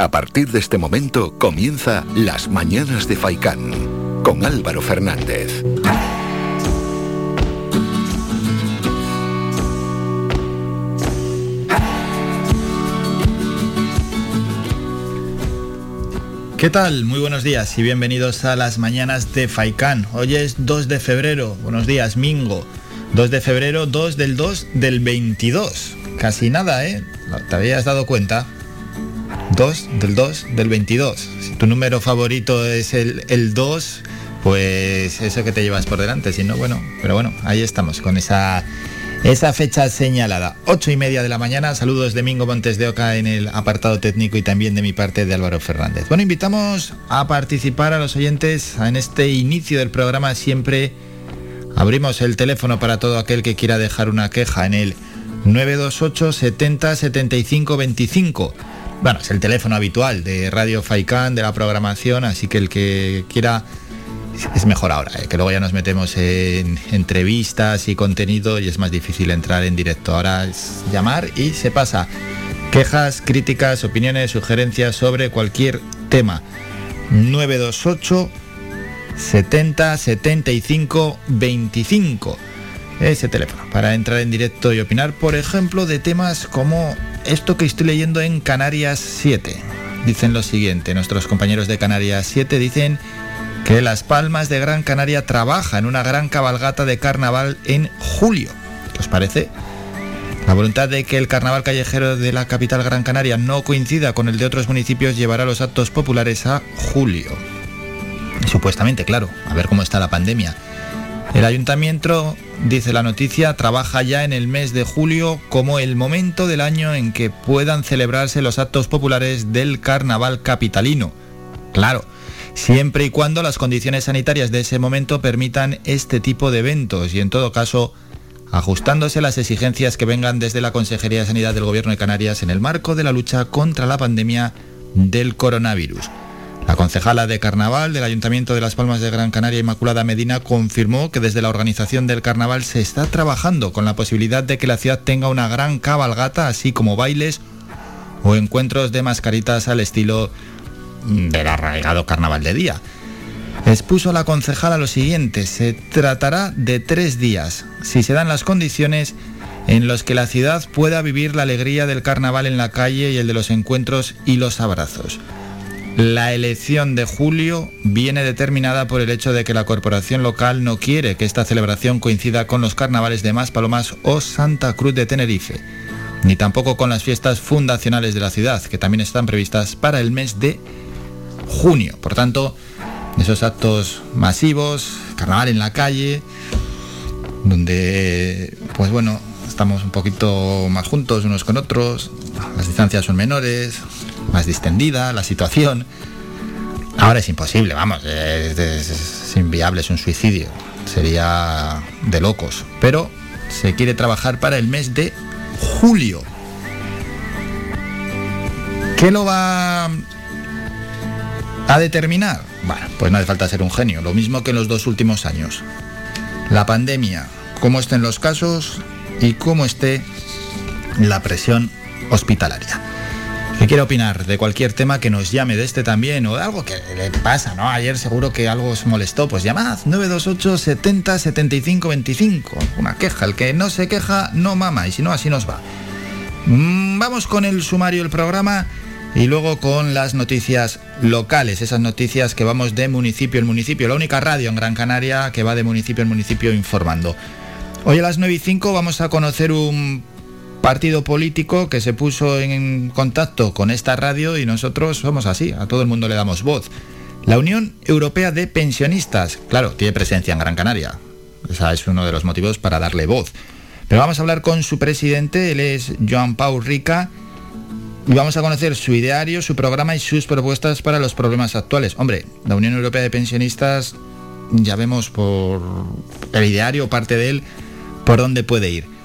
A partir de este momento comienza Las Mañanas de Faicán con Álvaro Fernández. ¿Qué tal? Muy buenos días y bienvenidos a las mañanas de Faicán. Hoy es 2 de febrero. Buenos días, Mingo. 2 de febrero, 2 del 2 del 22. Casi nada, ¿eh? ¿Te habías dado cuenta? 2 del 2 del 22. Si tu número favorito es el, el 2, pues eso que te llevas por delante. Si no, bueno, pero bueno, ahí estamos con esa, esa fecha señalada. 8 y media de la mañana. Saludos de Mingo Montes de Oca en el apartado técnico y también de mi parte de Álvaro Fernández. Bueno, invitamos a participar a los oyentes en este inicio del programa. Siempre abrimos el teléfono para todo aquel que quiera dejar una queja en el 928 70 75 25. Bueno, es el teléfono habitual de Radio Faicán, de la programación, así que el que quiera es mejor ahora, ¿eh? que luego ya nos metemos en entrevistas y contenido y es más difícil entrar en directo. Ahora es llamar y se pasa. Quejas, críticas, opiniones, sugerencias sobre cualquier tema. 928 70 75 25. Ese teléfono para entrar en directo y opinar, por ejemplo, de temas como esto que estoy leyendo en Canarias 7. Dicen lo siguiente, nuestros compañeros de Canarias 7 dicen que Las Palmas de Gran Canaria trabaja en una gran cabalgata de carnaval en julio. ¿Qué os parece? La voluntad de que el carnaval callejero de la capital Gran Canaria no coincida con el de otros municipios llevará los actos populares a julio. Supuestamente, claro, a ver cómo está la pandemia. El ayuntamiento, dice la noticia, trabaja ya en el mes de julio como el momento del año en que puedan celebrarse los actos populares del carnaval capitalino. Claro, siempre y cuando las condiciones sanitarias de ese momento permitan este tipo de eventos y en todo caso ajustándose las exigencias que vengan desde la Consejería de Sanidad del Gobierno de Canarias en el marco de la lucha contra la pandemia del coronavirus. La concejala de Carnaval del Ayuntamiento de Las Palmas de Gran Canaria, Inmaculada Medina, confirmó que desde la organización del carnaval se está trabajando con la posibilidad de que la ciudad tenga una gran cabalgata, así como bailes o encuentros de mascaritas al estilo del arraigado carnaval de día. Expuso la concejala lo siguiente, se tratará de tres días, si se dan las condiciones en los que la ciudad pueda vivir la alegría del carnaval en la calle y el de los encuentros y los abrazos. La elección de julio viene determinada por el hecho de que la corporación local no quiere que esta celebración coincida con los carnavales de Maspalomas o Santa Cruz de Tenerife, ni tampoco con las fiestas fundacionales de la ciudad, que también están previstas para el mes de junio. Por tanto, esos actos masivos, carnaval en la calle, donde, pues bueno, estamos un poquito más juntos unos con otros, las distancias son menores, más distendida la situación. Ahora es imposible, vamos, es, es, inviable, es un suicidio, sería de locos. Pero se quiere trabajar para el mes de julio. ¿Qué lo va a determinar? Bueno, pues no hace falta ser un genio, lo mismo que en los dos últimos años. La pandemia, cómo estén los casos y cómo esté la presión hospitalaria que quiera opinar de cualquier tema que nos llame de este también o de algo que le pasa, ¿no? Ayer seguro que algo os molestó, pues llamad 928 70 75 25. Una queja, el que no se queja no mama y si no así nos va. Mm, vamos con el sumario del programa y luego con las noticias locales, esas noticias que vamos de municipio en municipio, la única radio en Gran Canaria que va de municipio en municipio informando. Hoy a las 9 y 5 vamos a conocer un partido político que se puso en contacto con esta radio y nosotros somos así, a todo el mundo le damos voz. La Unión Europea de Pensionistas, claro, tiene presencia en Gran Canaria. Ese es uno de los motivos para darle voz. Pero vamos a hablar con su presidente, él es Joan Pau Rica, y vamos a conocer su ideario, su programa y sus propuestas para los problemas actuales. Hombre, la Unión Europea de Pensionistas, ya vemos por el ideario, parte de él, por dónde puede ir.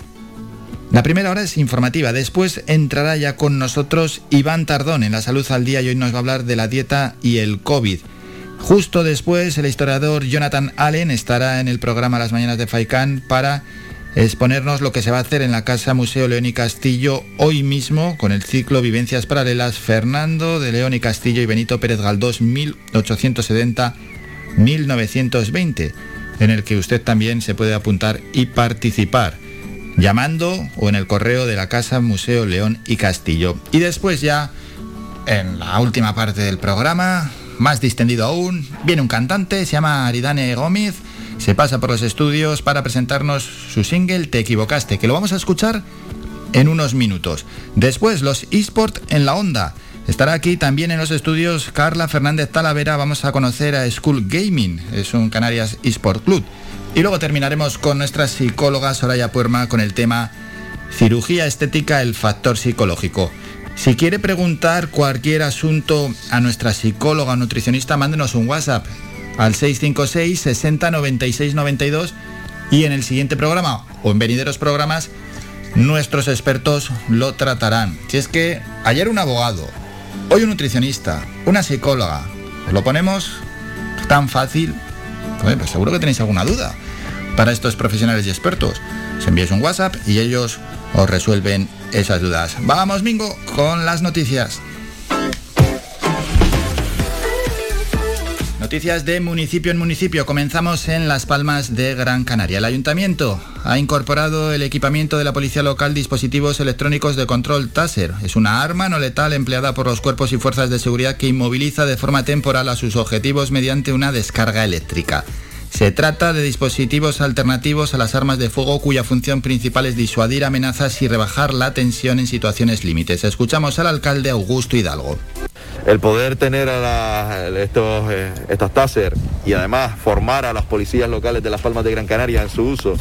La primera hora es informativa, después entrará ya con nosotros Iván Tardón en la Salud al Día y hoy nos va a hablar de la dieta y el COVID. Justo después el historiador Jonathan Allen estará en el programa Las Mañanas de Faikán para exponernos lo que se va a hacer en la Casa Museo León y Castillo hoy mismo con el ciclo Vivencias Paralelas Fernando de León y Castillo y Benito Pérez Galdós 1870-1920, en el que usted también se puede apuntar y participar llamando o en el correo de la Casa Museo León y Castillo. Y después ya, en la última parte del programa, más distendido aún, viene un cantante, se llama Aridane Gómez, se pasa por los estudios para presentarnos su single Te equivocaste, que lo vamos a escuchar en unos minutos. Después los eSport en la onda. Estará aquí también en los estudios Carla Fernández Talavera. Vamos a conocer a School Gaming, es un Canarias eSport Club. Y luego terminaremos con nuestra psicóloga Soraya Puerma con el tema Cirugía estética, el factor psicológico. Si quiere preguntar cualquier asunto a nuestra psicóloga nutricionista, mándenos un WhatsApp al 656 60 96 92 y en el siguiente programa o en venideros programas nuestros expertos lo tratarán. Si es que ayer un abogado, hoy un nutricionista, una psicóloga, lo ponemos tan fácil, pues seguro que tenéis alguna duda para estos profesionales y expertos. Se envíes un WhatsApp y ellos os resuelven esas dudas. Vamos, Mingo, con las noticias. Noticias de municipio en municipio. Comenzamos en Las Palmas de Gran Canaria. El ayuntamiento ha incorporado el equipamiento de la policía local dispositivos electrónicos de control Taser. Es una arma no letal empleada por los cuerpos y fuerzas de seguridad que inmoviliza de forma temporal a sus objetivos mediante una descarga eléctrica. Se trata de dispositivos alternativos a las armas de fuego cuya función principal es disuadir amenazas y rebajar la tensión en situaciones límites. Escuchamos al alcalde Augusto Hidalgo el poder tener a estos, eh, estas TASER y además formar a las policías locales de Las Palmas de Gran Canaria en su uso,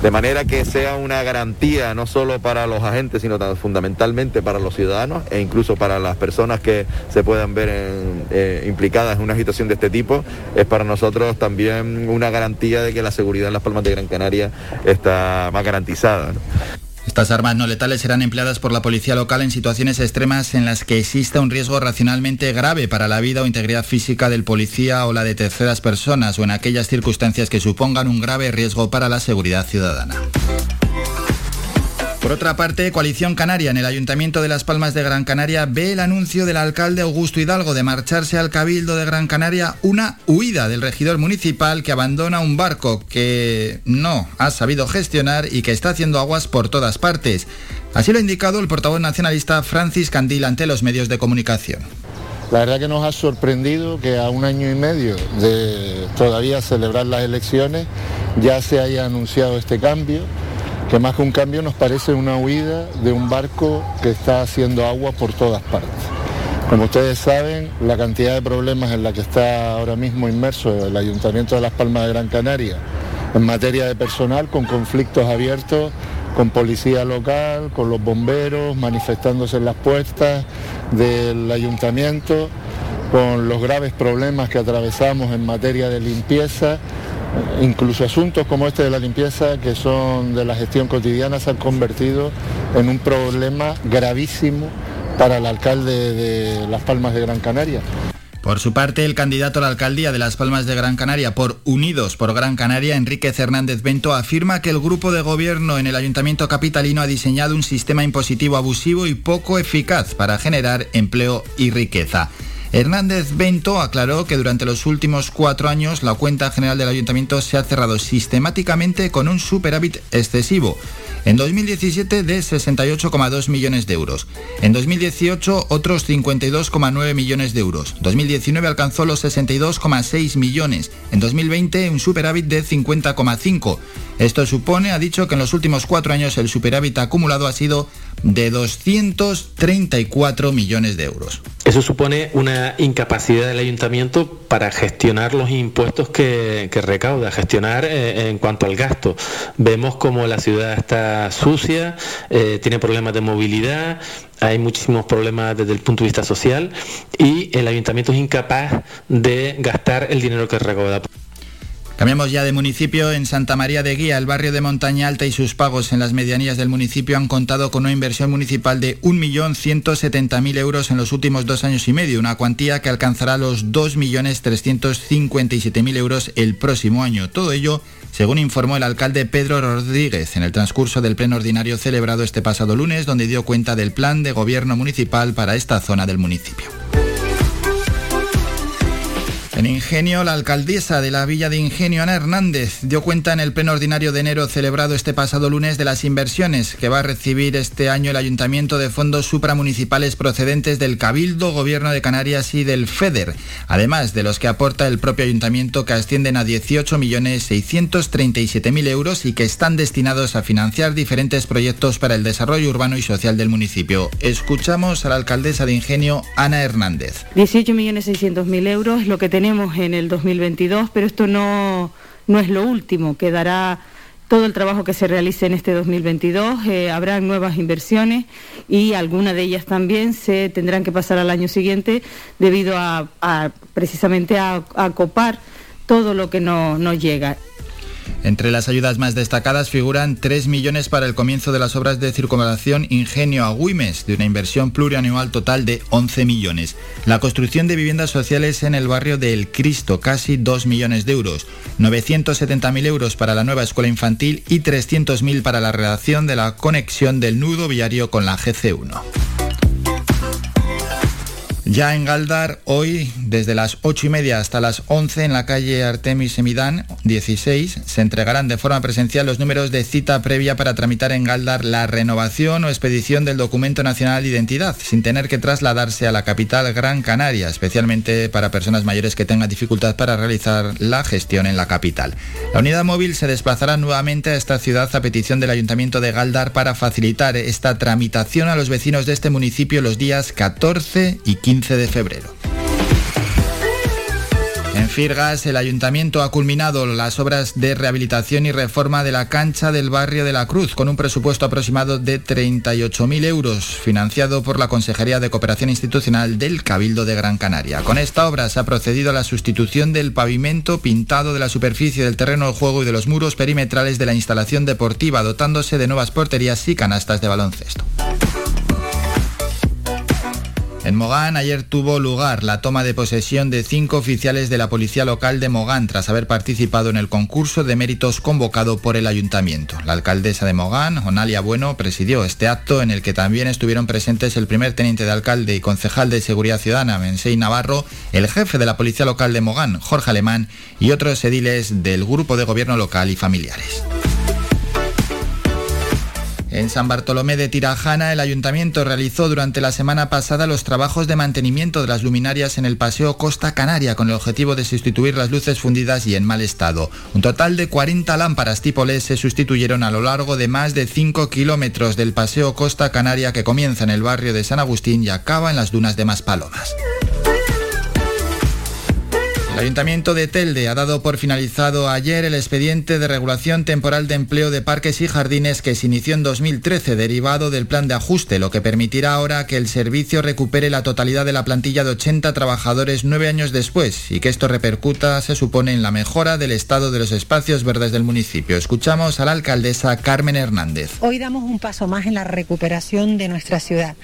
de manera que sea una garantía no solo para los agentes, sino fundamentalmente para los ciudadanos e incluso para las personas que se puedan ver eh, implicadas en una situación de este tipo, es para nosotros también una garantía de que la seguridad en Las Palmas de Gran Canaria está más garantizada. Estas armas no letales serán empleadas por la policía local en situaciones extremas en las que exista un riesgo racionalmente grave para la vida o integridad física del policía o la de terceras personas o en aquellas circunstancias que supongan un grave riesgo para la seguridad ciudadana. Por otra parte, Coalición Canaria en el Ayuntamiento de Las Palmas de Gran Canaria ve el anuncio del alcalde Augusto Hidalgo de marcharse al Cabildo de Gran Canaria una huida del regidor municipal que abandona un barco que no ha sabido gestionar y que está haciendo aguas por todas partes. Así lo ha indicado el portavoz nacionalista Francis Candil ante los medios de comunicación. La verdad que nos ha sorprendido que a un año y medio de todavía celebrar las elecciones ya se haya anunciado este cambio que más que un cambio nos parece una huida de un barco que está haciendo agua por todas partes. Como ustedes saben, la cantidad de problemas en la que está ahora mismo inmerso el Ayuntamiento de Las Palmas de Gran Canaria en materia de personal, con conflictos abiertos con policía local, con los bomberos, manifestándose en las puertas del ayuntamiento, con los graves problemas que atravesamos en materia de limpieza Incluso asuntos como este de la limpieza, que son de la gestión cotidiana, se han convertido en un problema gravísimo para el alcalde de Las Palmas de Gran Canaria. Por su parte, el candidato a la alcaldía de Las Palmas de Gran Canaria por Unidos por Gran Canaria, Enrique Hernández Bento, afirma que el grupo de gobierno en el ayuntamiento capitalino ha diseñado un sistema impositivo abusivo y poco eficaz para generar empleo y riqueza. Hernández Bento aclaró que durante los últimos cuatro años la cuenta general del ayuntamiento se ha cerrado sistemáticamente con un superávit excesivo. En 2017 de 68,2 millones de euros. En 2018 otros 52,9 millones de euros. 2019 alcanzó los 62,6 millones. En 2020 un superávit de 50,5. Esto supone, ha dicho, que en los últimos cuatro años el superávit acumulado ha sido de 234 millones de euros. Eso supone una incapacidad del ayuntamiento para gestionar los impuestos que, recauda, gestionar eh, en cuanto al gasto. Vemos como la ciudad está sucia, eh, tiene problemas de movilidad, hay muchísimos problemas desde el punto de vista social y el ayuntamiento es incapaz de gastar el dinero que recauda. Cambiamos ya de municipio. En Santa María de Guía, el barrio de Montaña Alta y sus pagos en las medianías del municipio han contado con una inversión municipal de 1.170.000 euros en los últimos dos años y medio, una cuantía que alcanzará los 2.357.000 euros el próximo año. Todo ello, según informó el alcalde Pedro Rodríguez en el transcurso del pleno ordinario celebrado este pasado lunes, donde dio cuenta del plan de gobierno municipal para esta zona del municipio. En Ingenio, la alcaldesa de la Villa de Ingenio, Ana Hernández, dio cuenta en el pleno ordinario de enero celebrado este pasado lunes de las inversiones que va a recibir este año el ayuntamiento de fondos supramunicipales procedentes del Cabildo, Gobierno de Canarias y del FEDER, además de los que aporta el propio ayuntamiento que ascienden a 18.637.000 euros y que están destinados a financiar diferentes proyectos para el desarrollo urbano y social del municipio. Escuchamos a la alcaldesa de Ingenio, Ana Hernández. 18.600.000 euros, lo que tenemos tenemos en el 2022, pero esto no, no es lo último, quedará todo el trabajo que se realice en este 2022, eh, habrá nuevas inversiones y algunas de ellas también se tendrán que pasar al año siguiente debido a, precisamente a, a, copar todo lo que no, no llega. Entre las ayudas más destacadas figuran 3 millones para el comienzo de las obras de circunvalación Ingenio Agüimes, de una inversión plurianual total de 11 millones. La construcción de viviendas sociales en el barrio de El Cristo, casi 2 millones de euros. 970.000 euros para la nueva escuela infantil y 300.000 para la redacción de la conexión del nudo viario con la GC1. Ya en Galdar, hoy, desde las 8 y media hasta las 11 en la calle Artemis Semidán 16, se entregarán de forma presencial los números de cita previa para tramitar en Galdar la renovación o expedición del documento nacional de identidad, sin tener que trasladarse a la capital Gran Canaria, especialmente para personas mayores que tengan dificultad para realizar la gestión en la capital. La unidad móvil se desplazará nuevamente a esta ciudad a petición del Ayuntamiento de Galdar para facilitar esta tramitación a los vecinos de este municipio los días 14 y 15 de febrero. En Firgas, el ayuntamiento ha culminado las obras de rehabilitación y reforma de la cancha del barrio de la Cruz, con un presupuesto aproximado de 38.000 euros, financiado por la Consejería de Cooperación Institucional del Cabildo de Gran Canaria. Con esta obra se ha procedido a la sustitución del pavimento pintado de la superficie del terreno de juego y de los muros perimetrales de la instalación deportiva, dotándose de nuevas porterías y canastas de baloncesto. En Mogán ayer tuvo lugar la toma de posesión de cinco oficiales de la Policía Local de Mogán tras haber participado en el concurso de méritos convocado por el ayuntamiento. La alcaldesa de Mogán, Onalia Bueno, presidió este acto en el que también estuvieron presentes el primer teniente de alcalde y concejal de Seguridad Ciudadana, Mensei Navarro, el jefe de la Policía Local de Mogán, Jorge Alemán, y otros ediles del grupo de gobierno local y familiares. En San Bartolomé de Tirajana, el ayuntamiento realizó durante la semana pasada los trabajos de mantenimiento de las luminarias en el paseo Costa Canaria con el objetivo de sustituir las luces fundidas y en mal estado. Un total de 40 lámparas tipo LED se sustituyeron a lo largo de más de 5 kilómetros del paseo Costa Canaria que comienza en el barrio de San Agustín y acaba en las dunas de Maspalomas. El Ayuntamiento de Telde ha dado por finalizado ayer el expediente de regulación temporal de empleo de parques y jardines que se inició en 2013, derivado del plan de ajuste, lo que permitirá ahora que el servicio recupere la totalidad de la plantilla de 80 trabajadores nueve años después y que esto repercuta, se supone, en la mejora del estado de los espacios verdes del municipio. Escuchamos a la alcaldesa Carmen Hernández. Hoy damos un paso más en la recuperación de nuestra ciudad.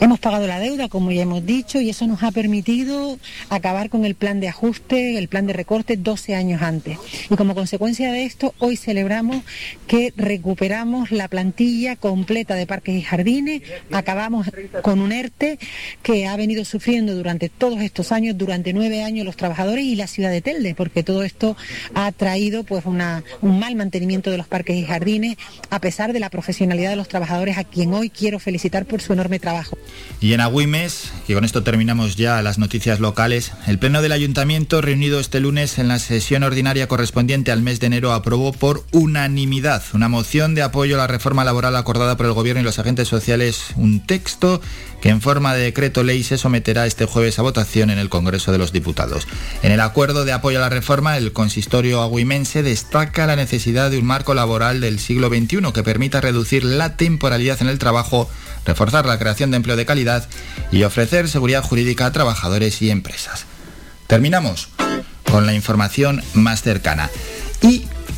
Hemos pagado la deuda, como ya hemos dicho, y eso nos ha permitido acabar con el plan de ajuste el plan de recorte 12 años antes. Y como consecuencia de esto, hoy celebramos que recuperamos la plantilla completa de parques y jardines, acabamos con un ERTE que ha venido sufriendo durante todos estos años, durante nueve años los trabajadores y la ciudad de Telde, porque todo esto ha traído pues una, un mal mantenimiento de los parques y jardines, a pesar de la profesionalidad de los trabajadores, a quien hoy quiero felicitar por su enorme trabajo. Y en Agüimes, y con esto terminamos ya las noticias locales, el Pleno del Ayuntamiento reunido este lunes en la sesión ordinaria correspondiente al mes de enero aprobó por unanimidad una moción de apoyo a la reforma laboral acordada por el Gobierno y los agentes sociales, un texto que en forma de decreto ley se someterá este jueves a votación en el Congreso de los Diputados. En el acuerdo de apoyo a la reforma, el consistorio agüimense destaca la necesidad de un marco laboral del siglo XXI que permita reducir la temporalidad en el trabajo, reforzar la creación de empleo de calidad y ofrecer seguridad jurídica a trabajadores y empresas. Terminamos con la información más cercana.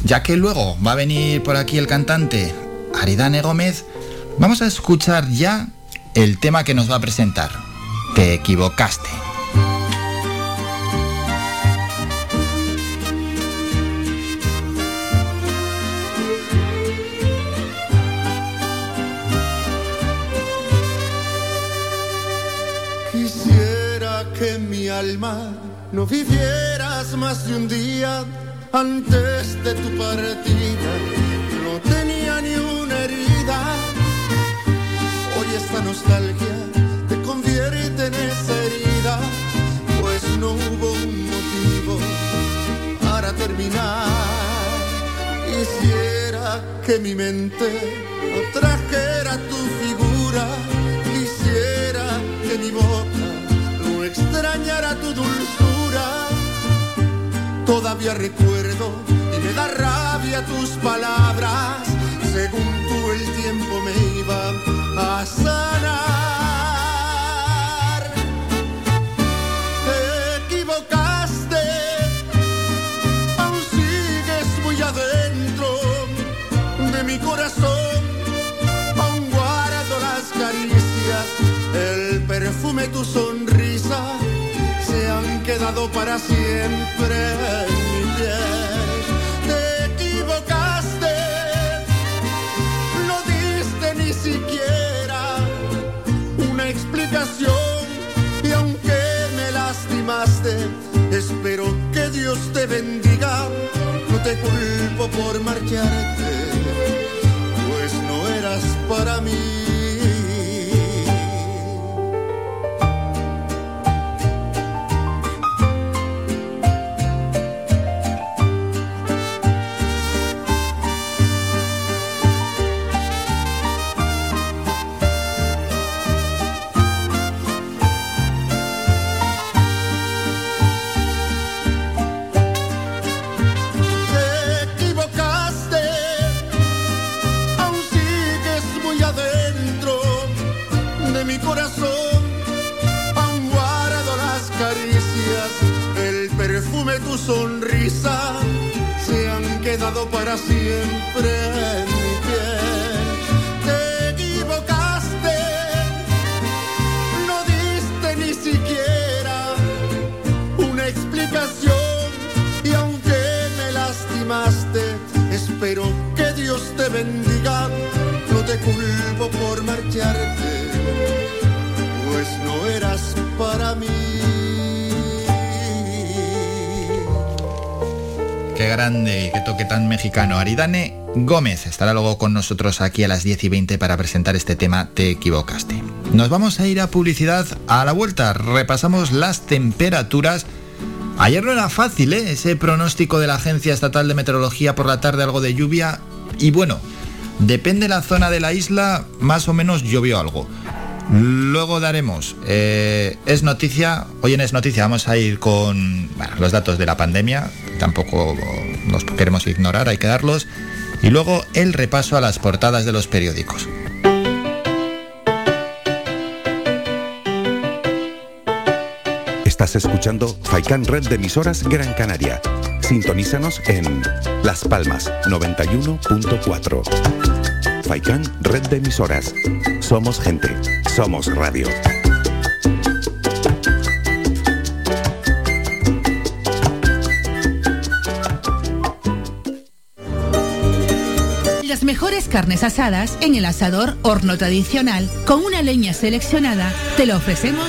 ya que luego va a venir por aquí el cantante Aridane Gómez, vamos a escuchar ya el tema que nos va a presentar. Te equivocaste. Quisiera que mi alma no vivieras más de un día antes de tu partida. No tenía ni una herida. Hoy esta nostalgia te convierte en esa herida, pues no hubo un motivo para terminar. Quisiera que mi mente no trajera tu figura. Quisiera que mi boca no extrañara tu dulzura todavía recuerdo y me da rabia tus palabras. Según tú el tiempo me iba a sanar. Te equivocaste, aún sigues muy adentro de mi corazón. Aún guardo las caricias, el perfume, tu sonrisa quedado para siempre. Te equivocaste, no diste ni siquiera una explicación y aunque me lastimaste, espero que Dios te bendiga. No te culpo por marcharte, pues no eras para mí. Sonrisa se han quedado para siempre en mi piel. Grande y qué toque tan mexicano. Aridane Gómez estará luego con nosotros aquí a las 10 y 20 para presentar este tema Te equivocaste. Nos vamos a ir a publicidad a la vuelta. Repasamos las temperaturas. Ayer no era fácil, ¿eh? Ese pronóstico de la Agencia Estatal de Meteorología por la tarde, algo de lluvia. Y bueno, depende de la zona de la isla, más o menos llovió algo. Luego daremos, eh, es noticia, hoy en Es Noticia vamos a ir con los datos de la pandemia, tampoco nos queremos ignorar, hay que darlos. Y luego el repaso a las portadas de los periódicos. Estás escuchando Faikan Red de emisoras Gran Canaria. Sintonízanos en Las Palmas 91.4. Faikan Red de emisoras. Somos gente. Somos radio. Carnes asadas en el asador horno tradicional con una leña seleccionada. Te lo ofrecemos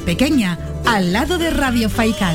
Pequeña, al lado de Radio Faicán.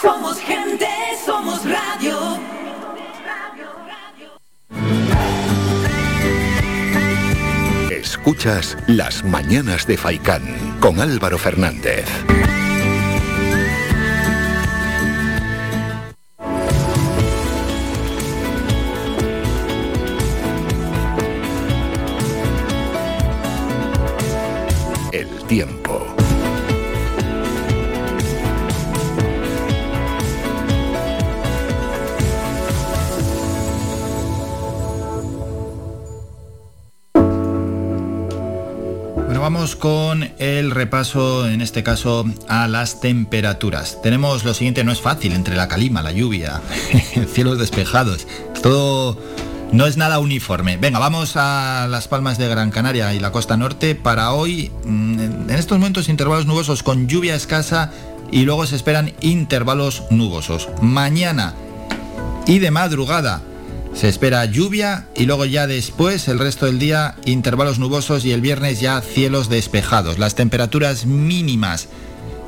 Somos gente, somos radio. Escuchas Las Mañanas de Faicán con Álvaro Fernández. El tiempo. Vamos con el repaso, en este caso, a las temperaturas. Tenemos lo siguiente, no es fácil, entre la calima, la lluvia, cielos despejados, todo no es nada uniforme. Venga, vamos a las palmas de Gran Canaria y la costa norte. Para hoy, mm, en estos momentos, intervalos nubosos con lluvia escasa y luego se esperan intervalos nubosos. Mañana y de madrugada se espera lluvia y luego ya después el resto del día intervalos nubosos y el viernes ya cielos despejados. Las temperaturas mínimas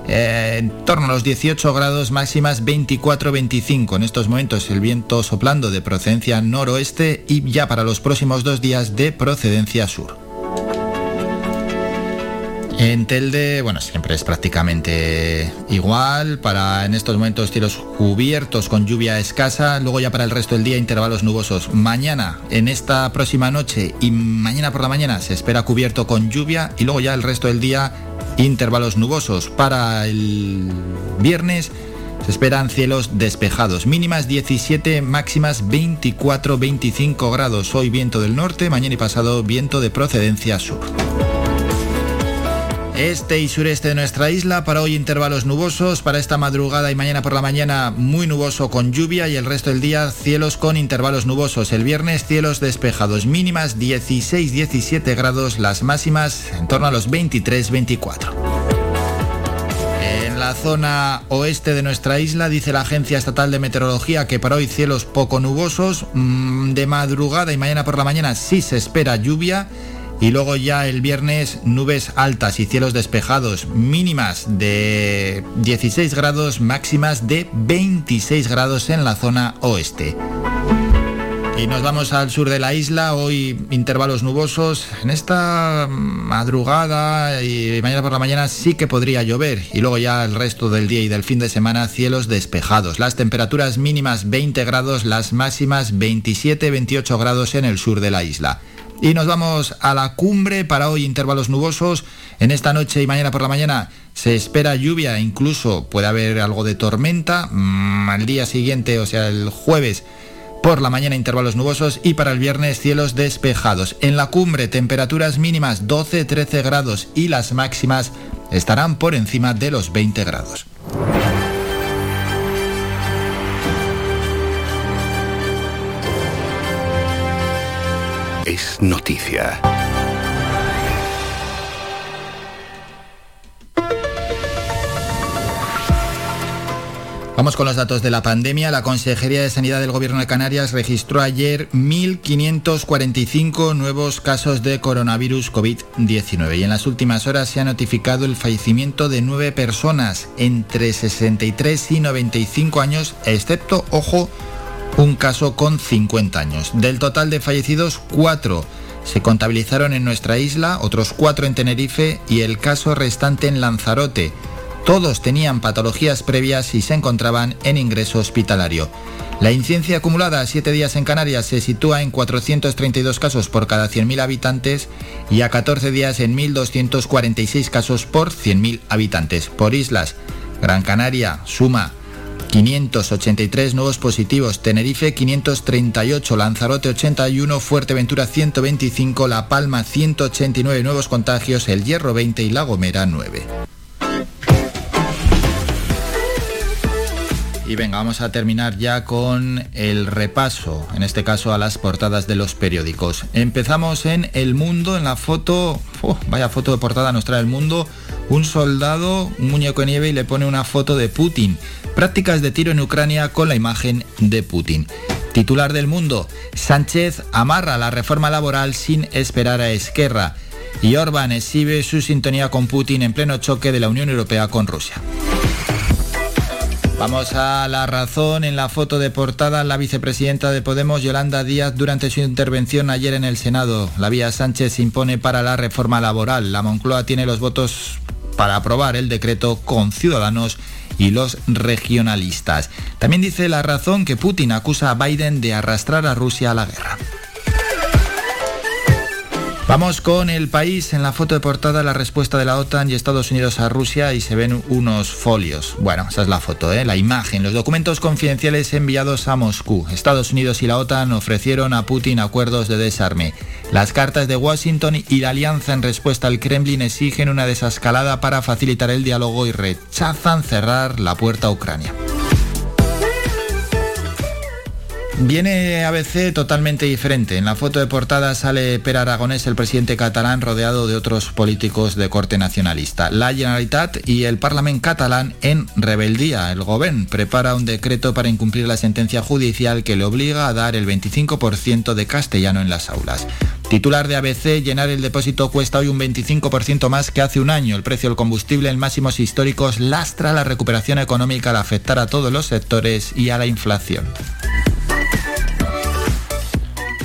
eh, en torno a los 18 grados máximas 24-25. En estos momentos el viento soplando de procedencia noroeste y ya para los próximos dos días de procedencia sur. En Telde, bueno, siempre es prácticamente igual. Para en estos momentos cielos cubiertos con lluvia escasa. Luego ya para el resto del día intervalos nubosos. Mañana, en esta próxima noche y mañana por la mañana se espera cubierto con lluvia. Y luego ya el resto del día intervalos nubosos. Para el viernes se esperan cielos despejados. Mínimas 17, máximas 24-25 grados. Hoy viento del norte, mañana y pasado viento de procedencia sur. Este y sureste de nuestra isla, para hoy intervalos nubosos, para esta madrugada y mañana por la mañana muy nuboso con lluvia y el resto del día cielos con intervalos nubosos. El viernes cielos despejados, mínimas 16-17 grados, las máximas en torno a los 23-24. En la zona oeste de nuestra isla dice la Agencia Estatal de Meteorología que para hoy cielos poco nubosos, mm, de madrugada y mañana por la mañana sí se espera lluvia y luego ya el viernes nubes altas y cielos despejados, mínimas de 16 grados, máximas de 26 grados en la zona oeste. Y nos vamos al sur de la isla, hoy intervalos nubosos. En esta madrugada y mañana por la mañana sí que podría llover. Y luego ya el resto del día y del fin de semana cielos despejados. Las temperaturas mínimas 20 grados, las máximas 27-28 grados en el sur de la isla. Y nos vamos a la cumbre para hoy intervalos nubosos. En esta noche y mañana por la mañana se espera lluvia, incluso puede haber algo de tormenta. Mm, al día siguiente, o sea, el jueves por la mañana intervalos nubosos y para el viernes cielos despejados. En la cumbre temperaturas mínimas 12-13 grados y las máximas estarán por encima de los 20 grados. Es noticia. Vamos con los datos de la pandemia. La Consejería de Sanidad del Gobierno de Canarias registró ayer 1.545 nuevos casos de coronavirus COVID-19 y en las últimas horas se ha notificado el fallecimiento de nueve personas entre 63 y 95 años, excepto, ojo, un caso con 50 años. Del total de fallecidos, cuatro se contabilizaron en nuestra isla, otros cuatro en Tenerife y el caso restante en Lanzarote. Todos tenían patologías previas y se encontraban en ingreso hospitalario. La incidencia acumulada a 7 días en Canarias se sitúa en 432 casos por cada 100.000 habitantes y a 14 días en 1.246 casos por 100.000 habitantes. Por islas, Gran Canaria suma 583 nuevos positivos, Tenerife 538, Lanzarote 81, Fuerteventura 125, La Palma 189 nuevos contagios, El Hierro 20 y La Gomera 9. Y venga, vamos a terminar ya con el repaso, en este caso a las portadas de los periódicos. Empezamos en El Mundo, en la foto, vaya foto de portada nos trae El Mundo, un soldado, un muñeco de nieve y le pone una foto de Putin. Prácticas de tiro en Ucrania con la imagen de Putin. Titular del Mundo, Sánchez amarra la reforma laboral sin esperar a Esquerra. Y Orban exhibe su sintonía con Putin en pleno choque de la Unión Europea con Rusia. Vamos a la razón. En la foto de portada, la vicepresidenta de Podemos, Yolanda Díaz, durante su intervención ayer en el Senado. La vía Sánchez impone para la reforma laboral. La Moncloa tiene los votos para aprobar el decreto con Ciudadanos y los regionalistas. También dice la razón que Putin acusa a Biden de arrastrar a Rusia a la guerra. Vamos con el país. En la foto de portada la respuesta de la OTAN y Estados Unidos a Rusia y se ven unos folios. Bueno, esa es la foto, ¿eh? la imagen. Los documentos confidenciales enviados a Moscú. Estados Unidos y la OTAN ofrecieron a Putin acuerdos de desarme. Las cartas de Washington y la alianza en respuesta al Kremlin exigen una desescalada para facilitar el diálogo y rechazan cerrar la puerta a Ucrania. Viene ABC totalmente diferente. En la foto de portada sale Per Aragonés, el presidente catalán, rodeado de otros políticos de corte nacionalista. La Generalitat y el Parlamento catalán en rebeldía. El Gobierno prepara un decreto para incumplir la sentencia judicial que le obliga a dar el 25% de castellano en las aulas. Titular de ABC, llenar el depósito cuesta hoy un 25% más que hace un año. El precio del combustible en máximos históricos lastra la recuperación económica al afectar a todos los sectores y a la inflación.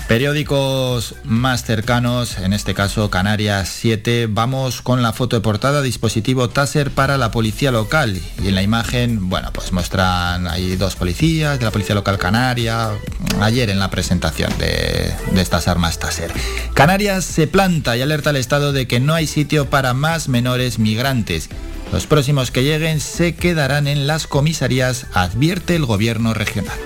Periódicos más cercanos, en este caso Canarias 7, vamos con la foto de portada, dispositivo Taser para la policía local. Y en la imagen, bueno, pues muestran ahí dos policías de la policía local canaria, ayer en la presentación de, de estas armas Taser. Canarias se planta y alerta al Estado de que no hay sitio para más menores migrantes. Los próximos que lleguen se quedarán en las comisarías, advierte el gobierno regional.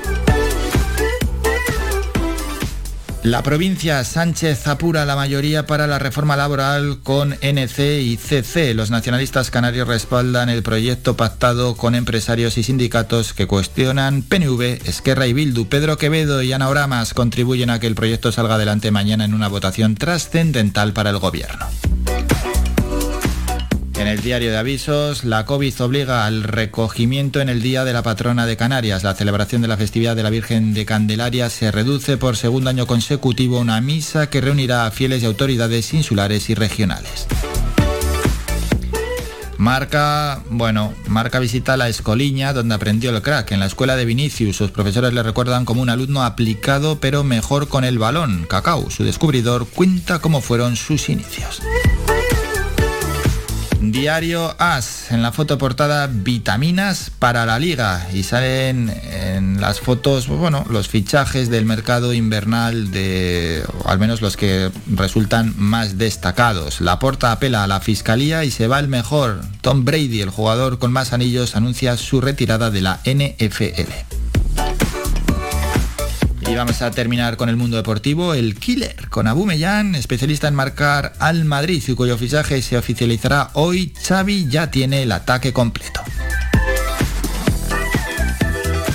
La provincia Sánchez apura la mayoría para la reforma laboral con NC y CC. Los nacionalistas canarios respaldan el proyecto pactado con empresarios y sindicatos que cuestionan PNV, Esquerra y Bildu. Pedro Quevedo y Ana Oramas contribuyen a que el proyecto salga adelante mañana en una votación trascendental para el gobierno. El diario de avisos, la COVID obliga al recogimiento en el Día de la Patrona de Canarias. La celebración de la festividad de la Virgen de Candelaria se reduce por segundo año consecutivo a una misa que reunirá a fieles y autoridades insulares y regionales. Marca, bueno, Marca visita la Escoliña, donde aprendió el crack. En la escuela de Vinicius, sus profesores le recuerdan como un alumno aplicado, pero mejor con el balón. Cacao, su descubridor, cuenta cómo fueron sus inicios. Diario AS, en la foto portada vitaminas para la liga y salen en las fotos, bueno, los fichajes del mercado invernal de, al menos los que resultan más destacados. La porta apela a la fiscalía y se va el mejor. Tom Brady, el jugador con más anillos, anuncia su retirada de la NFL. Y vamos a terminar con el mundo deportivo, el killer, con Abu Mellán, especialista en marcar al Madrid y cuyo fichaje se oficializará hoy. Xavi ya tiene el ataque completo.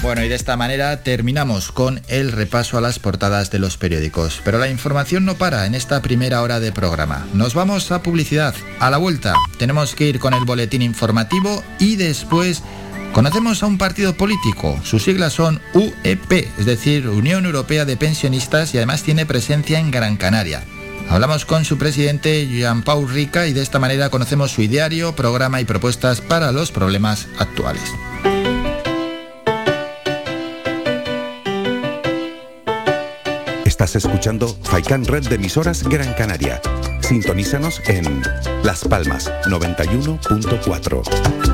Bueno, y de esta manera terminamos con el repaso a las portadas de los periódicos. Pero la información no para en esta primera hora de programa. Nos vamos a publicidad. A la vuelta tenemos que ir con el boletín informativo y después Conocemos a un partido político, sus siglas son UEP, es decir, Unión Europea de Pensionistas y además tiene presencia en Gran Canaria. Hablamos con su presidente Jean-Paul Rica y de esta manera conocemos su ideario, programa y propuestas para los problemas actuales. Estás escuchando Faikan Red de emisoras Gran Canaria. Sintonízanos en Las Palmas 91.4.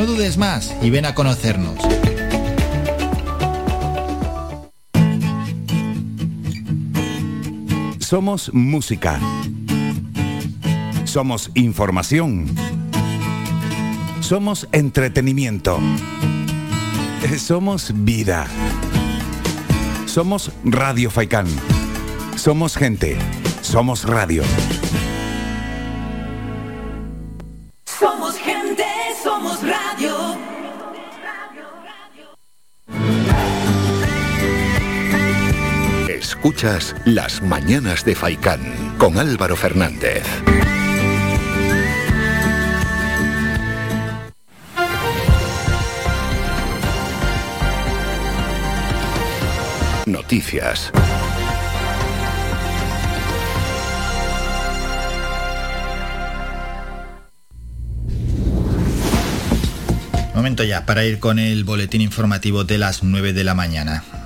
No dudes más y ven a conocernos. Somos música. Somos información. Somos entretenimiento. Somos vida. Somos Radio Faicán. Somos gente. Somos radio. Escuchas Las Mañanas de Faicán con Álvaro Fernández. Noticias. Momento ya para ir con el boletín informativo de las 9 de la mañana.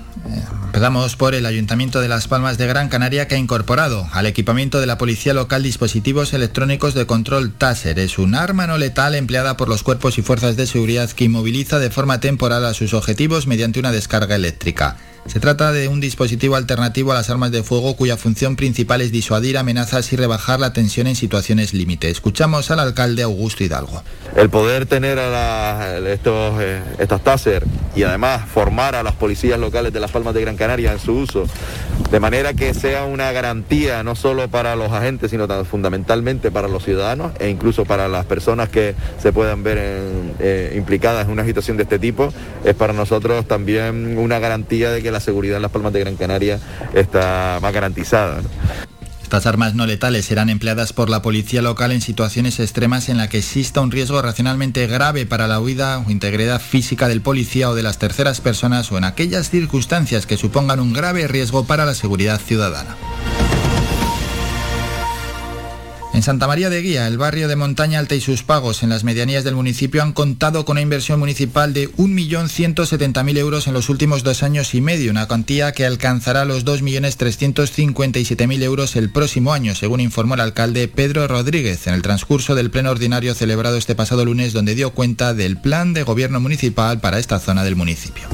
Empezamos por el Ayuntamiento de Las Palmas de Gran Canaria que ha incorporado al equipamiento de la Policía Local dispositivos electrónicos de control Taser. Es un arma no letal empleada por los cuerpos y fuerzas de seguridad que inmoviliza de forma temporal a sus objetivos mediante una descarga eléctrica. Se trata de un dispositivo alternativo a las armas de fuego cuya función principal es disuadir amenazas y rebajar la tensión en situaciones límite. Escuchamos al alcalde Augusto Hidalgo. El poder tener estos, eh, estas taser y además formar a las policías locales de Las Palmas de Gran Canaria en su uso, de manera que sea una garantía no solo para los agentes, sino fundamentalmente para los ciudadanos e incluso para las personas que se puedan ver eh, implicadas en una situación de este tipo, es para nosotros también una garantía de que la seguridad en Las Palmas de Gran Canaria está más garantizada. Estas armas no letales serán empleadas por la policía local en situaciones extremas en la que exista un riesgo racionalmente grave para la huida o integridad física del policía o de las terceras personas o en aquellas circunstancias que supongan un grave riesgo para la seguridad ciudadana. En Santa María de Guía, el barrio de Montaña Alta y sus pagos en las medianías del municipio han contado con una inversión municipal de 1.170.000 euros en los últimos dos años y medio, una cuantía que alcanzará los 2.357.000 euros el próximo año, según informó el alcalde Pedro Rodríguez en el transcurso del pleno ordinario celebrado este pasado lunes, donde dio cuenta del plan de gobierno municipal para esta zona del municipio.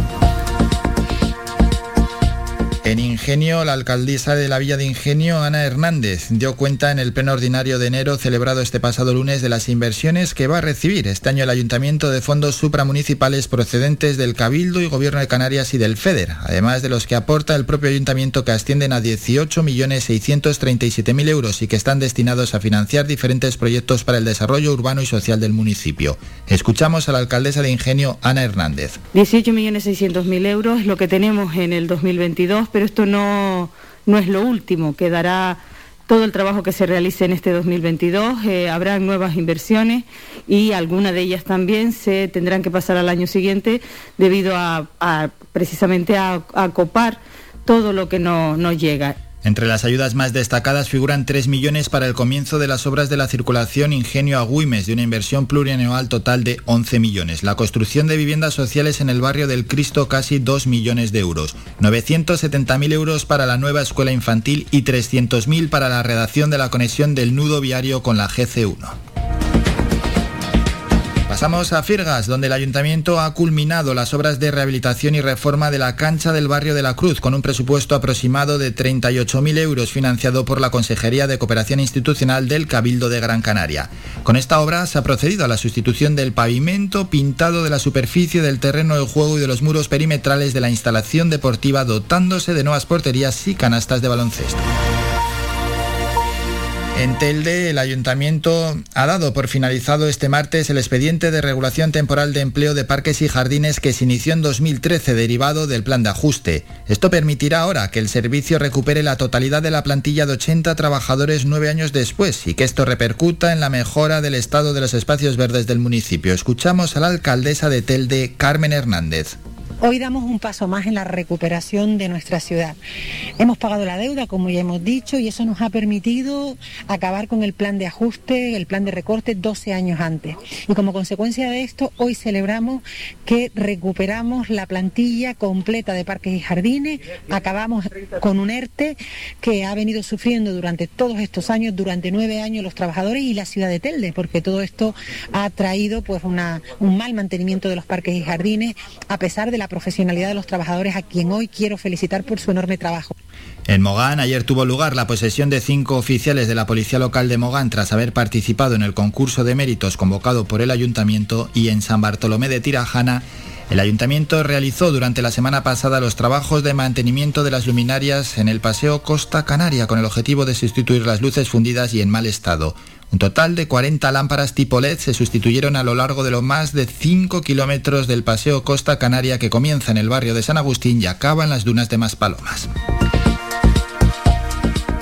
En Ingenio, la alcaldesa de la Villa de Ingenio, Ana Hernández, dio cuenta en el pleno ordinario de enero celebrado este pasado lunes de las inversiones que va a recibir este año el ayuntamiento de fondos supramunicipales procedentes del Cabildo y Gobierno de Canarias y del FEDER, además de los que aporta el propio ayuntamiento que ascienden a 18.637.000 euros y que están destinados a financiar diferentes proyectos para el desarrollo urbano y social del municipio. Escuchamos a la alcaldesa de Ingenio, Ana Hernández. 18.600.000 euros es lo que tenemos en el 2022, pero esto no, no es lo último. Quedará todo el trabajo que se realice en este 2022. eh, habrá nuevas inversiones y algunas de ellas también se tendrán que pasar al año siguiente debido a, precisamente a, a copar todo lo que no- nos llega. Entre las ayudas más destacadas figuran 3 millones para el comienzo de las obras de la circulación Ingenio Agüimes, de una inversión plurianual total de 11 millones. La construcción de viviendas sociales en el barrio del Cristo casi 2 millones de euros. 970.000 euros para la nueva escuela infantil y 300.000 para la redacción de la conexión del nudo viario con la GC1. Pasamos a Firgas, donde el ayuntamiento ha culminado las obras de rehabilitación y reforma de la cancha del barrio de la Cruz, con un presupuesto aproximado de 38.000 euros financiado por la Consejería de Cooperación Institucional del Cabildo de Gran Canaria. Con esta obra se ha procedido a la sustitución del pavimento, pintado de la superficie del terreno de juego y de los muros perimetrales de la instalación deportiva, dotándose de nuevas porterías y canastas de baloncesto. En Telde, el ayuntamiento ha dado por finalizado este martes el expediente de regulación temporal de empleo de parques y jardines que se inició en 2013 derivado del plan de ajuste. Esto permitirá ahora que el servicio recupere la totalidad de la plantilla de 80 trabajadores nueve años después y que esto repercuta en la mejora del estado de los espacios verdes del municipio. Escuchamos a la alcaldesa de Telde, Carmen Hernández. Hoy damos un paso más en la recuperación de nuestra ciudad. Hemos pagado la deuda, como ya hemos dicho, y eso nos ha permitido acabar con el plan de ajuste, el plan de recorte 12 años antes. Y como consecuencia de esto, hoy celebramos que recuperamos la plantilla completa de parques y jardines, acabamos con un ERTE que ha venido sufriendo durante todos estos años, durante nueve años, los trabajadores y la ciudad de Telde, porque todo esto ha traído pues una, un mal mantenimiento de los parques y jardines, a pesar de la profesionalidad de los trabajadores a quien hoy quiero felicitar por su enorme trabajo. En Mogán ayer tuvo lugar la posesión de cinco oficiales de la Policía Local de Mogán tras haber participado en el concurso de méritos convocado por el Ayuntamiento y en San Bartolomé de Tirajana el ayuntamiento realizó durante la semana pasada los trabajos de mantenimiento de las luminarias en el Paseo Costa Canaria con el objetivo de sustituir las luces fundidas y en mal estado. Un total de 40 lámparas tipo LED se sustituyeron a lo largo de los más de 5 kilómetros del Paseo Costa Canaria que comienza en el barrio de San Agustín y acaba en las dunas de Maspalomas.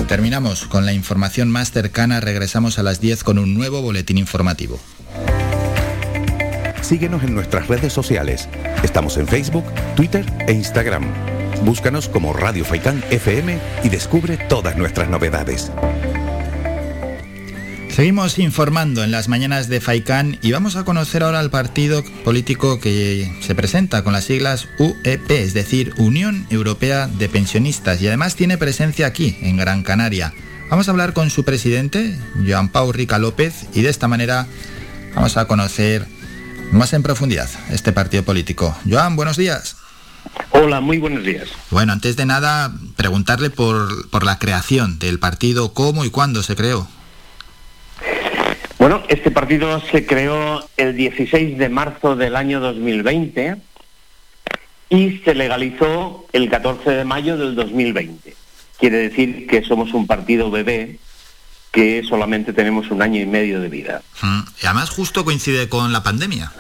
Terminamos con la información más cercana, regresamos a las 10 con un nuevo boletín informativo. Síguenos en nuestras redes sociales. Estamos en Facebook, Twitter e Instagram. Búscanos como Radio Faicán FM y descubre todas nuestras novedades. Seguimos informando en las mañanas de FAICAN y vamos a conocer ahora al partido político que se presenta con las siglas UEP, es decir, Unión Europea de Pensionistas, y además tiene presencia aquí, en Gran Canaria. Vamos a hablar con su presidente, Joan Pau Rica López, y de esta manera vamos a conocer más en profundidad este partido político. Joan, buenos días. Hola, muy buenos días. Bueno, antes de nada, preguntarle por, por la creación del partido, cómo y cuándo se creó. Bueno, este partido se creó el 16 de marzo del año 2020 y se legalizó el 14 de mayo del 2020. Quiere decir que somos un partido bebé que solamente tenemos un año y medio de vida. Mm, y además justo coincide con la pandemia.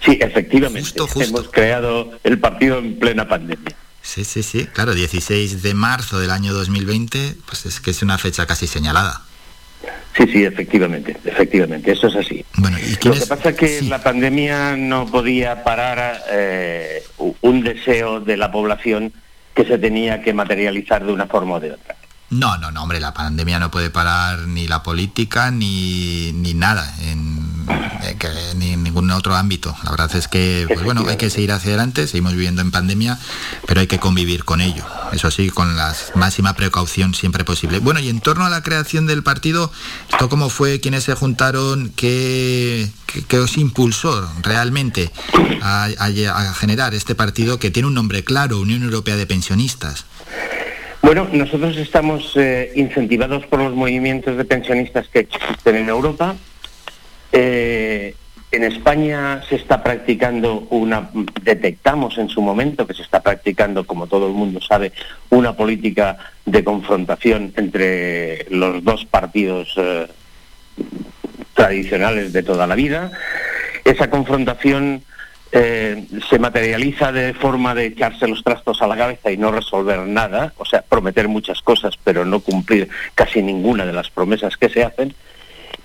Sí, efectivamente. Hemos creado el partido en plena pandemia. Sí, sí, sí. Claro, 16 de marzo del año 2020, pues es que es una fecha casi señalada. Sí, sí, efectivamente, efectivamente, eso es así. Lo que pasa es que la pandemia no podía parar eh, un deseo de la población que se tenía que materializar de una forma o de otra. No, no, no, hombre, la pandemia no puede parar ni la política ni, ni nada. En ni en ningún otro ámbito. La verdad es que, pues bueno, hay que seguir hacia adelante, seguimos viviendo en pandemia, pero hay que convivir con ello. Eso sí, con la máxima precaución siempre posible. Bueno, y en torno a la creación del partido, ¿esto cómo fue? ¿Quiénes se juntaron? ¿Qué, qué, os impulsó realmente a, generar este partido que tiene un nombre claro, Unión Europea de Pensionistas? Bueno, nosotros estamos eh, incentivados por los movimientos de pensionistas que existen en Europa eh, en España se está practicando una, detectamos en su momento que se está practicando, como todo el mundo sabe, una política de confrontación entre los dos partidos eh, tradicionales de toda la vida. Esa confrontación eh, se materializa de forma de echarse los trastos a la cabeza y no resolver nada, o sea, prometer muchas cosas pero no cumplir casi ninguna de las promesas que se hacen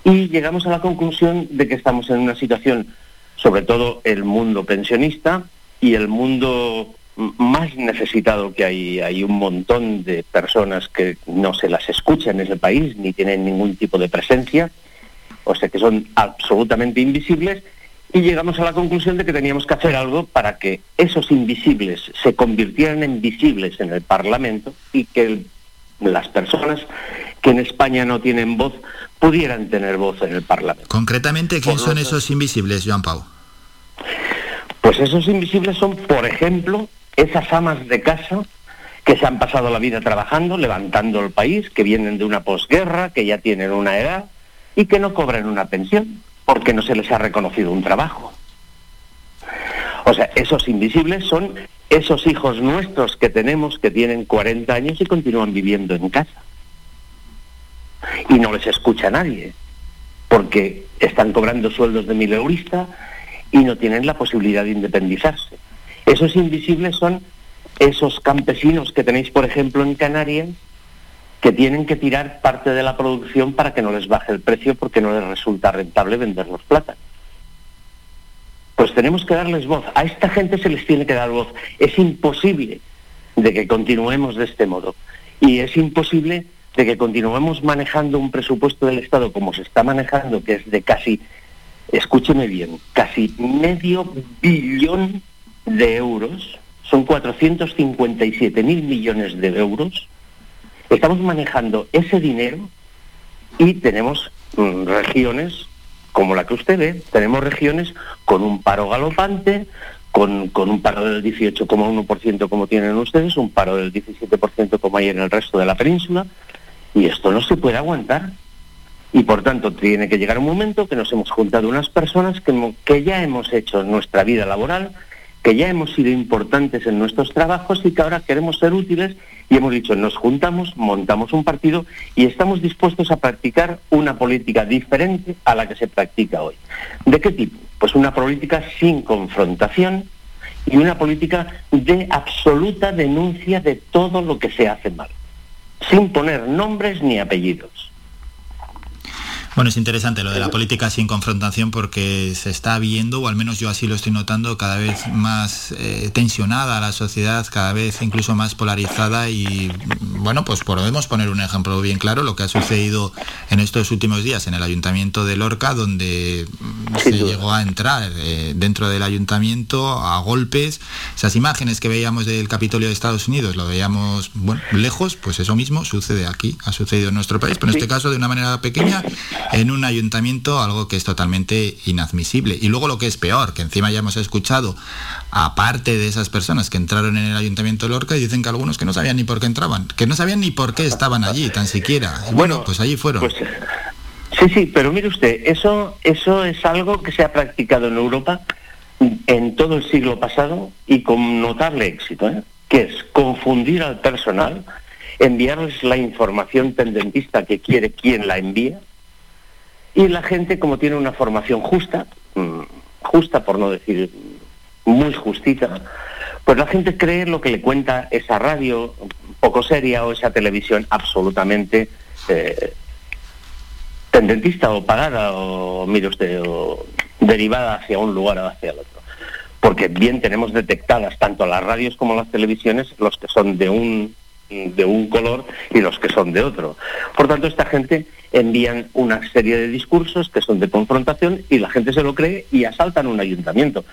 y llegamos a la conclusión de que estamos en una situación, sobre todo el mundo pensionista y el mundo más necesitado que hay. Hay un montón de personas que no se las escucha en ese país ni tienen ningún tipo de presencia, o sea que son absolutamente invisibles. Y llegamos a la conclusión de que teníamos que hacer algo para que esos invisibles se convirtieran en visibles en el Parlamento y que las personas que en España no tienen voz pudieran tener voz en el Parlamento. Concretamente, ¿quién son esos invisibles, Joan Pau? Pues esos invisibles son, por ejemplo, esas amas de casa que se han pasado la vida trabajando, levantando el país, que vienen de una posguerra, que ya tienen una edad y que no cobran una pensión porque no se les ha reconocido un trabajo. O sea, esos invisibles son esos hijos nuestros que tenemos que tienen 40 años y continúan viviendo en casa. Y no les escucha nadie, porque están cobrando sueldos de mileurista y no tienen la posibilidad de independizarse. Esos invisibles son esos campesinos que tenéis, por ejemplo, en Canarias, que tienen que tirar parte de la producción para que no les baje el precio porque no les resulta rentable vender los plátanos. Pues tenemos que darles voz. A esta gente se les tiene que dar voz. Es imposible de que continuemos de este modo. Y es imposible de que continuemos manejando un presupuesto del Estado como se está manejando, que es de casi, escúcheme bien, casi medio billón de euros, son 457 mil millones de euros, estamos manejando ese dinero y tenemos mm, regiones como la que usted ve, tenemos regiones con un paro galopante, con, con un paro del 18,1% como tienen ustedes, un paro del 17% como hay en el resto de la península, y esto no se puede aguantar. Y por tanto tiene que llegar un momento que nos hemos juntado unas personas que, que ya hemos hecho nuestra vida laboral, que ya hemos sido importantes en nuestros trabajos y que ahora queremos ser útiles y hemos dicho, nos juntamos, montamos un partido y estamos dispuestos a practicar una política diferente a la que se practica hoy. ¿De qué tipo? Pues una política sin confrontación y una política de absoluta denuncia de todo lo que se hace mal, sin poner nombres ni apellidos. Bueno, es interesante lo de la política sin confrontación porque se está viendo, o al menos yo así lo estoy notando, cada vez más eh, tensionada la sociedad, cada vez incluso más polarizada y bueno, pues podemos poner un ejemplo bien claro, lo que ha sucedido en estos últimos días en el ayuntamiento de Lorca, donde se llegó a entrar eh, dentro del ayuntamiento a golpes, esas imágenes que veíamos del Capitolio de Estados Unidos, lo veíamos bueno, lejos, pues eso mismo sucede aquí, ha sucedido en nuestro país, pero en este caso de una manera pequeña en un ayuntamiento, algo que es totalmente inadmisible. Y luego lo que es peor, que encima ya hemos escuchado, aparte de esas personas que entraron en el ayuntamiento de Lorca, y dicen que algunos que no sabían ni por qué entraban, que no sabían ni por qué estaban allí, tan siquiera. bueno, pues allí fueron. Pues, sí, sí, pero mire usted, eso, eso es algo que se ha practicado en Europa en todo el siglo pasado y con notable éxito, ¿eh? que es confundir al personal, enviarles la información tendentista que quiere quien la envía, y la gente, como tiene una formación justa, mm, justa por no decir muy justita, pues la gente cree lo que le cuenta esa radio poco seria o esa televisión absolutamente eh, tendentista o pagada o, mire usted, o derivada hacia un lugar o hacia el otro. Porque bien tenemos detectadas tanto las radios como las televisiones los que son de un de un color y los que son de otro. Por tanto, esta gente envían una serie de discursos que son de confrontación y la gente se lo cree y asaltan un ayuntamiento.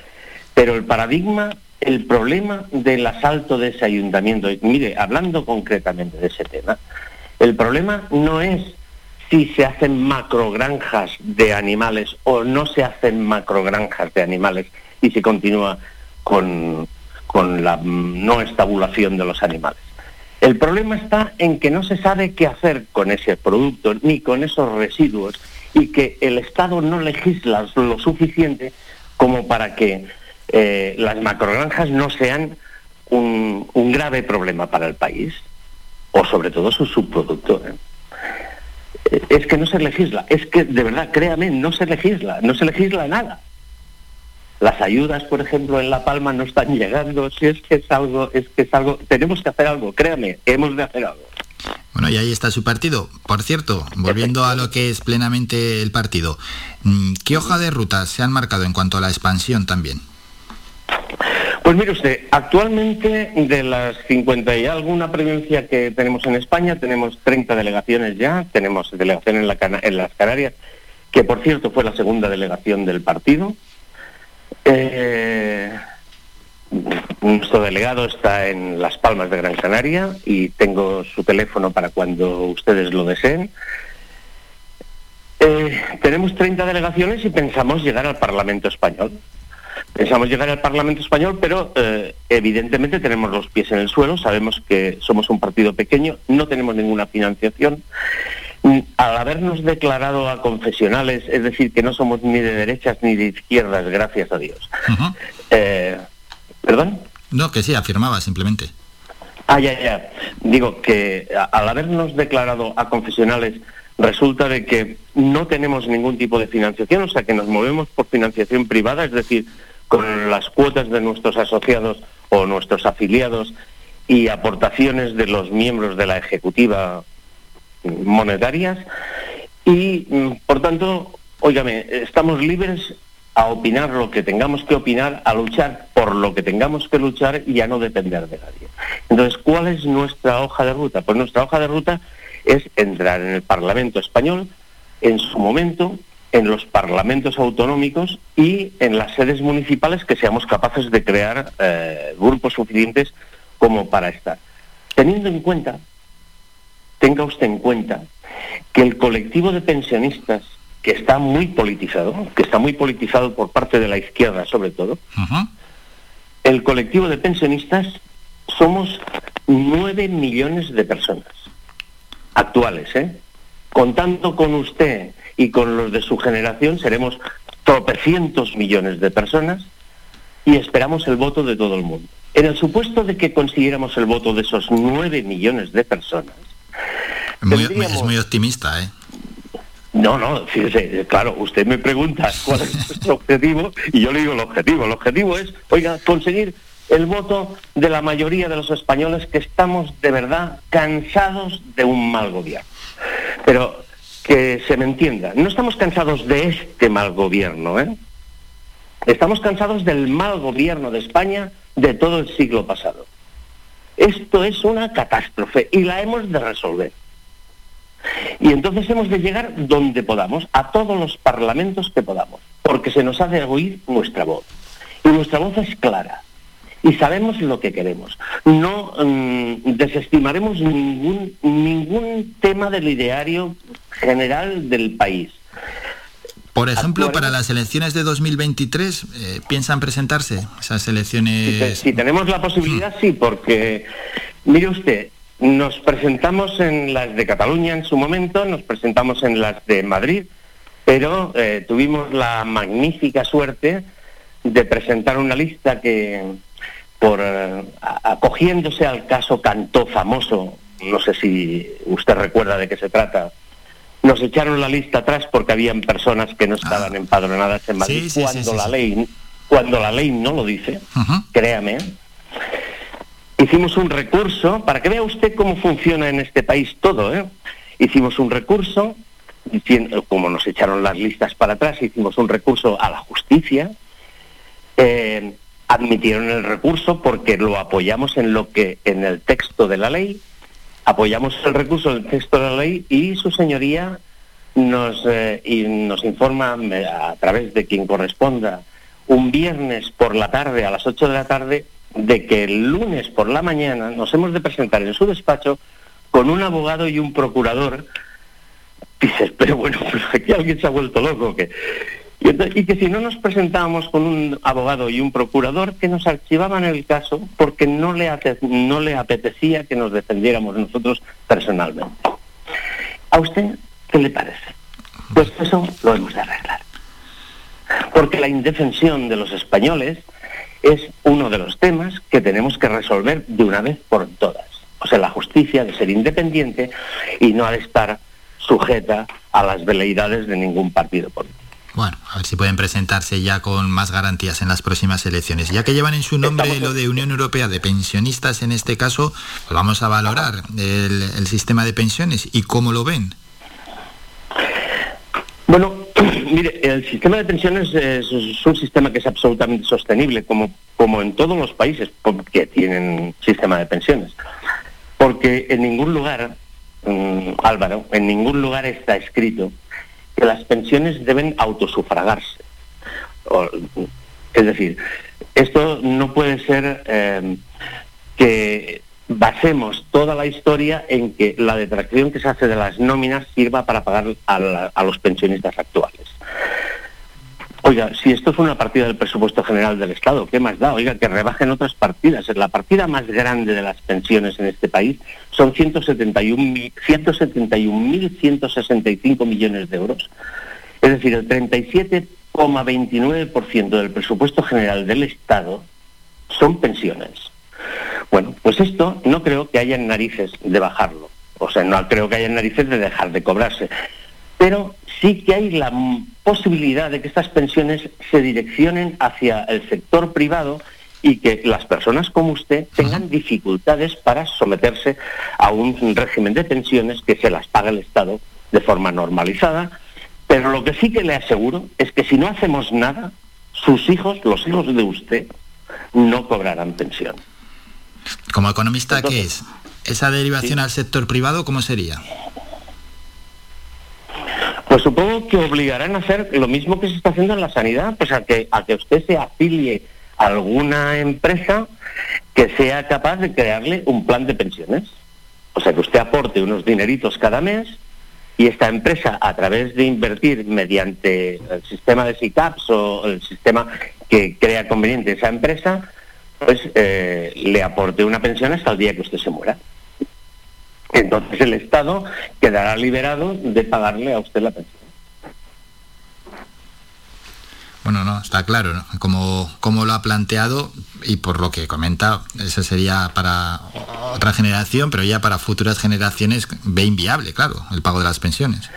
Pero el paradigma, el problema del asalto de ese ayuntamiento, mire, hablando concretamente de ese tema, el problema no es si se hacen macrogranjas de animales o no se hacen macrogranjas de animales y se continúa con, con la no estabulación de los animales. El problema está en que no se sabe qué hacer con ese producto ni con esos residuos y que el Estado no legisla lo suficiente como para que eh, las macrogranjas no sean un, grave problema para el país o sobre todo sus subproductos. ¿eh? Es que no se legisla, es que de verdad, créame, no se legisla, no se legisla nada. Las ayudas, por ejemplo, en La Palma no están llegando. Si es que es algo, es que es algo. Tenemos que hacer algo, créame, hemos de hacer algo. Bueno, y ahí está su partido. Por cierto, volviendo a lo que es plenamente el partido, mm, ¿qué hoja de ruta se han marcado en cuanto a la expansión también? Pues mire usted, actualmente de las 50 y alguna provincia que tenemos en España, tenemos 30 delegaciones ya, tenemos delegación en, la, en las Canarias, que por cierto fue la segunda delegación del partido, eh, nuestro delegado está en Las Palmas de Gran Canaria y tengo su teléfono para cuando ustedes lo deseen. Eh, tenemos 30 delegaciones y pensamos llegar al Parlamento Español. Pensamos llegar al Parlamento Español, pero eh, evidentemente tenemos los pies en el suelo, sabemos que somos un partido pequeño, no tenemos ninguna financiación al habernos declarado a confesionales, es decir, que no somos ni de derechas ni de izquierdas, gracias a Dios. Eh, ¿Perdón? No, que sí, afirmaba simplemente. Ah, ya, ya. Digo que al habernos declarado a confesionales resulta de que no tenemos ningún tipo de financiación, o sea que nos movemos por financiación privada, es decir, con las cuotas de nuestros asociados o nuestros afiliados y aportaciones de los miembros de la ejecutiva monetarias y, mm, por tanto, óigame, estamos libres a opinar lo que tengamos que opinar, a luchar por lo que tengamos que luchar y a no depender de nadie. Entonces, ¿cuál es nuestra hoja de ruta? Pues nuestra hoja de ruta es entrar en el Parlamento español, en su momento, en los parlamentos autonómicos y en las sedes municipales que seamos capaces de crear eh, grupos suficientes como para estar. Teniendo en cuenta, tenga usted en cuenta, que el colectivo de pensionistas que está muy politizado, que está muy politizado por parte de la izquierda sobre todo, el colectivo de pensionistas somos nueve millones de personas actuales, ¿eh? Contando con usted y con los de su generación seremos tropecientos millones de personas y esperamos el voto de todo el mundo. En el supuesto de que consiguiéramos el voto de esos nueve millones de personas, es muy optimista, ¿eh? No, no, fíjese, claro, usted me pregunta cuál es nuestro objetivo y yo le digo el objetivo. El objetivo es, oiga, conseguir el voto de la mayoría de los españoles que estamos de verdad cansados de un mal gobierno. Pero que se me entienda, no estamos cansados de este mal gobierno, ¿eh? Estamos cansados del mal gobierno de España de todo el siglo pasado. Esto es una catástrofe y la hemos de resolver. Y entonces hemos de llegar donde podamos, a todos los parlamentos que podamos, porque se nos ha de oír nuestra voz. Y nuestra voz es clara. Y sabemos lo que queremos. No mm, desestimaremos ningún, ningún tema del ideario general del país. Por ejemplo, para las elecciones de 2023, eh, ¿piensan presentarse esas elecciones? Si, si tenemos la posibilidad, sí, porque, mire usted, nos presentamos en las de Cataluña en su momento, nos presentamos en las de Madrid, pero eh, tuvimos la magnífica suerte de presentar una lista que, por eh, acogiéndose al caso Cantó famoso, no sé si usted recuerda de qué se trata, nos echaron la lista atrás porque habían personas que no estaban ah. empadronadas en Madrid cuando la ley cuando la ley no lo dice, créame. Hicimos un recurso, para que vea usted cómo funciona en este país todo, ¿eh? Hicimos un recurso, como nos echaron las listas para atrás, hicimos un recurso a la justicia, eh, admitieron el recurso porque lo apoyamos en lo que, en el texto de la ley, apoyamos el recurso en el texto de la ley y su señoría nos, eh, informa a través de quien corresponda un viernes por la tarde, a las 8 de la tarde, de que el lunes por la mañana nos hemos de presentar en su despacho con un abogado y un procurador. Dices, pero bueno, aquí alguien se ha vuelto loco. que y, que si no nos presentábamos con un abogado y un procurador, que nos archivaban el caso porque no le, no le apetecía que nos defendiéramos nosotros personalmente. ¿A usted qué le parece? Pues eso lo hemos de arreglar. Porque la indefensión de los españoles es uno de los temas que tenemos que resolver de una vez por todas. O sea, la justicia de ser independiente y no de estar sujeta a las veleidades de ningún partido político. Bueno, a ver si pueden presentarse ya con más garantías en las próximas elecciones. Ya que llevan en su nombre lo de Unión Europea de Pensionistas, en este caso, pues vamos a valorar el, el sistema de pensiones y cómo lo ven. Bueno, mire, el sistema de pensiones es, un sistema que es absolutamente sostenible, como, como en todos los países que tienen sistema de pensiones. Porque en ningún lugar, mm, Álvaro, en ningún lugar está escrito que las pensiones deben autosufragarse. es decir, esto no puede ser eh, que basemos toda la historia en que la detracción que se hace de las nóminas sirva para pagar a, los pensionistas actuales. Oiga, si esto es una partida del presupuesto general del Estado, ¿qué más da? Oiga, que rebajen otras partidas. La partida más grande de las pensiones en este país son 171.165 millones de euros. Es decir, el 37,29% del presupuesto general del Estado son pensiones. Bueno, pues esto no creo que haya narices de bajarlo. O sea, no creo que haya narices de dejar de cobrarse. Pero sí que hay la posibilidad de que estas pensiones se direccionen hacia el sector privado y que las personas como usted tengan dificultades para someterse a un régimen de pensiones que se las paga el Estado de forma normalizada. Pero lo que sí que le aseguro es que si no hacemos nada, sus hijos, los hijos de usted, no cobrarán pensión. Como economista, ¿qué es? ¿Esa derivación al sector privado cómo sería? Pues supongo que obligarán a hacer lo mismo que se está haciendo en la sanidad, pues a que, a que usted se afilie alguna empresa que sea capaz de crearle un plan de pensiones. O sea, que usted aporte unos dineritos cada mes y esta empresa, a través de invertir mediante el sistema de SICAPS o el sistema que crea conveniente esa empresa, pues eh, le aporte una pensión hasta el día que usted se muera. Entonces el Estado quedará liberado de pagarle a usted la pensión. Bueno, no, está claro, ¿no? Como, como lo ha planteado y por lo que comenta, eso sería para otra generación, pero ya para futuras generaciones ve inviable, claro, el pago de las pensiones.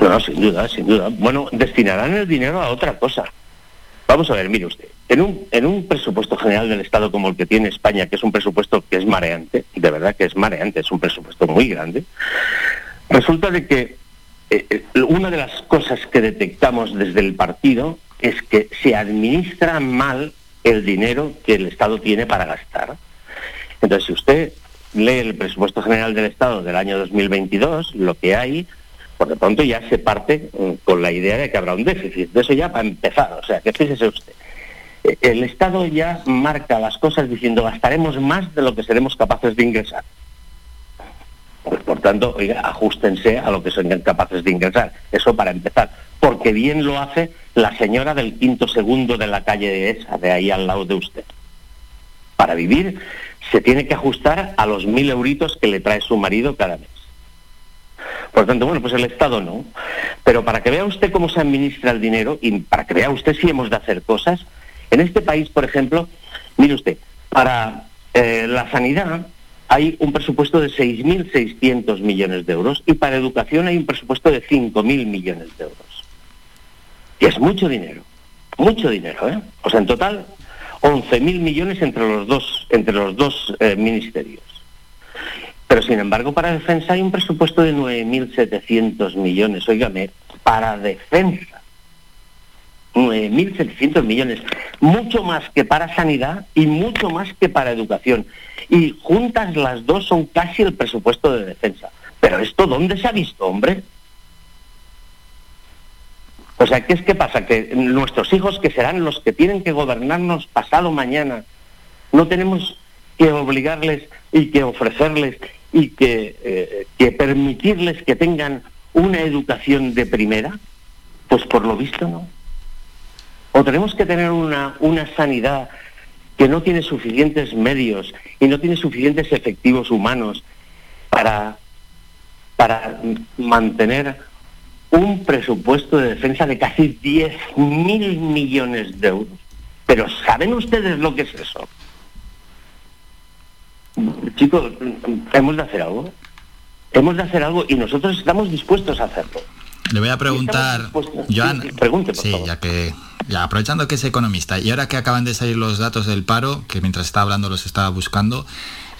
No, sin duda, sin duda. Bueno, destinarán el dinero a otra cosa. Vamos a ver, mire usted, en un, en un presupuesto general del Estado como el que tiene España, que es un presupuesto que es mareante, de verdad que es mareante, es un presupuesto muy grande, resulta de que eh, eh, una de las cosas que detectamos desde el partido es que se administra mal el dinero que el Estado tiene para gastar. Entonces, si usted lee el presupuesto general del Estado del año 2022, lo que hay, por de pronto ya se parte mm, con la idea de que habrá un déficit. De eso ya para empezar. O sea, que fíjese usted. eh, El Estado ya marca las cosas diciendo gastaremos más de lo que seremos capaces de ingresar. Pues por tanto, oiga, ajustense a lo que son capaces de ingresar. Eso para empezar. Porque bien lo hace la señora del quinto segundo de la calle de esa, de ahí al lado de usted. Para vivir se tiene que ajustar a los mil euritos que le trae su marido cada mes. Por tanto, bueno, pues el Estado no. Pero para que vea usted cómo se administra el dinero y para que vea usted si hemos de hacer cosas, en este país, por ejemplo, mire usted, para eh, la sanidad hay un presupuesto de 6.600 millones de euros y para educación hay un presupuesto de 5.000 millones de euros. Y es mucho dinero, mucho dinero, ¿eh? O sea, en total, 11.000 millones entre los dos, entre los dos eh, ministerios. Pero sin embargo, para defensa hay un presupuesto de 9.700 millones, óigame, para defensa. 9.700 millones, mucho más que para sanidad y mucho más que para educación. Y juntas las dos son casi el presupuesto de defensa. Pero esto, ¿dónde se ha visto, hombre? O sea, ¿qué es que pasa? Que nuestros hijos, que serán los que tienen que gobernarnos pasado mañana, no tenemos que obligarles y que ofrecerles y que, eh, que permitirles que tengan una educación de primera? Pues por lo visto no. O tenemos que tener una, una sanidad que no tiene suficientes medios y no tiene suficientes efectivos humanos para, para mantener un presupuesto de defensa de casi 10.000 millones de euros. Pero ¿saben ustedes lo que es eso? Chicos, hemos de hacer algo. Hemos de hacer algo y nosotros estamos dispuestos a hacerlo. Le voy a preguntar, Joan, sí, ya que ya aprovechando que es economista y ahora que acaban de salir los datos del paro, que mientras estaba hablando los estaba buscando,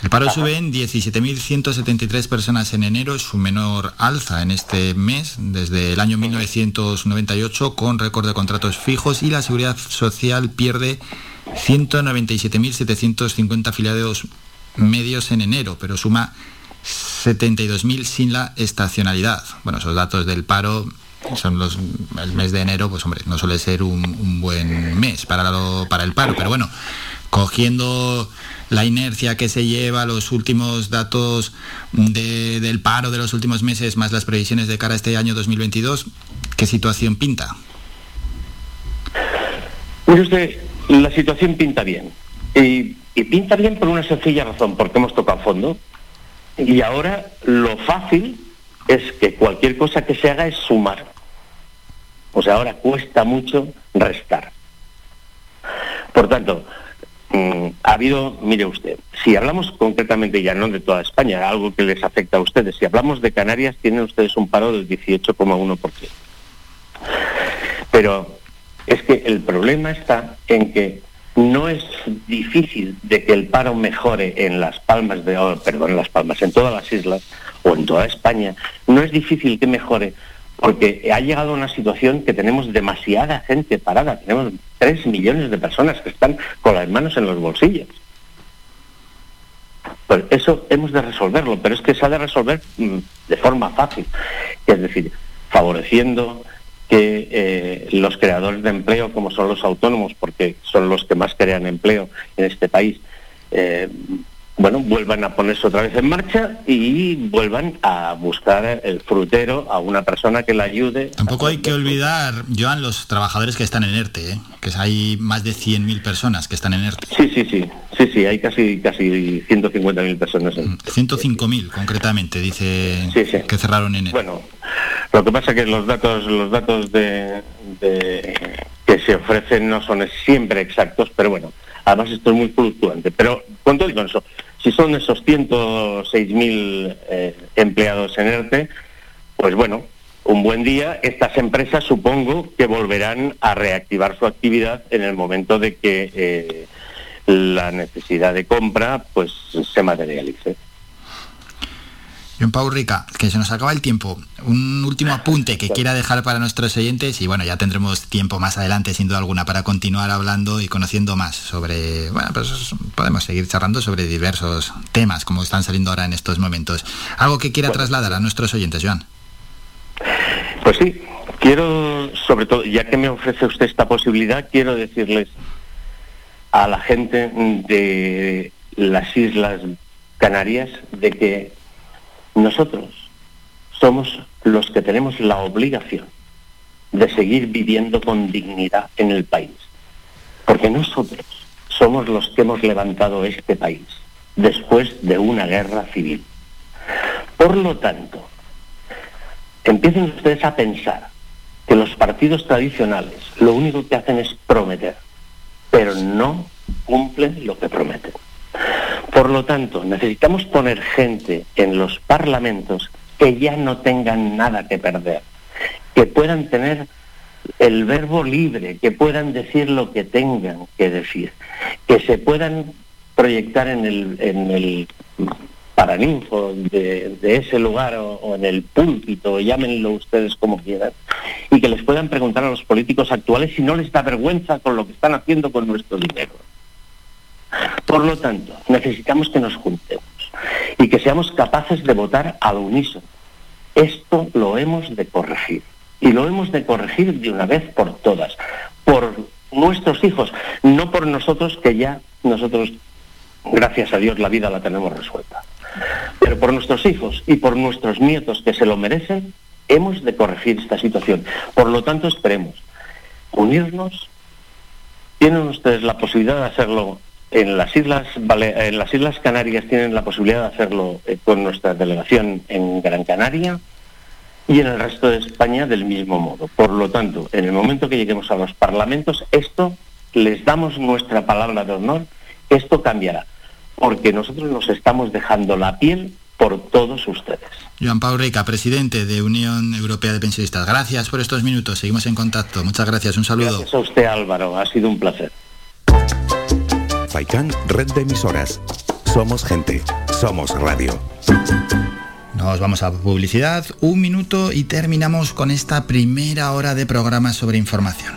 el paro sube en 17.173 personas en enero, es su menor alza en este mes desde el año 1998 con récord de contratos fijos y la seguridad social pierde 197.750 afiliados medios en enero, pero suma 72.000 sin la estacionalidad. Bueno, esos datos del paro son los el mes de enero, pues hombre, no suele ser un, buen mes para, lo, para el paro, pero bueno, cogiendo la inercia que se lleva, los últimos datos de, del paro de los últimos meses, más las previsiones de cara a este año 2022, ¿qué situación pinta? Mire usted, la situación pinta bien. Y, y pinta bien por una sencilla razón, porque hemos tocado fondo. Y ahora lo fácil es que cualquier cosa que se haga es sumar. O sea, ahora cuesta mucho restar. Por tanto, mm, ha habido, mire usted, si hablamos concretamente ya no de toda España, algo que les afecta a ustedes, si hablamos de Canarias, tienen ustedes un paro del 18,1%. Pero es que el problema está en que no es difícil de que el paro mejore en las palmas de, perdón, en las palmas, en todas las islas o en toda España, no es difícil que mejore porque ha llegado a una situación que tenemos demasiada gente parada, tenemos tres millones de personas que están con las manos en los bolsillos. Pues eso hemos de resolverlo, pero es que se ha de resolver mm, de forma fácil, es decir, favoreciendo que eh, los creadores de empleo, como son los autónomos, porque son los que más crean empleo en este país, eh, bueno, vuelvan a ponerse otra vez en marcha y vuelvan a buscar el frutero a una persona que la ayude. Tampoco hay que olvidar, Joan, los trabajadores que están en ERTE, ¿eh? que hay más de 100.000 personas que están en ERTE. Sí, sí, sí, sí, sí, hay casi casi 150.000 personas. En... 105.000 mm, concretamente, dice que cerraron en ERTE. Bueno, lo que pasa es que los datos, los datos de, que se ofrecen no son siempre exactos, pero bueno, además esto es muy fluctuante. Pero con todo y con eso, si son esos 106.000 eh, empleados en ERTE, pues bueno, un buen día, estas empresas supongo que volverán a reactivar su actividad en el momento de que eh, la necesidad de compra pues se materialice. John Pau Rica, que se nos acaba el tiempo. Un último apunte que quiera dejar para nuestros oyentes y bueno, ya tendremos tiempo más adelante, sin duda alguna, para continuar hablando y conociendo más sobre, bueno, pues podemos seguir charlando sobre diversos temas como están saliendo ahora en estos momentos. ¿Algo que quiera trasladar a nuestros oyentes, Joan? Pues sí, quiero, sobre todo, ya que me ofrece usted esta posibilidad, quiero decirles a la gente de las Islas Canarias de que nosotros somos los que tenemos la obligación de seguir viviendo con dignidad en el país, porque nosotros somos los que hemos levantado este país después de una guerra civil. Por lo tanto, empiecen ustedes a pensar que los partidos tradicionales lo único que hacen es prometer, pero no cumplen lo que prometen. Por lo tanto, necesitamos poner gente en los parlamentos que ya no tengan nada que perder, que puedan tener el verbo libre, que puedan decir lo que tengan que decir, que se puedan proyectar en el, en el paraninfo de, ese lugar o, en el púlpito, llámenlo ustedes como quieran, y que les puedan preguntar a los políticos actuales si no les da vergüenza con lo que están haciendo con nuestro dinero. Por lo tanto, necesitamos que nos juntemos y que seamos capaces de votar al unísono. Esto lo hemos de corregir. Y lo hemos de corregir de una vez por todas, por nuestros hijos, no por nosotros que ya nosotros, gracias a Dios, la vida la tenemos resuelta. Pero por nuestros hijos y por nuestros nietos que se lo merecen, hemos de corregir esta situación. Por lo tanto, esperemos unirnos. Tienen ustedes la posibilidad de hacerlo en las Islas, en las Islas Canarias tienen la posibilidad de hacerlo eh, con nuestra delegación en Gran Canaria y en el resto de España del mismo modo. Por lo tanto, en el momento que lleguemos a los parlamentos, esto les damos nuestra palabra de honor, esto cambiará, porque nosotros nos estamos dejando la piel por todos ustedes. Joan Pau Rica, presidente de Unión Europea de Pensionistas. Gracias por estos minutos. Seguimos en contacto. Muchas gracias. Un saludo. Gracias a usted, Álvaro. Ha sido un placer. Faikán, red de emisoras. Somos gente, somos radio. Nos vamos a publicidad, un minuto y terminamos con esta primera hora de programa sobre información.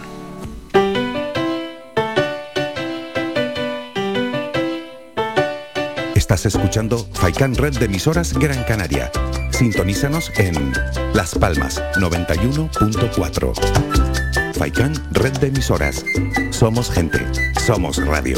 Estás escuchando Faikán Red de Emisoras Gran Canaria. Sintonízanos en Las Palmas 91.4. Faikán Red de Emisoras. Somos gente, somos radio.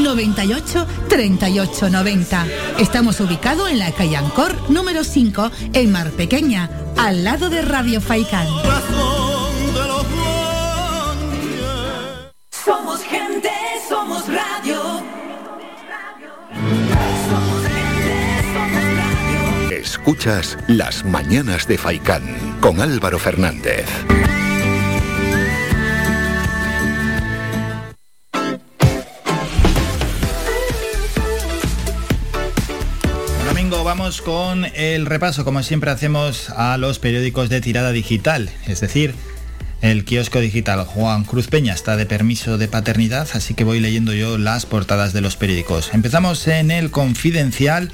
98 38 90. Estamos ubicados en la calle Ancor número 5 en Mar Pequeña, al lado de Radio Faicán. Somos gente, somos radio. Escuchas Las Mañanas de Faicán con Álvaro Fernández. Vamos con el repaso, como siempre hacemos, a los periódicos de tirada digital, es decir, el kiosco digital Juan Cruz Peña está de permiso de paternidad, así que voy leyendo yo las portadas de los periódicos. Empezamos en el Confidencial.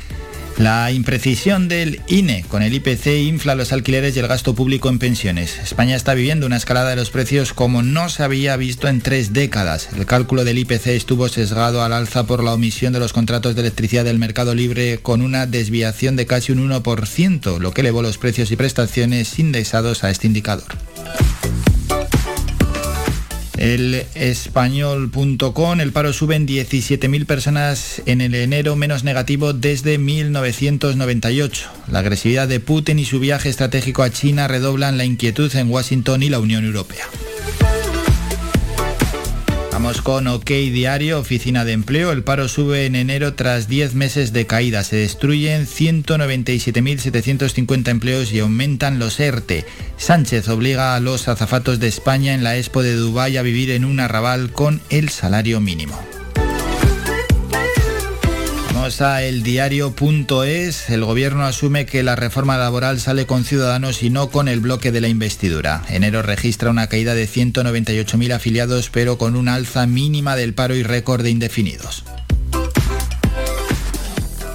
La imprecisión del INE con el IPC infla los alquileres y el gasto público en pensiones. España está viviendo una escalada de los precios como no se había visto en tres décadas. El cálculo del IPC estuvo sesgado al alza por la omisión de los contratos de electricidad del mercado libre con una desviación de casi un 1%, lo que elevó los precios y prestaciones indexados a este indicador. El español.com, el paro sube en 17.000 personas en el enero menos negativo desde 1998. La agresividad de Putin y su viaje estratégico a China redoblan la inquietud en Washington y la Unión Europea. Vamos con OK Diario, Oficina de Empleo. El paro sube en enero tras 10 meses de caída. Se destruyen 197.750 empleos y aumentan los ERTE. Sánchez obliga a los azafatos de España en la Expo de Dubái a vivir en un arrabal con el salario mínimo. Vamos a eldiario.es. El gobierno asume que la reforma laboral sale con Ciudadanos y no con el bloque de la investidura. Enero registra una caída de 198.000 afiliados, pero con una alza mínima del paro y récord de indefinidos.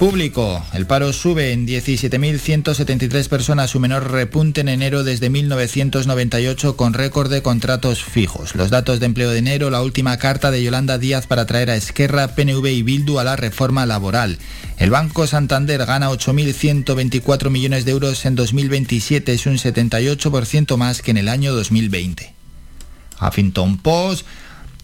Público. El paro sube en 17.173 personas, su menor repunte en enero desde 1998 con récord de contratos fijos. Los datos de empleo de enero, la última carta de Yolanda Díaz para traer a Esquerra, PNV y Bildu a la reforma laboral. El Banco Santander gana 8.124 millones de euros en 2027, es un 78% más que en el año 2020. Huffington Post.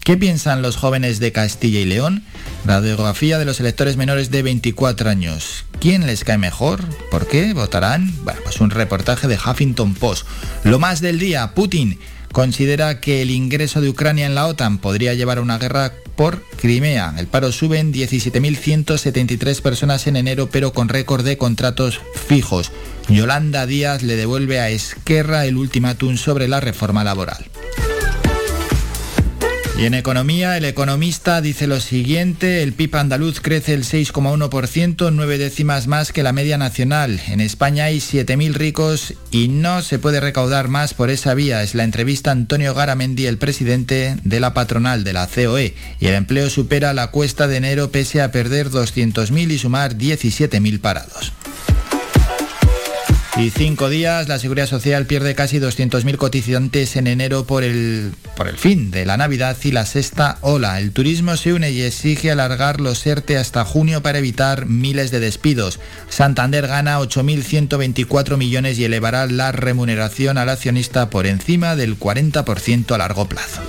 ¿Qué piensan los jóvenes de Castilla y León? Radiografía de los electores menores de 24 años. ¿Quién les cae mejor? ¿Por qué? ¿Votarán? Bueno, pues un reportaje de Huffington Post. Lo más del día, Putin considera que el ingreso de Ucrania en la OTAN podría llevar a una guerra por Crimea. El paro sube en 17.173 personas en enero, pero con récord de contratos fijos. Yolanda Díaz le devuelve a Esquerra el ultimátum sobre la reforma laboral. Y en economía, el economista dice lo siguiente, el PIB andaluz crece el 6,1%, nueve décimas más que la media nacional. En España hay 7.000 ricos y no se puede recaudar más por esa vía. Es la entrevista Antonio Garamendi, el presidente de la patronal de la COE. Y el empleo supera la cuesta de enero pese a perder 200.000 y sumar 17.000 parados. Y cinco días, la Seguridad Social pierde casi 200.000 cotizantes en enero por el, por el fin de la Navidad y la sexta ola. El turismo se une y exige alargar los ERTE hasta junio para evitar miles de despidos. Santander gana 8.124 millones y elevará la remuneración al accionista por encima del 40% a largo plazo.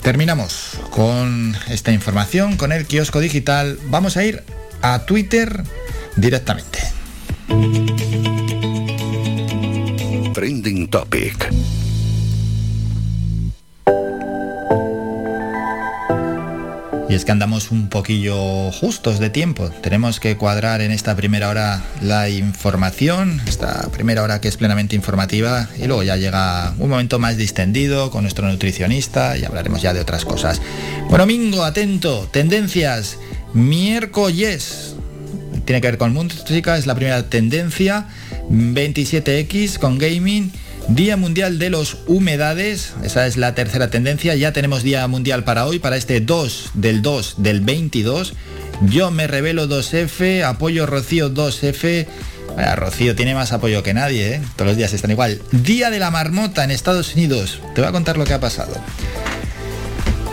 Terminamos con esta información, con el kiosco digital. Vamos a ir a Twitter directamente. Trending Topic. Y es que andamos un poquillo justos de tiempo. Tenemos que cuadrar en esta primera hora la información, esta primera hora que es plenamente informativa, y luego ya llega un momento más distendido con nuestro nutricionista y hablaremos ya de otras cosas. Bueno, Mingo, atento, tendencias, miércoles. Tiene que ver con música, es la primera tendencia. 27X con gaming. Día Mundial de los Humedades, esa es la tercera tendencia, ya tenemos Día Mundial para hoy, para este 2 del 2 del 22. Yo me revelo 2F, apoyo Rocío 2F. Rocío tiene más apoyo que nadie, ¿eh? todos los días están igual. Día de la marmota en Estados Unidos. Te voy a contar lo que ha pasado.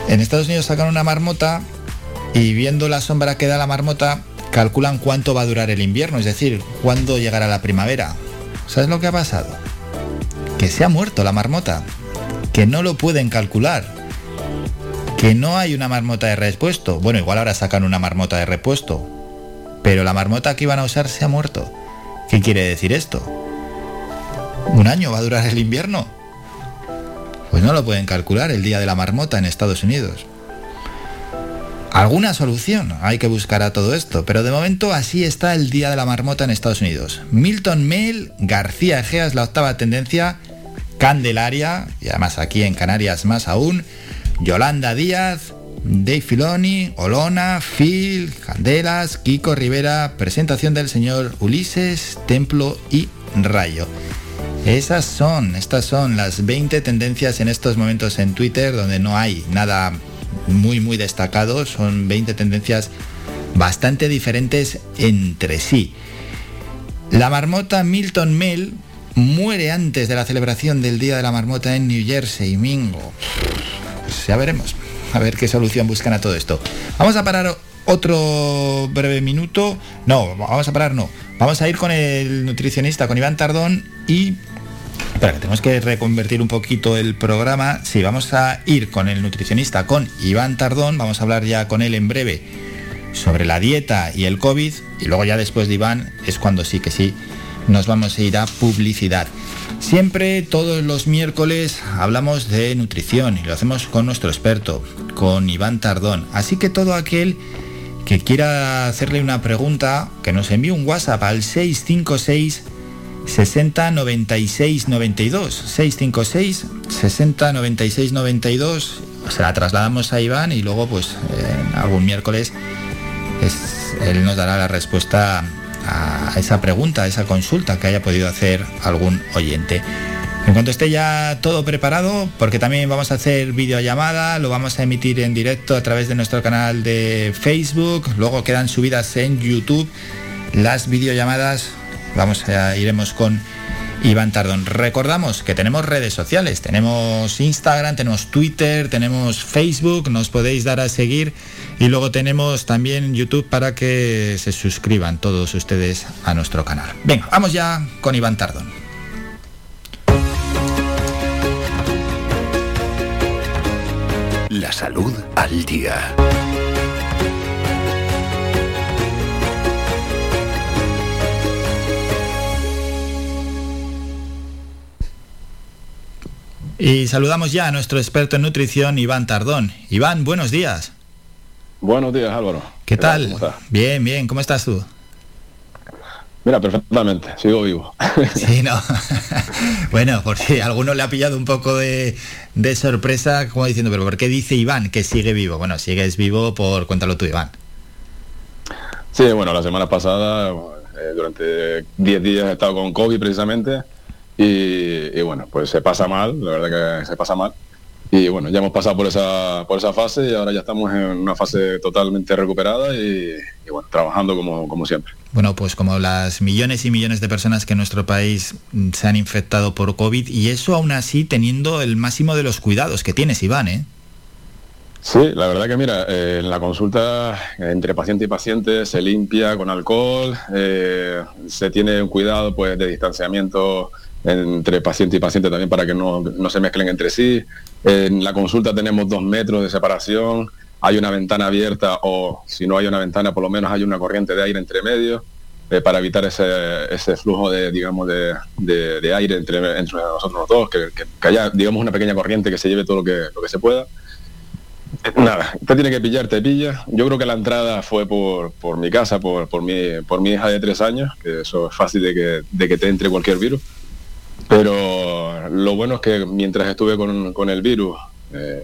En Estados Unidos sacan una marmota y viendo la sombra que da la marmota, calculan cuánto va a durar el invierno, es decir, cuándo llegará la primavera. ¿Sabes lo que ha pasado? Que se ha muerto la marmota, que no lo pueden calcular, que no hay una marmota de repuesto. Bueno, igual ahora sacan una marmota de repuesto, pero la marmota que iban a usar se ha muerto. ¿Qué quiere decir esto? ¿Un año va a durar el invierno? Pues no lo pueden calcular el día de la marmota en Estados Unidos. Alguna solución hay que buscar a todo esto, pero de momento así está el Día de la Marmota en Estados Unidos. Milton Mail, García Egeas, la octava tendencia, Candelaria, y además aquí en Canarias más aún, Yolanda Díaz, Dave Filoni, Olona, Phil, Candelas, Kiko Rivera, presentación del señor Ulises, Templo y Rayo. Esas son, estas son las 20 tendencias en estos momentos en Twitter donde no hay nada muy muy destacado, son 20 tendencias bastante diferentes entre sí. La marmota Milton Mill muere antes de la celebración del Día de la Marmota en New Jersey, Mingo. ya veremos, a ver qué solución buscan a todo esto. Vamos a parar otro breve minuto. No, vamos a parar, no. Vamos a ir con el nutricionista, con Iván Tardón y Espera, que tenemos que reconvertir un poquito el programa. Sí, vamos a ir con el nutricionista, con Iván Tardón. Vamos a hablar ya con él en breve sobre la dieta y el COVID. Y luego ya después de Iván es cuando sí que sí nos vamos a ir a publicidad. Siempre, todos los miércoles, hablamos de nutrición y lo hacemos con nuestro experto, con Iván Tardón. Así que todo aquel que quiera hacerle una pregunta, que nos envíe un WhatsApp al 656 60 96 92 656 60 96 92 se la trasladamos a Iván y luego pues algún miércoles él nos dará la respuesta a esa pregunta, a esa consulta que haya podido hacer algún oyente. En cuanto esté ya todo preparado, porque también vamos a hacer videollamada, lo vamos a emitir en directo a través de nuestro canal de Facebook, luego quedan subidas en YouTube las videollamadas Vamos a iremos con Iván Tardón. Recordamos que tenemos redes sociales, tenemos Instagram, tenemos Twitter, tenemos Facebook, nos podéis dar a seguir y luego tenemos también YouTube para que se suscriban todos ustedes a nuestro canal. Venga, vamos ya con Iván Tardón. La salud al día. Y saludamos ya a nuestro experto en nutrición, Iván Tardón. Iván, buenos días. Buenos días, Álvaro. ¿Qué, tal? Bien, bien, ¿cómo estás tú? Mira, perfectamente, sigo vivo. Sí, no. bueno, porque a alguno le ha pillado un poco de, sorpresa, como diciendo, pero ¿por qué dice Iván que sigue vivo? Bueno, sigues vivo por, cuéntalo tú, Iván. Sí, bueno, la semana pasada, eh, durante 10 días he estado con COVID precisamente y, bueno, pues se pasa mal, la verdad que se pasa mal. Y bueno, ya hemos pasado por esa, por esa fase y ahora ya estamos en una fase totalmente recuperada y, bueno, trabajando como, como siempre. Bueno, pues como las millones y millones de personas que en nuestro país se han infectado por COVID y eso aún así teniendo el máximo de los cuidados que tienes, Iván, ¿eh? Sí, la verdad que mira, eh, en la consulta entre paciente y paciente se limpia con alcohol, eh, se tiene un cuidado pues de distanciamiento entre paciente y paciente también para que no, se mezclen entre sí. En la consulta tenemos dos metros de separación, hay una ventana abierta o si no hay una ventana por lo menos hay una corriente de aire entre medio eh, para evitar ese, ese, flujo de, digamos, de, de, aire entre, entre nosotros dos, que, haya, digamos, una pequeña corriente que se lleve todo lo que, lo que se pueda. Nada, usted tiene que pillar, te pilla. Yo creo que la entrada fue por, por mi casa, por, por, mi, por mi hija de tres años, que eso es fácil de que, de que te entre cualquier virus. Pero lo bueno es que mientras estuve con, el virus, eh,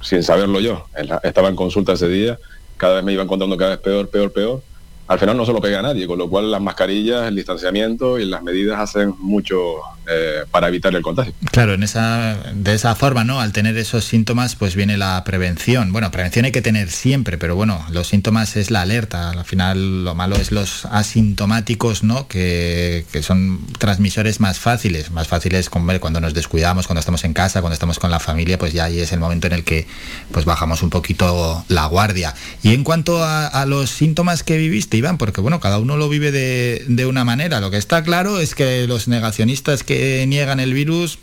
sin saberlo yo, estaba en consulta ese día, cada vez me iban contando cada vez peor, peor, peor. Al final no se lo pega a nadie, con lo cual las mascarillas, el distanciamiento y las medidas hacen mucho, eh, para evitar el contagio. Claro, en esa, de esa forma, ¿no? Al tener esos síntomas, pues viene la prevención. Bueno, prevención hay que tener siempre, pero bueno, los síntomas es la alerta. Al final lo malo es los asintomáticos, ¿no? Que, que son transmisores más fáciles, más fáciles cuando nos descuidamos, cuando estamos en casa, cuando estamos con la familia, pues ya ahí es el momento en el que pues bajamos un poquito la guardia. Y en cuanto a, los síntomas que viviste, Iván, porque bueno, cada uno lo vive de, de una manera. Lo que está claro es que los negacionistas que niegan el virus,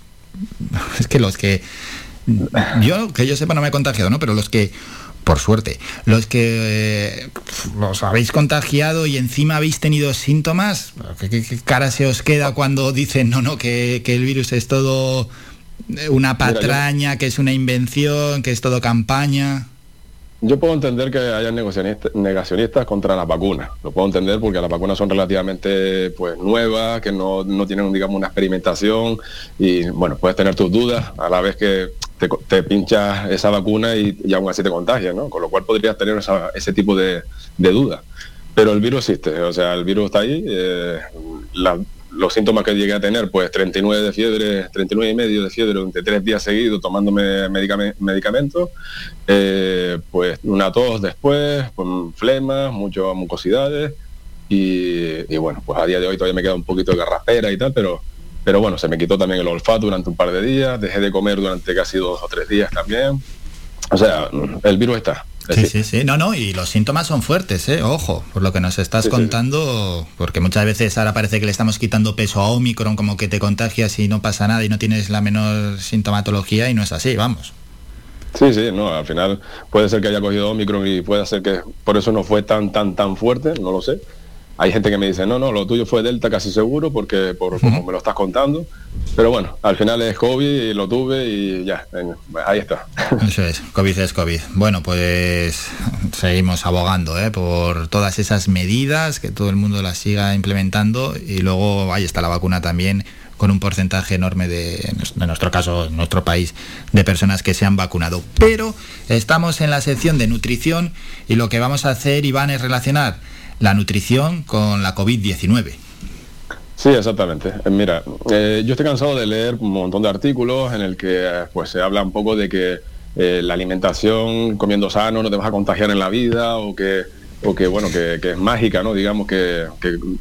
es que los que yo que yo sepa no me he contagiado, ¿no? Pero los que por suerte, los que eh, los habéis contagiado y encima habéis tenido síntomas, ¿qué, cara se os queda cuando dicen no, no, que, el virus es todo una patraña, que es una invención, que es todo campaña? Yo puedo entender que haya negacionistas, contra las vacunas. Lo puedo entender porque las vacunas son relativamente pues nuevas, que no, tienen digamos una experimentación y bueno, puedes tener tus dudas a la vez que te, pinchas esa vacuna y, aún así te contagias, ¿no? Con lo cual podrías tener ese tipo de, dudas. Pero el virus existe, o sea, el virus está ahí. Eh, los síntomas que llegué a tener, pues 39 de fiebre, 39 y medio de fiebre durante tres días seguidos tomándome medicamentos, eh, pues una tos después, con flemas, muchas mucosidades y, bueno, pues a día de hoy todavía me queda un poquito de garraspera y tal, pero, pero bueno, se me quitó también el olfato durante un par de días, dejé de comer durante casi dos o tres días también. O sea, el virus está. Sí, sí, sí. No, no, y los síntomas son fuertes, ¿eh? Ojo, por lo que nos estás contando, porque muchas veces ahora parece que le estamos quitando peso a Omicron, como que te contagias y no pasa nada y no tienes la menor sintomatología y no es así, vamos. Sí, sí, no, al final puede ser que haya cogido Omicron y puede ser que por eso no fue tan, tan, tan fuerte, no lo sé. Hay gente que me dice, no, no, lo tuyo fue Delta casi seguro porque por como me lo estás contando. Pero bueno, al final es COVID y lo tuve y ya, ahí está. Eso es, COVID es COVID. Bueno, pues seguimos abogando ¿eh? por todas esas medidas, que todo el mundo las siga implementando y luego ahí está la vacuna también con un porcentaje enorme de, en nuestro caso, en nuestro país, de personas que se han vacunado. Pero estamos en la sección de nutrición y lo que vamos a hacer, Iván, es relacionar la nutrición con la COVID-19. Sí, exactamente. Eh, mira, eh, yo estoy cansado de leer un montón de artículos en el que eh, pues se habla un poco de que la alimentación comiendo sano no te vas a contagiar en la vida o que o que bueno que, es mágica, ¿no? Digamos que,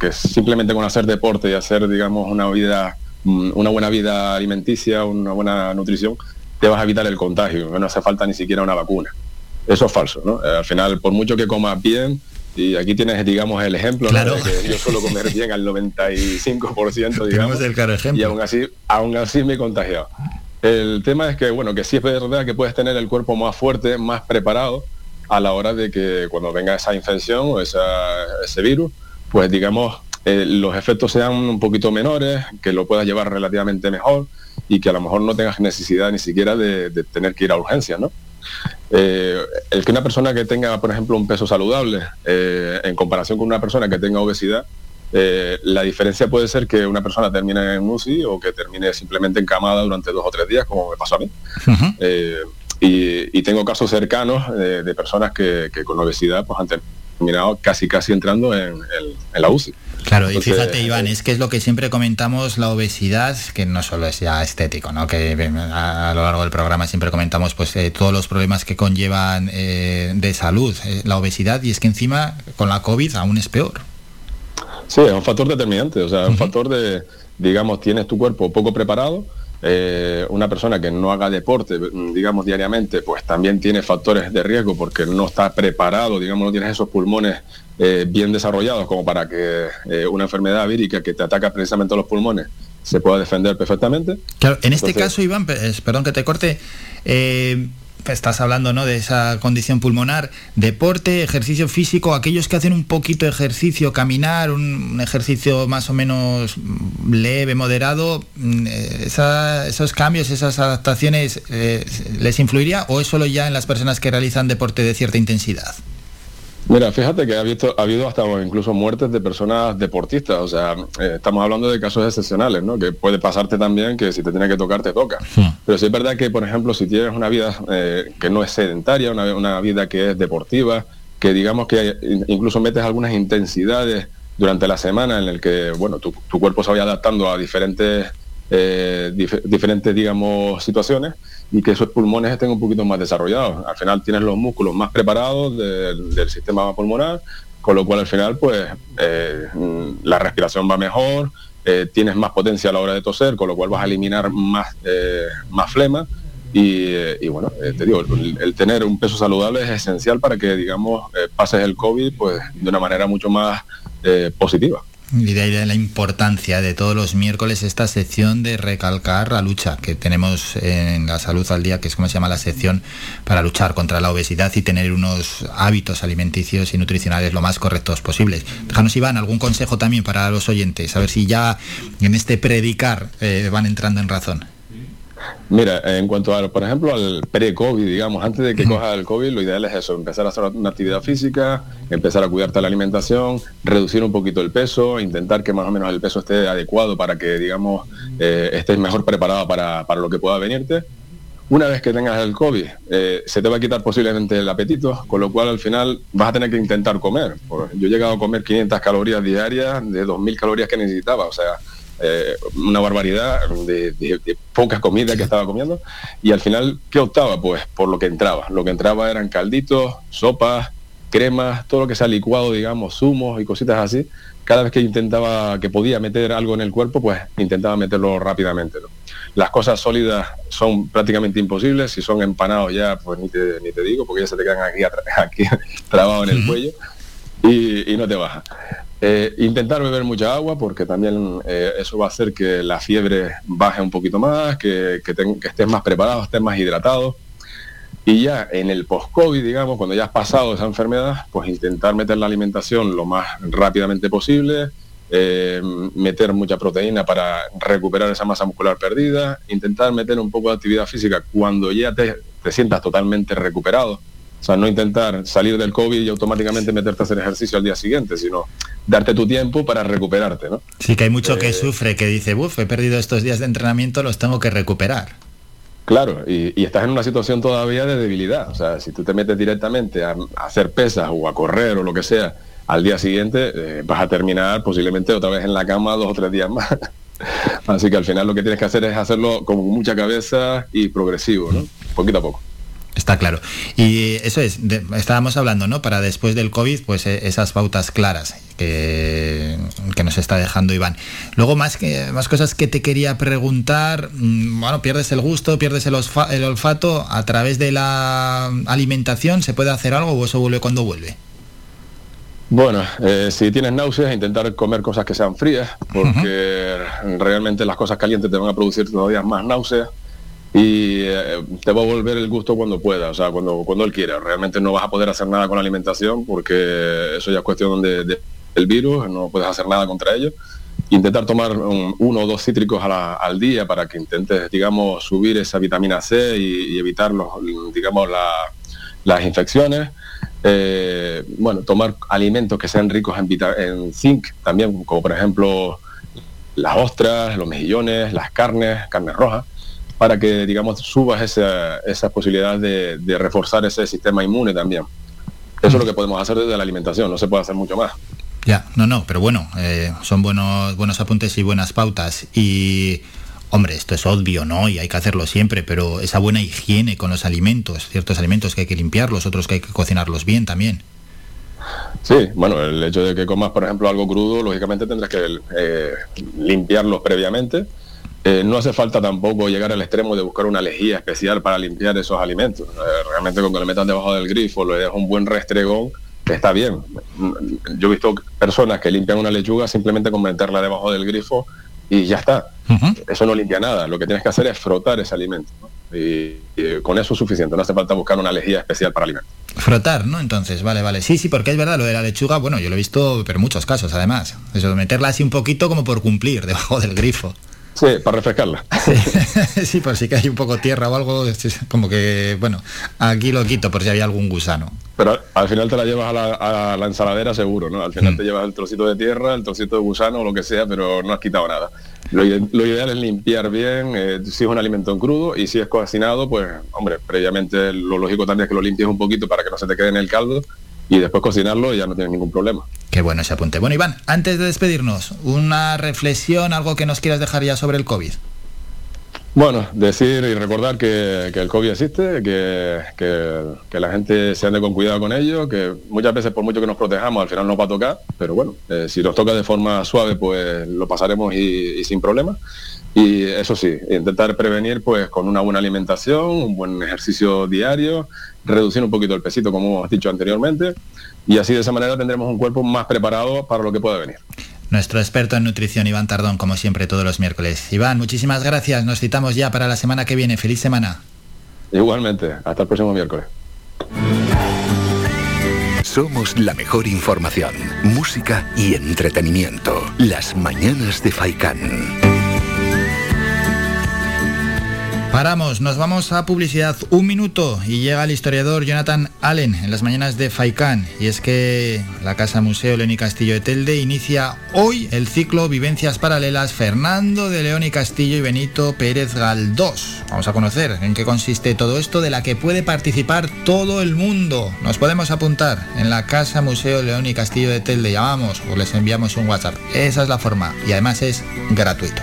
que, simplemente con hacer deporte y hacer digamos una vida mm, una buena vida alimenticia, una buena nutrición, te vas a evitar el contagio, no hace falta ni siquiera una vacuna. Eso es falso, ¿no? al final, por mucho que comas bien, y aquí tienes, digamos, el ejemplo, claro. que yo suelo comer bien al 95%, digamos. El claro ejemplo. Y aún así, aún así me he contagiado. El tema es que, bueno, que sí es verdad que puedes tener el cuerpo más fuerte, más preparado a la hora de que cuando venga esa infección o ese virus, pues digamos, eh, los efectos sean un poquito menores, que lo puedas llevar relativamente mejor y que a lo mejor no tengas necesidad ni siquiera de, de tener que ir a urgencias, ¿no? Eh, el que una persona que tenga, por ejemplo, un peso saludable, eh, en comparación con una persona que tenga obesidad, eh, la diferencia puede ser que una persona termine en UCI o que termine simplemente encamada durante dos o tres días, como me pasó a mí. y, tengo casos cercanos de personas que, con obesidad pues, han terminado casi casi entrando en la UCI. Claro, y fíjate, Iván, es que es lo que siempre comentamos, la obesidad, que no solo es ya estético, ¿no? Que a, lo largo del programa siempre comentamos pues eh, todos los problemas que conllevan eh, de salud, eh, la obesidad, y es que encima con la COVID aún es peor. Sí, es un factor determinante, o sea, un factor de, digamos, tienes tu cuerpo poco preparado, una persona que no haga deporte, digamos, diariamente, pues también tiene factores de riesgo porque no está preparado, digamos, no tienes esos pulmones eh, bien desarrollados como para que eh, una enfermedad vírica que te ataca precisamente los pulmones se pueda defender perfectamente. Claro, en este caso, Iván, perdón que te corte, eh, estás hablando ¿no? de esa condición pulmonar, deporte, ejercicio físico, aquellos que hacen un poquito de ejercicio, caminar, un, ejercicio más o menos leve, moderado, mm, esos cambios, esas adaptaciones, ¿les influiría o es solo ya en las personas que realizan deporte de cierta intensidad? Mira, fíjate que ha, visto, ha habido hasta incluso muertes de personas deportistas, o sea, eh, estamos hablando de casos excepcionales, ¿no? Que puede pasarte también que si te tiene que tocar, te toca. Pero sí es verdad que, por ejemplo, si tienes una vida eh, que no es sedentaria, una, vida que es deportiva, que digamos que incluso metes algunas intensidades durante la semana en el que, bueno, tu, cuerpo se vaya adaptando a diferentes eh, diferentes, digamos, situaciones y que esos pulmones estén un poquito más desarrollados. Al final tienes los músculos más preparados del sistema pulmonar, con lo cual al final pues eh, la respiración va mejor, eh, tienes más potencia a la hora de toser, con lo cual vas a eliminar más, más flema. Y, bueno, te digo, el, tener un peso saludable es esencial para que, digamos, pases el COVID pues, de una manera mucho más positiva. Y de ahí la importancia de todos los miércoles esta sección de recalcar la lucha que tenemos en la salud al día, que es como se llama la sección para luchar contra la obesidad y tener unos hábitos alimenticios y nutricionales lo más correctos posibles. Déjanos, Iván, algún consejo también para los oyentes, a ver si ya en este predicar eh, van entrando en razón. Mira, en cuanto a, por ejemplo, al pre-COVID, digamos, antes de que coja el COVID, lo ideal es eso, empezar a hacer una actividad física, empezar a cuidarte la alimentación, reducir un poquito el peso, intentar que más o menos el peso esté adecuado para que, digamos, eh, estés mejor preparado para, lo que pueda venirte. Una vez que tengas el COVID, eh, se te va a quitar posiblemente el apetito, con lo cual al final vas a tener que intentar comer. Yo he llegado a comer 500 calorías diarias de 2.000 calorías que necesitaba, o sea, eh, una barbaridad de, poca comida que estaba comiendo. Y al final, ¿qué optaba? Pues por lo que entraba. Lo que entraba eran calditos, sopas, cremas, todo lo que sea licuado, digamos, zumos y cositas así. Cada vez que intentaba, que podía meter algo en el cuerpo, pues intentaba meterlo rápidamente. Las cosas sólidas son prácticamente imposibles. Si son empanados ya, pues ni te, ni te digo, porque ya se te quedan aquí, aquí trabados en el cuello y, y no te baja. Eh, intentar beber mucha agua porque también eh, eso va a hacer que la fiebre baje un poquito más, que, que, estés más preparado, estés más hidratado. Y ya en el post-COVID, digamos, cuando ya has pasado esa enfermedad, pues intentar meter la alimentación lo más rápidamente posible, eh, meter mucha proteína para recuperar esa masa muscular perdida, intentar meter un poco de actividad física cuando ya te sientas totalmente recuperado o sea, no intentar salir del COVID y automáticamente meterte a hacer ejercicio al día siguiente, sino darte tu tiempo para recuperarte, ¿no? Sí, que hay mucho que eh, sufre, que dice, uff, he perdido estos días de entrenamiento, los tengo que recuperar. Claro, y, estás en una situación todavía de debilidad. O sea, si tú te metes directamente a, hacer pesas o a correr o lo que sea, al día siguiente eh, vas a terminar posiblemente otra vez en la cama dos o tres días más. Así que al final lo que tienes que hacer es hacerlo con mucha cabeza y progresivo, ¿no? Poquito a poco. Está claro. Y eso es, estábamos hablando, ¿no? Para después del COVID, pues e, esas pautas claras que, que, nos está dejando Iván. Luego, más, que, más cosas que te quería preguntar. Mm, bueno, pierdes el gusto, pierdes el, el olfato. ¿A través de la alimentación se puede hacer algo o eso vuelve cuando vuelve? Bueno, eh, si tienes náuseas, intentar comer cosas que sean frías, porque realmente las cosas calientes te van a producir todavía más náuseas y eh, te va a volver el gusto cuando pueda, o sea, cuando, cuando él quiera. Realmente no vas a poder hacer nada con la alimentación porque eso ya es cuestión de, del virus, no puedes hacer nada contra ello. Intentar tomar uno o dos cítricos al día para que intentes, digamos, subir esa vitamina C y, evitar, los, digamos, las infecciones. Eh, bueno, tomar alimentos que sean ricos en, en zinc también, como por ejemplo las ostras, los mejillones, las carnes, carnes rojas para que, digamos, subas esa, esa posibilidad de, reforzar ese sistema inmune también. Eso es lo que podemos hacer desde la alimentación, no se puede hacer mucho más. Ya, no, no, pero bueno, eh, son buenos, buenos apuntes y buenas pautas. Y, hombre, esto es obvio, ¿no? Y hay que hacerlo siempre, pero esa buena higiene con los alimentos, ciertos alimentos que hay que limpiarlos, otros que hay que cocinarlos bien también. Sí, bueno, el hecho de que comas, por ejemplo, algo crudo, lógicamente tendrás que eh, limpiarlos previamente eh, no hace falta tampoco llegar al extremo de buscar una lejía especial para limpiar esos alimentos. Eh, realmente con que le metas debajo del grifo, le dejas un buen restregón, está bien. Yo he visto personas que limpian una lechuga simplemente con meterla debajo del grifo y ya está. Eso no limpia nada. Lo que tienes que hacer es frotar ese alimento. Y, con eso es suficiente. No hace falta buscar una lejía especial para alimentos. Frotar, ¿no? Entonces, vale, vale. Sí, sí, porque es verdad, lo de la lechuga, bueno, yo lo he visto, pero en muchos casos, además. Eso de meterla así un poquito como por cumplir, debajo del grifo. Sí, para refrescarla. Sí, por si que hay un poco tierra o algo, como que, bueno, aquí lo quito por si había algún gusano. Pero al final te la llevas a la, ensaladera seguro, ¿no? Al final mm. te llevas el trocito de tierra, el trocito de gusano o lo que sea, pero no has quitado nada. Lo, ideal es limpiar bien, eh, si es un alimento en crudo y si es cocinado, pues, hombre, previamente lo lógico también es que lo limpies un poquito para que no se te quede en el caldo y después cocinarlo y ya no tienes ningún problema. Qué bueno ese apunte. Bueno, Iván, antes de despedirnos, una reflexión, algo que nos quieras dejar ya sobre el COVID. Bueno, decir y recordar que, el COVID existe, que, que, la gente se ande con cuidado con ello, que muchas veces por mucho que nos protejamos al final nos va a tocar, pero bueno, eh, si nos toca de forma suave pues lo pasaremos y, sin problemas. Y eso sí, intentar prevenir pues con una buena alimentación, un buen ejercicio diario, reducir un poquito el pesito como hemos dicho anteriormente y así de esa manera tendremos un cuerpo más preparado para lo que pueda venir nuestro experto en nutrición, Iván Tardón, como siempre todos los miércoles. Iván, muchísimas gracias. Nos citamos ya para la semana que viene. Feliz semana. Igualmente. Hasta el próximo miércoles. Somos la mejor información, música y entretenimiento. Las mañanas de Faikán. Paramos, nos vamos a publicidad un minuto y llega el historiador Jonathan Allen en las mañanas de Faikán. Y es que la Casa Museo León y Castillo de Telde inicia hoy el ciclo Vivencias Paralelas Fernando de León y Castillo y Benito Pérez Galdós. Vamos a conocer en qué consiste todo esto de la que puede participar todo el mundo. Nos podemos apuntar en la Casa Museo León y Castillo de Telde. Llamamos o les enviamos un WhatsApp. Esa es la forma y además es gratuito.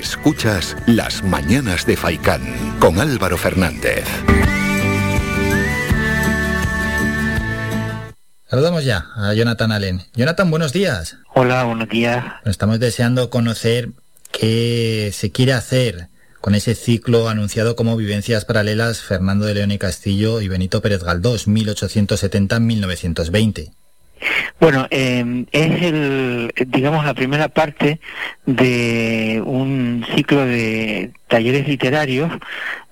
Escuchas Las Mañanas de Faicán con Álvaro Fernández. Saludamos ya a Jonathan Allen. Jonathan, buenos días. Hola, buenos días. Estamos deseando conocer qué se quiere hacer con ese ciclo anunciado como Vivencias Paralelas Fernando de León y Castillo y Benito Pérez Galdós, 1870-1920. Bueno, eh, es el, digamos, la primera parte de un ciclo de talleres literarios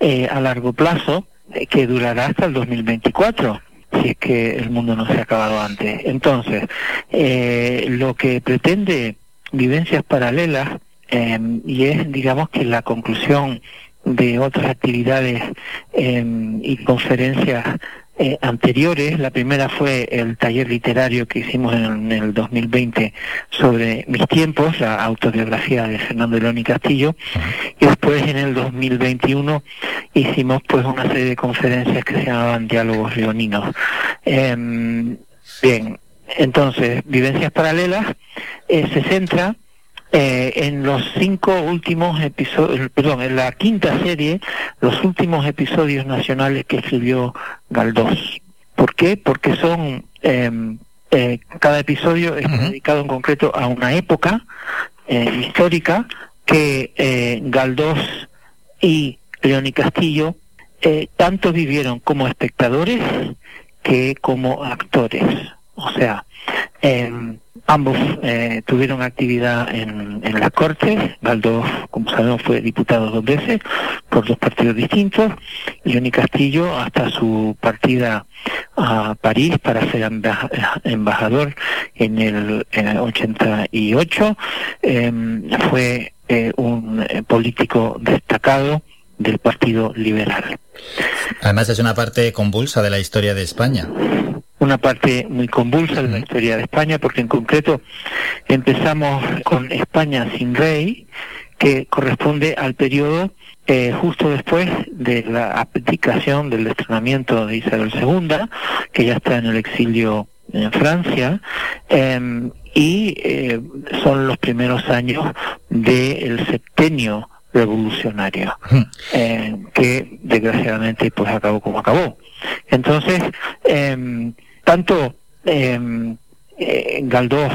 eh, a largo plazo eh, que durará hasta el 2024 si es que el mundo no se ha acabado antes. Entonces, lo que pretende Vivencias Paralelas, y es, digamos, que la conclusión de otras actividades y conferencias eh, anteriores. La primera fue el taller literario que hicimos en, el 2020 sobre mis tiempos, la autobiografía de Fernando León y Castillo. Y después en el 2021 hicimos pues una serie de conferencias que se llamaban Diálogos Leoninos. Em, bien, entonces, Vivencias Paralelas eh, se centra eh, en los cinco últimos episodios, perdón, en la quinta serie, los últimos episodios nacionales que escribió Galdós. ¿Por qué? Porque son, em, eh, cada episodio es dedicado en concreto a una época eh, histórica que Galdós y León y Castillo eh, tanto vivieron como espectadores que como actores. O sea, em, ambos eh, tuvieron actividad en, en las Cortes. Galdós, como sabemos, fue diputado dos veces por dos partidos distintos. Leoni Castillo, hasta su partida a París para ser emba- embajador en el, en el 88, em, fue eh, un eh, político destacado del Partido Liberal. Además es una parte convulsa de la historia de España. Una parte muy convulsa de la historia de España, porque en concreto empezamos con España sin rey, que corresponde al periodo eh, justo después de la abdicación del destronamiento de Isabel II, que ya está en el exilio en Francia, eh, y eh, son los primeros años del septenio revolucionario, eh, que desgraciadamente pues acabó como acabó. Entonces, eh, tanto eh, eh, Galdós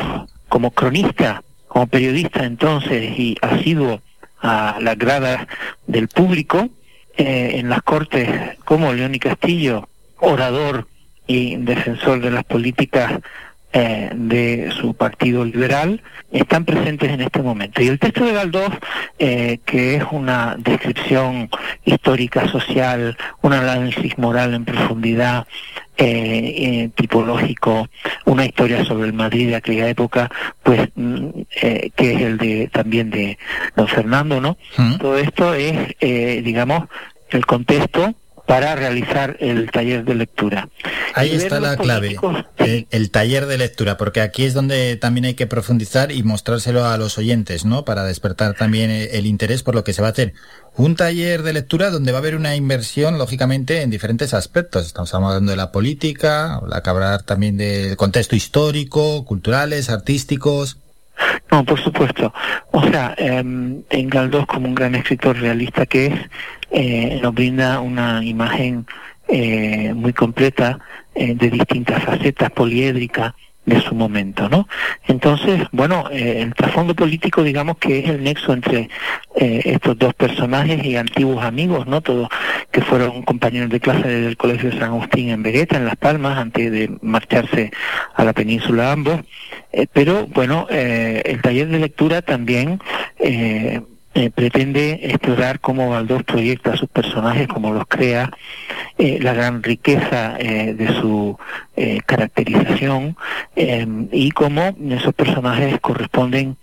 como cronista, como periodista entonces y asiduo a la grada del público, eh, en las cortes como León y Castillo, orador y defensor de las políticas eh, de su partido liberal están presentes en este momento. Y el texto de Galdós, eh, que es una descripción histórica, social, un análisis moral en profundidad, eh, eh, tipológico, una historia sobre el Madrid de aquella época, pues mm, eh, que es el de también de don Fernando, ¿no? Todo esto es, eh, digamos, el contexto para realizar el taller de lectura. Ahí Y está la clave, el, el taller de lectura, porque aquí es donde también hay que profundizar y mostrárselo a los oyentes, ¿no? Para despertar también eh, el interés por lo que se va a hacer. Un taller de lectura donde va a haber una inversión, lógicamente, en diferentes aspectos. Estamos hablando de la política, hablar también del contexto histórico, culturales, artísticos. No, por supuesto. O sea, eh, en Galdós, como un gran escritor realista que es, eh, nos brinda una imagen eh, muy completa eh, de distintas facetas poliédricas de su momento, ¿no? Entonces, bueno, eh, el trasfondo político, digamos que es el nexo entre eh, estos dos personajes y antiguos amigos, ¿no? Todos que fueron compañeros de clase del Colegio de San Agustín en Vegueta, en Las Palmas, antes de marcharse a la península ambos. Eh, pero bueno, eh, el taller de lectura también eh, eh, pretende explorar cómo Galdós proyecta a sus personajes, cómo los crea, eh, la gran riqueza eh, de su eh, caracterización eh, y cómo esos personajes corresponden,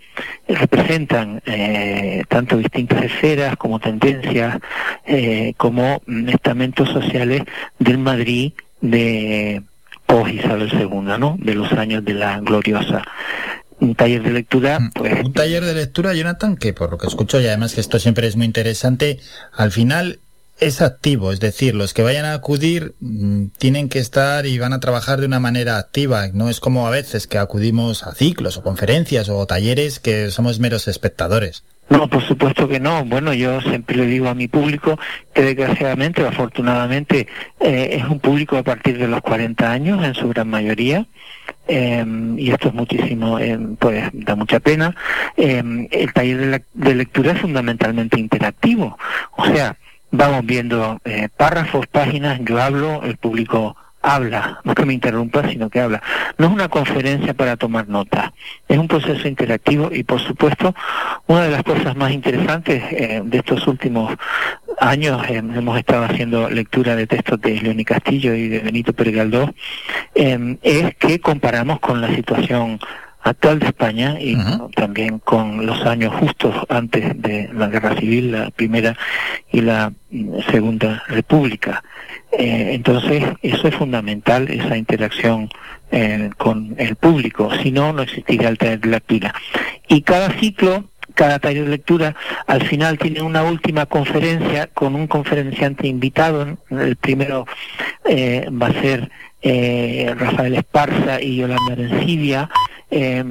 eh, representan eh, tanto distintas esferas como tendencias, eh, como mm, estamentos sociales del Madrid de post Isabel II, ¿no? De los años de la gloriosa. Un taller de lectura, pues Un taller de lectura, Jonathan, que por lo que escucho y además que esto siempre es muy interesante, al final es activo, es decir, los que vayan a acudir mm, tienen que estar y van a trabajar de una manera activa, no es como a veces que acudimos a ciclos o conferencias o talleres que somos meros espectadores. No, por supuesto que no. Bueno, yo siempre le digo a mi público que desgraciadamente afortunadamente eh, es un público a partir de los 40 años en su gran mayoría. eh, y esto es muchísimo, eh, pues da mucha pena. Eh, el taller de, de lectura es fundamentalmente interactivo. O sea, vamos viendo eh, párrafos, páginas, yo hablo, el público habla, no que me interrumpa, sino que habla. No es una conferencia para tomar nota, es un proceso interactivo y por supuesto una de las cosas más interesantes eh, de estos últimos años eh, hemos estado haciendo lectura de textos de León y Castillo y de Benito Pérez Galdós, eh, es que comparamos con la situación actual de España y también con los años justos antes de la guerra civil, la primera y la mm, segunda república. Eh, entonces, eso es fundamental, esa interacción eh, con el público, si no, no existiría el taller de lectura. Y cada ciclo, cada taller de lectura, al final tiene una última conferencia con un conferenciante invitado. El primero eh, va a ser eh, Rafael Esparza y Yolanda Arencibia, eh,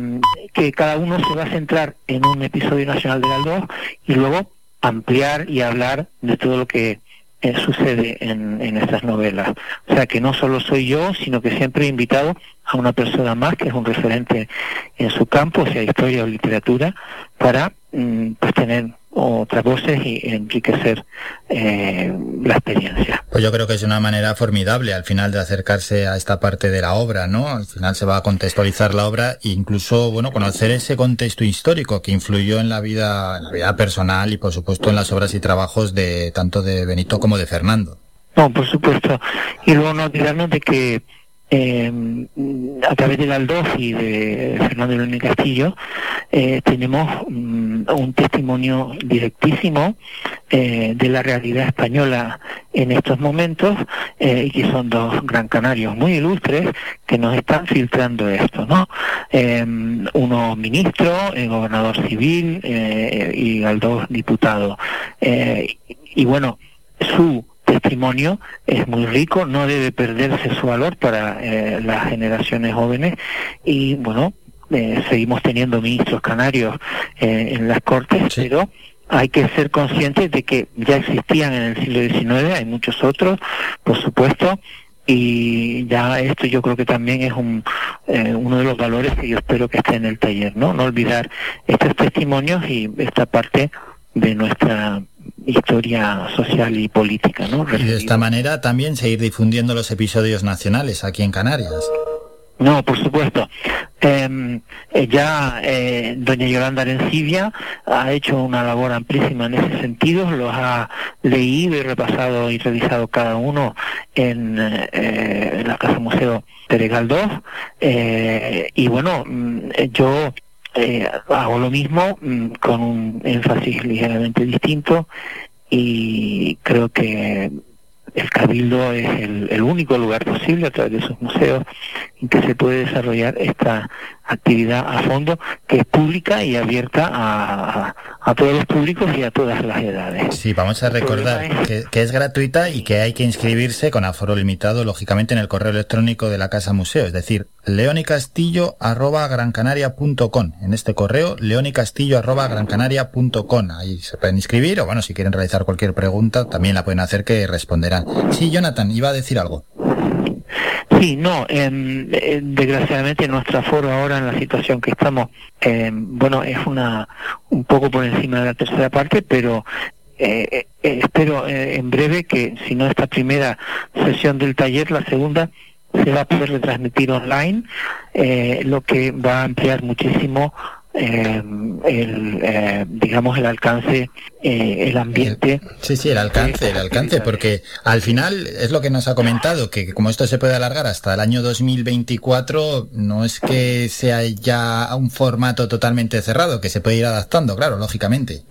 que cada uno se va a centrar en un episodio nacional de Galdós y luego ampliar y hablar de todo lo que eh, sucede en, en estas novelas. O sea que no solo soy yo, sino que siempre he invitado a una persona más que es un referente en su campo, sea historia o literatura, para mm, pues tener otras voces y enriquecer eh, la experiencia. Pues yo creo que es una manera formidable al final de acercarse a esta parte de la obra, ¿no? Al final se va a contextualizar la obra e incluso, bueno, conocer ese contexto histórico que influyó en la vida, en la vida personal y por supuesto en las obras y trabajos de tanto de Benito como de Fernando. No, por supuesto. Y luego no olvidarnos de que eh, a través de Galdós y de Fernando León Castillo eh, tenemos mm, un testimonio directísimo eh, de la realidad española en estos momentos y que son dos gran canarios muy ilustres que nos están filtrando esto, ¿no? uno ministro, el gobernador civil y Galdós diputado. y bueno, su testimonio es muy rico, no debe perderse su valor para eh, las generaciones jóvenes y bueno, eh, seguimos teniendo ministros canarios eh, en las Cortes, pero hay que ser conscientes de que ya existían en el siglo XIX, hay muchos otros, por supuesto, y ya esto yo creo que también es un, uno de los valores que yo espero que esté en el taller, ¿no? No olvidar estos testimonios y esta parte de nuestra historia social y política. ¿no? Y de esta manera también seguir difundiendo los episodios nacionales aquí en Canarias. No, por supuesto. Em, eh, ya eh, doña Yolanda Arencibia ha hecho una labor amplísima en ese sentido, los ha leído y repasado y revisado cada uno en, eh, la Casa Museo Pérez Galdós. y bueno, mm, yo eh, hago lo mismo mm, con un énfasis ligeramente distinto y creo que el Cabildo es el, único lugar posible a través de sus museos en que se puede desarrollar esta actividad a fondo que es pública y abierta a, todos los públicos y a todas las edades. Sí, vamos a recordar que, es gratuita y que hay que inscribirse con aforo limitado, lógicamente, en el correo electrónico de la Casa Museo, es decir, leonicastillo.grancanaria.com. En este correo, leonicastillo.grancanaria.com. Ahí se pueden inscribir o, bueno, si quieren realizar cualquier pregunta, también la pueden hacer que responderán. Sí, Jonathan, iba a decir algo. Sí, no, em, eh, desgraciadamente nuestro aforo ahora en la situación que estamos, em, bueno, es una un poco por encima de la tercera parte, pero eh, eh, espero en breve que si no esta primera sesión del taller, la segunda se va a poder retransmitir online, lo que va a ampliar muchísimo eh, el, eh, digamos, el alcance, eh, el ambiente. Sí, sí, el alcance, el alcance, porque al final es lo que nos ha comentado, que como esto se puede alargar hasta el año 2024, no es que sea ya un formato totalmente cerrado, que se puede ir adaptando, claro, lógicamente.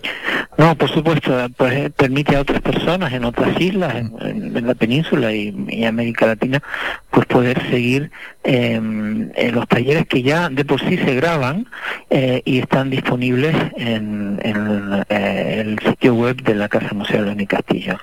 No, por supuesto, pues permite a otras personas en otras islas, en, la península y, América Latina, pues poder seguir em, en los talleres que ya de por sí se graban eh, y están disponibles en, eh, el sitio web de la Casa Museo de Castillo.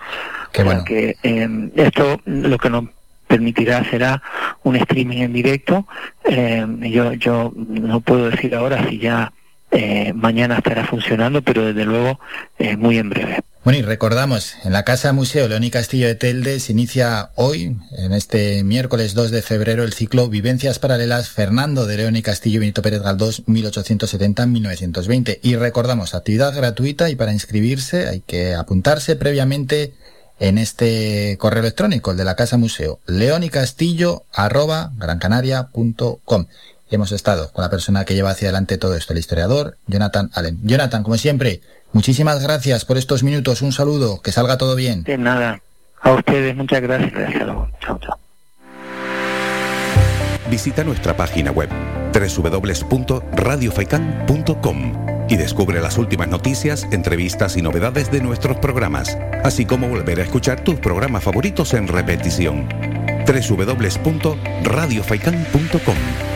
Qué bueno. que em, esto lo que nos permitirá será un streaming en directo. Em, yo, yo no puedo decir ahora si ya eh, mañana estará funcionando, pero desde luego eh, muy en breve. Bueno, y recordamos, en la Casa Museo León Castillo de Telde se inicia hoy, en este miércoles 2 de febrero, el ciclo Vivencias Paralelas Fernando de León y Castillo Benito Pérez Galdós 1870-1920. Y recordamos, actividad gratuita y para inscribirse hay que apuntarse previamente en este correo electrónico, el de la Casa Museo, leonicastillo arroba grancanaria.com hemos estado con la persona que lleva hacia adelante todo esto, el historiador Jonathan Allen. Jonathan, como siempre, muchísimas gracias por estos minutos. Un saludo, que salga todo bien. De nada. A ustedes, muchas gracias. Chao, chao. Visita nuestra página web www.radiofaikan.com y descubre las últimas noticias, entrevistas y novedades de nuestros programas, así como volver a escuchar tus programas favoritos en repetición. www.radiofaikan.com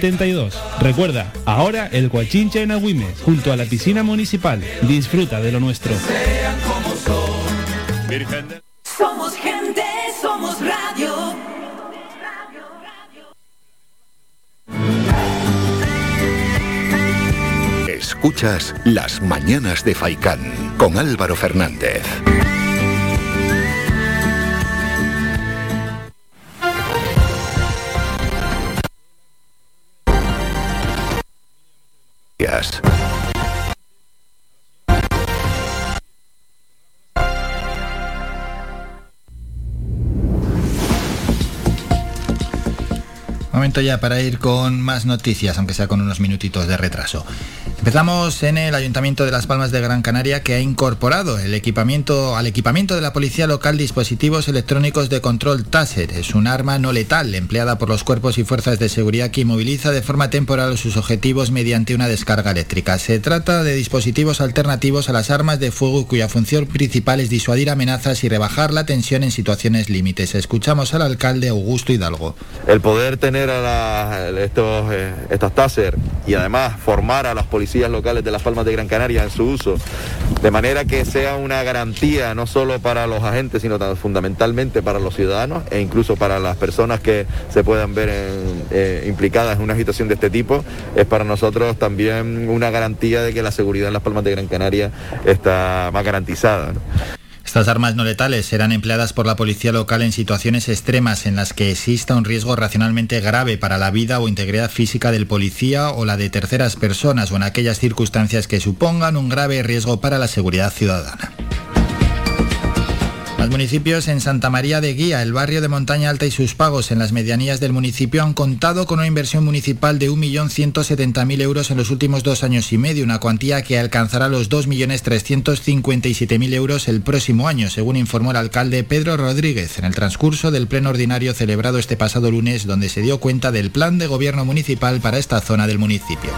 72. Recuerda, ahora el Guachinche en Agüimes, junto a la piscina municipal. Disfruta de lo nuestro. Somos gente, somos radio. Escuchas Las Mañanas de Faicán con Álvaro Fernández. Yes. Momento ya para ir con más noticias, aunque sea con unos minutitos de retraso. Empezamos en el Ayuntamiento de Las Palmas de Gran Canaria que ha incorporado el equipamiento, al equipamiento de la Policía Local dispositivos electrónicos de control Taser. Es un arma no letal empleada por los cuerpos y fuerzas de seguridad que inmoviliza de forma temporal sus objetivos mediante una descarga eléctrica. Se trata de dispositivos alternativos a las armas de fuego cuya función principal es disuadir amenazas y rebajar la tensión en situaciones límites. Escuchamos al alcalde Augusto Hidalgo. El poder tener estos, eh, estas taser y además formar a las policías locales de Las Palmas de Gran Canaria en su uso, de manera que sea una garantía no solo para los agentes, sino fundamentalmente para los ciudadanos e incluso para las personas que se puedan ver eh, implicadas en una situación de este tipo, es para nosotros también una garantía de que la seguridad en Las Palmas de Gran Canaria está más garantizada. Estas armas no letales serán empleadas por la policía local en situaciones extremas en las que exista un riesgo racionalmente grave para la vida o integridad física del policía o la de terceras personas o en aquellas circunstancias que supongan un grave riesgo para la seguridad ciudadana. Los municipios en Santa María de Guía, el barrio de Montaña Alta y sus pagos en las medianías del municipio han contado con una inversión municipal de 1.170.000 euros en los últimos dos años y medio, una cuantía que alcanzará los 2.357.000 euros el próximo año, según informó el alcalde Pedro Rodríguez en el transcurso del pleno ordinario celebrado este pasado lunes, donde se dio cuenta del plan de gobierno municipal para esta zona del municipio.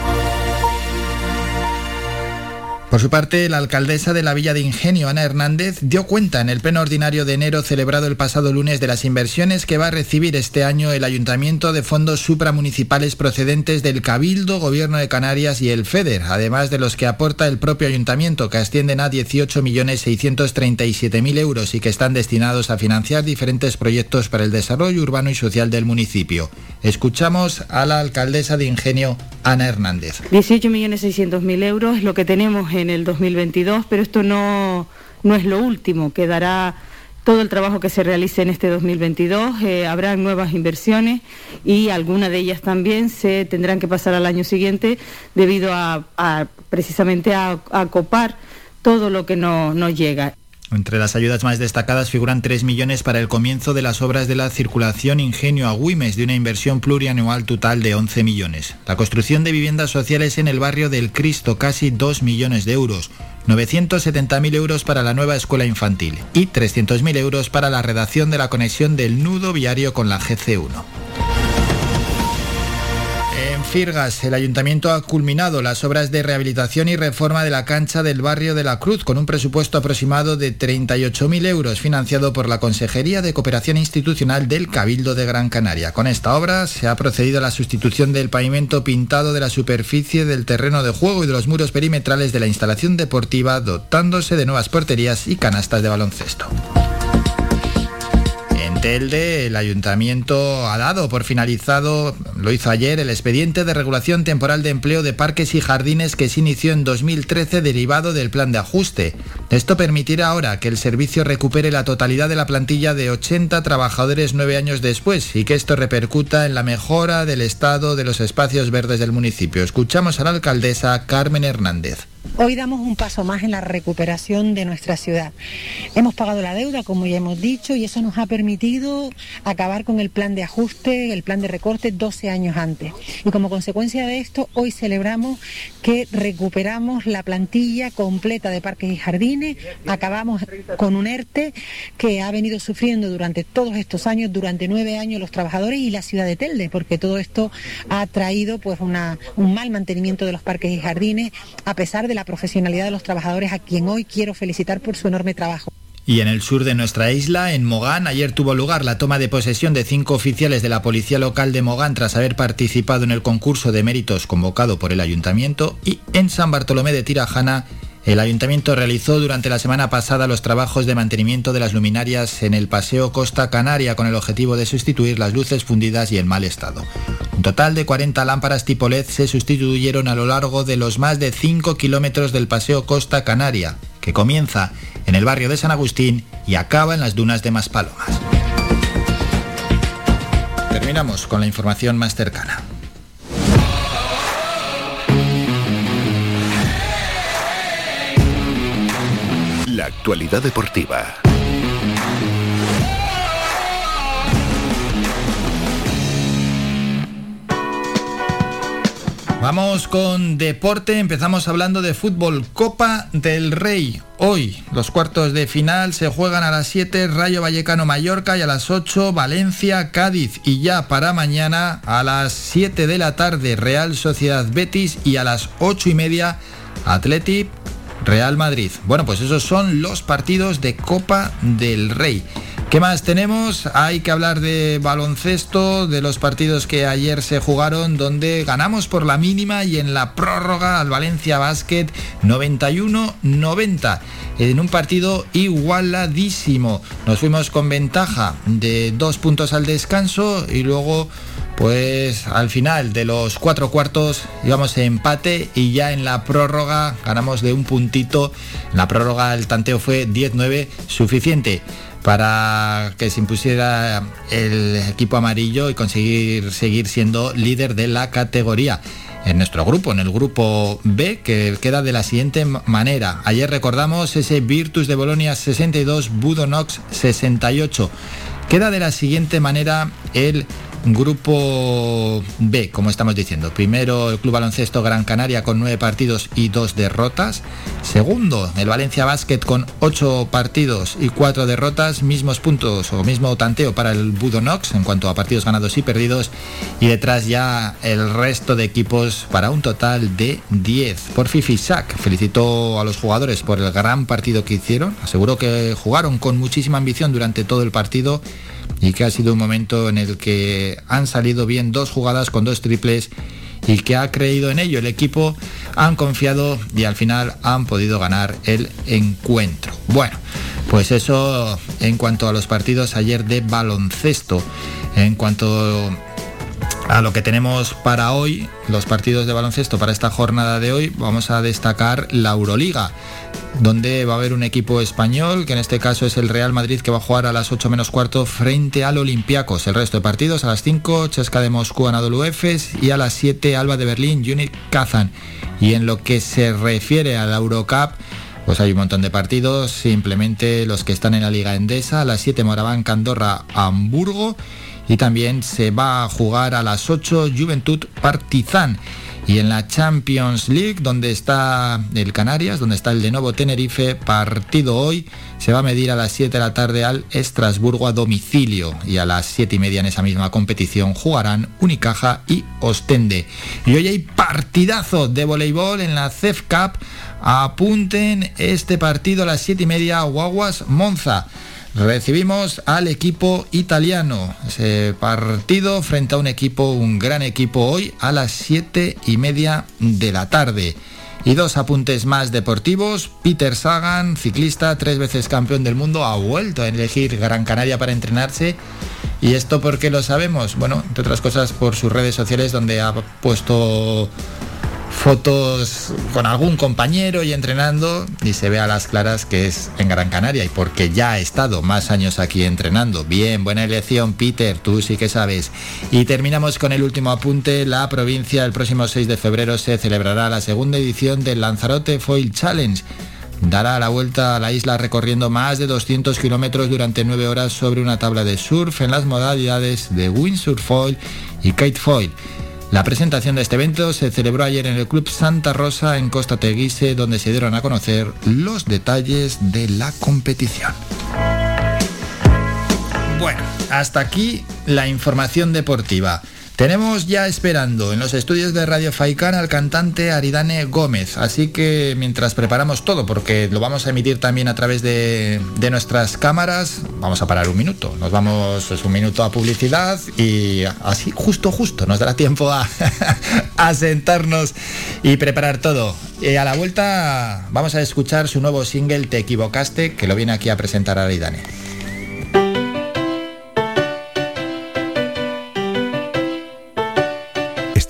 Por su parte, la alcaldesa de la Villa de Ingenio, Ana Hernández, dio cuenta en el pleno ordinario de enero celebrado el pasado lunes de las inversiones que va a recibir este año el ayuntamiento de fondos supramunicipales procedentes del Cabildo, Gobierno de Canarias y el FEDER, además de los que aporta el propio ayuntamiento, que ascienden a 18.637.000 euros y que están destinados a financiar diferentes proyectos para el desarrollo urbano y social del municipio. Escuchamos a la alcaldesa de Ingenio, Ana Hernández. 18.600.000 euros es lo que tenemos en el 2022, pero esto no, no es lo último. Quedará todo el trabajo que se realice en este 2022. eh, habrá nuevas inversiones y algunas de ellas también se tendrán que pasar al año siguiente debido a, precisamente a, a copar todo lo que no nos llega. Entre las ayudas más destacadas figuran 3 millones para el comienzo de las obras de la circulación Ingenio a Güimes, de una inversión plurianual total de 11 millones. La construcción de viviendas sociales en el barrio del Cristo, casi 2 millones de euros. 970.000 euros para la nueva escuela infantil y 300.000 euros para la redacción de la conexión del nudo viario con la GC1. Firgas, el ayuntamiento ha culminado las obras de rehabilitación y reforma de la cancha del barrio de la Cruz con un presupuesto aproximado de 38.000 euros financiado por la Consejería de Cooperación Institucional del Cabildo de Gran Canaria. Con esta obra se ha procedido a la sustitución del pavimento pintado de la superficie del terreno de juego y de los muros perimetrales de la instalación deportiva, dotándose de nuevas porterías y canastas de baloncesto. Telde, el ayuntamiento ha dado por finalizado, lo hizo ayer, el expediente de regulación temporal de empleo de parques y jardines que se inició en 2013 derivado del plan de ajuste. Esto permitirá ahora que el servicio recupere la totalidad de la plantilla de 80 trabajadores nueve años después y que esto repercuta en la mejora del estado de los espacios verdes del municipio. Escuchamos a la alcaldesa Carmen Hernández. Hoy damos un paso más en la recuperación de nuestra ciudad. Hemos pagado la deuda, como ya hemos dicho, y eso nos ha permitido acabar con el plan de ajuste, el plan de recorte 12 años antes. Y como consecuencia de esto, hoy celebramos que recuperamos la plantilla completa de parques y jardines, acabamos con un ERTE que ha venido sufriendo durante todos estos años, durante nueve años los trabajadores y la ciudad de Telde, porque todo esto ha traído pues una, un mal mantenimiento de los parques y jardines, a pesar de la profesionalidad de los trabajadores a quien hoy quiero felicitar por su enorme trabajo. Y en el sur de nuestra isla, en Mogán, ayer tuvo lugar la toma de posesión de cinco oficiales de la Policía Local de Mogán tras haber participado en el concurso de méritos convocado por el Ayuntamiento y en San Bartolomé de Tirajana el ayuntamiento realizó durante la semana pasada los trabajos de mantenimiento de las luminarias en el Paseo Costa Canaria con el objetivo de sustituir las luces fundidas y en mal estado. Un total de 40 lámparas tipo LED se sustituyeron a lo largo de los más de 5 kilómetros del Paseo Costa Canaria, que comienza en el barrio de San Agustín y acaba en las dunas de Maspalomas. Terminamos con la información más cercana. Actualidad deportiva. Vamos con deporte, empezamos hablando de fútbol, Copa del Rey. Hoy los cuartos de final se juegan a las 7 Rayo Vallecano Mallorca y a las 8 Valencia Cádiz y ya para mañana a las 7 de la tarde Real Sociedad Betis y a las 8 y media Athletic Real Madrid. Bueno, pues esos son los partidos de Copa del Rey. ¿Qué más tenemos? Hay que hablar de baloncesto, de los partidos que ayer se jugaron, donde ganamos por la mínima y en la prórroga al Valencia Basket 91-90. En un partido igualadísimo. Nos fuimos con ventaja de dos puntos al descanso y luego pues al final de los cuatro cuartos íbamos en empate y ya en la prórroga ganamos de un puntito. En la prórroga el tanteo fue 10-9, suficiente para que se impusiera el equipo amarillo y conseguir seguir siendo líder de la categoría. En nuestro grupo, en el grupo B, que queda de la siguiente manera. Ayer recordamos ese Virtus de Bolonia 62, Budonox 68. Queda de la siguiente manera el Grupo B, como estamos diciendo. Primero el Club Baloncesto Gran Canaria con nueve partidos y dos derrotas. Segundo, el Valencia Basket con ocho partidos y cuatro derrotas. Mismos puntos o mismo tanteo para el Budonox en cuanto a partidos ganados y perdidos. Y detrás ya el resto de equipos para un total de 10. Por Fifi Sack felicitó a los jugadores por el gran partido que hicieron. Aseguró que jugaron con muchísima ambición durante todo el partido y que ha sido un momento en el que han salido bien dos jugadas con dos triples y que ha creído en ello. El equipo han confiado y al final han podido ganar el encuentro. Bueno, pues eso en cuanto a los partidos ayer de baloncesto. En cuanto a lo que tenemos para hoy, los partidos de baloncesto para esta jornada de hoy, vamos a destacar la Euroliga donde va a haber un equipo español, que en este caso es el Real Madrid, que va a jugar a las 8 menos cuarto frente al Olympiacos. El resto de partidos a las 5, Chesca de Moscú, Anadolu Efes y a las 7, Alba de Berlín, Unit Kazan. Y en lo que se refiere a la Eurocup, pues hay un montón de partidos, simplemente los que están en la Liga Endesa, a las 7 Moraván, Candorra, Hamburgo y también se va a jugar a las 8 Juventud Partizan. Y en la Champions League, donde está el Canarias, donde está el de nuevo Tenerife, partido hoy, se va a medir a las 7 de la tarde al Estrasburgo a domicilio. Y a las 7 y media en esa misma competición jugarán Unicaja y Ostende. Y hoy hay partidazo de voleibol en la CEF Cup. Apunten este partido a las 7 y media, Guaguas Monza. Recibimos al equipo italiano. Ese partido frente a un equipo, un gran equipo hoy a las 7 y media de la tarde. Y dos apuntes más deportivos. Peter Sagan, ciclista, tres veces campeón del mundo, ha vuelto a elegir Gran Canaria para entrenarse. ¿Y esto por qué lo sabemos? Bueno, entre otras cosas por sus redes sociales donde ha puesto fotos con algún compañero y entrenando y se ve a las claras que es en Gran Canaria y porque ya ha estado más años aquí entrenando. Bien, buena elección Peter, tú sí que sabes. Y terminamos con el último apunte. La provincia el próximo 6 de febrero se celebrará la segunda edición del Lanzarote Foil Challenge. Dará la vuelta a la isla recorriendo más de 200 kilómetros durante 9 horas sobre una tabla de surf en las modalidades de windsurf foil y kite foil. La presentación de este evento se celebró ayer en el Club Santa Rosa en Costa Teguise, donde se dieron a conocer los detalles de la competición. Bueno, hasta aquí la información deportiva. Tenemos ya esperando en los estudios de Radio Faicán al cantante Aridane Gómez, así que mientras preparamos todo, porque lo vamos a emitir también a través de, nuestras cámaras, vamos a parar un minuto. Nos vamos un minuto a publicidad y así justo, justo, nos dará tiempo a, a sentarnos y preparar todo. Y a la vuelta vamos a escuchar su nuevo single Te equivocaste, que lo viene aquí a presentar Aridane.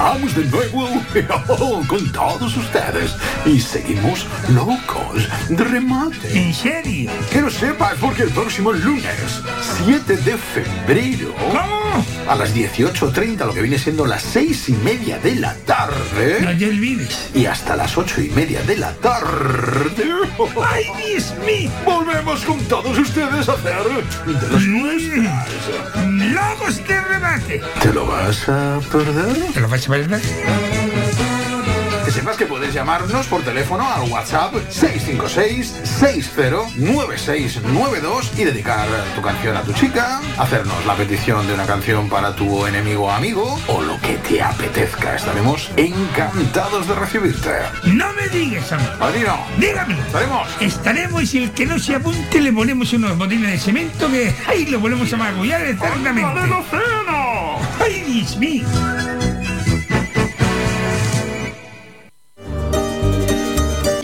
Estamos de nuevo con todos ustedes y seguimos locos de remate. ¿En serio? Que lo sepas porque el próximo lunes, 7 de febrero, a las 18.30, lo que viene siendo las 6 y media de la tarde, No olvides. y hasta las 8 y media de la tarde, ¡Ay, Dios mío! volvemos con todos ustedes a hacer de las nuestras. ¡Locos de remate! ¿Te lo vas a perder? ¿Te lo vas a perder? Que sepas que puedes llamarnos por teléfono al WhatsApp 656-609692 y dedicar tu canción a tu chica, hacernos la petición de una canción para tu enemigo o amigo o lo que te apetezca. Estaremos encantados de recibirte. No me digas, amigo. Padrino, Dígamelo. estaremos. Estaremos y el que no se apunte le ponemos unos botines de cemento que ahí lo volvemos a magullar eternamente. ¡Ay, Dios mío!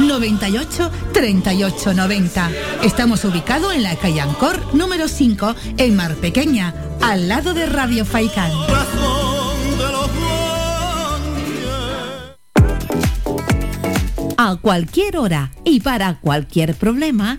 98 38 90. Estamos ubicados en la calle Ancor número 5 en Mar Pequeña, al lado de Radio Faicán. A cualquier hora y para cualquier problema,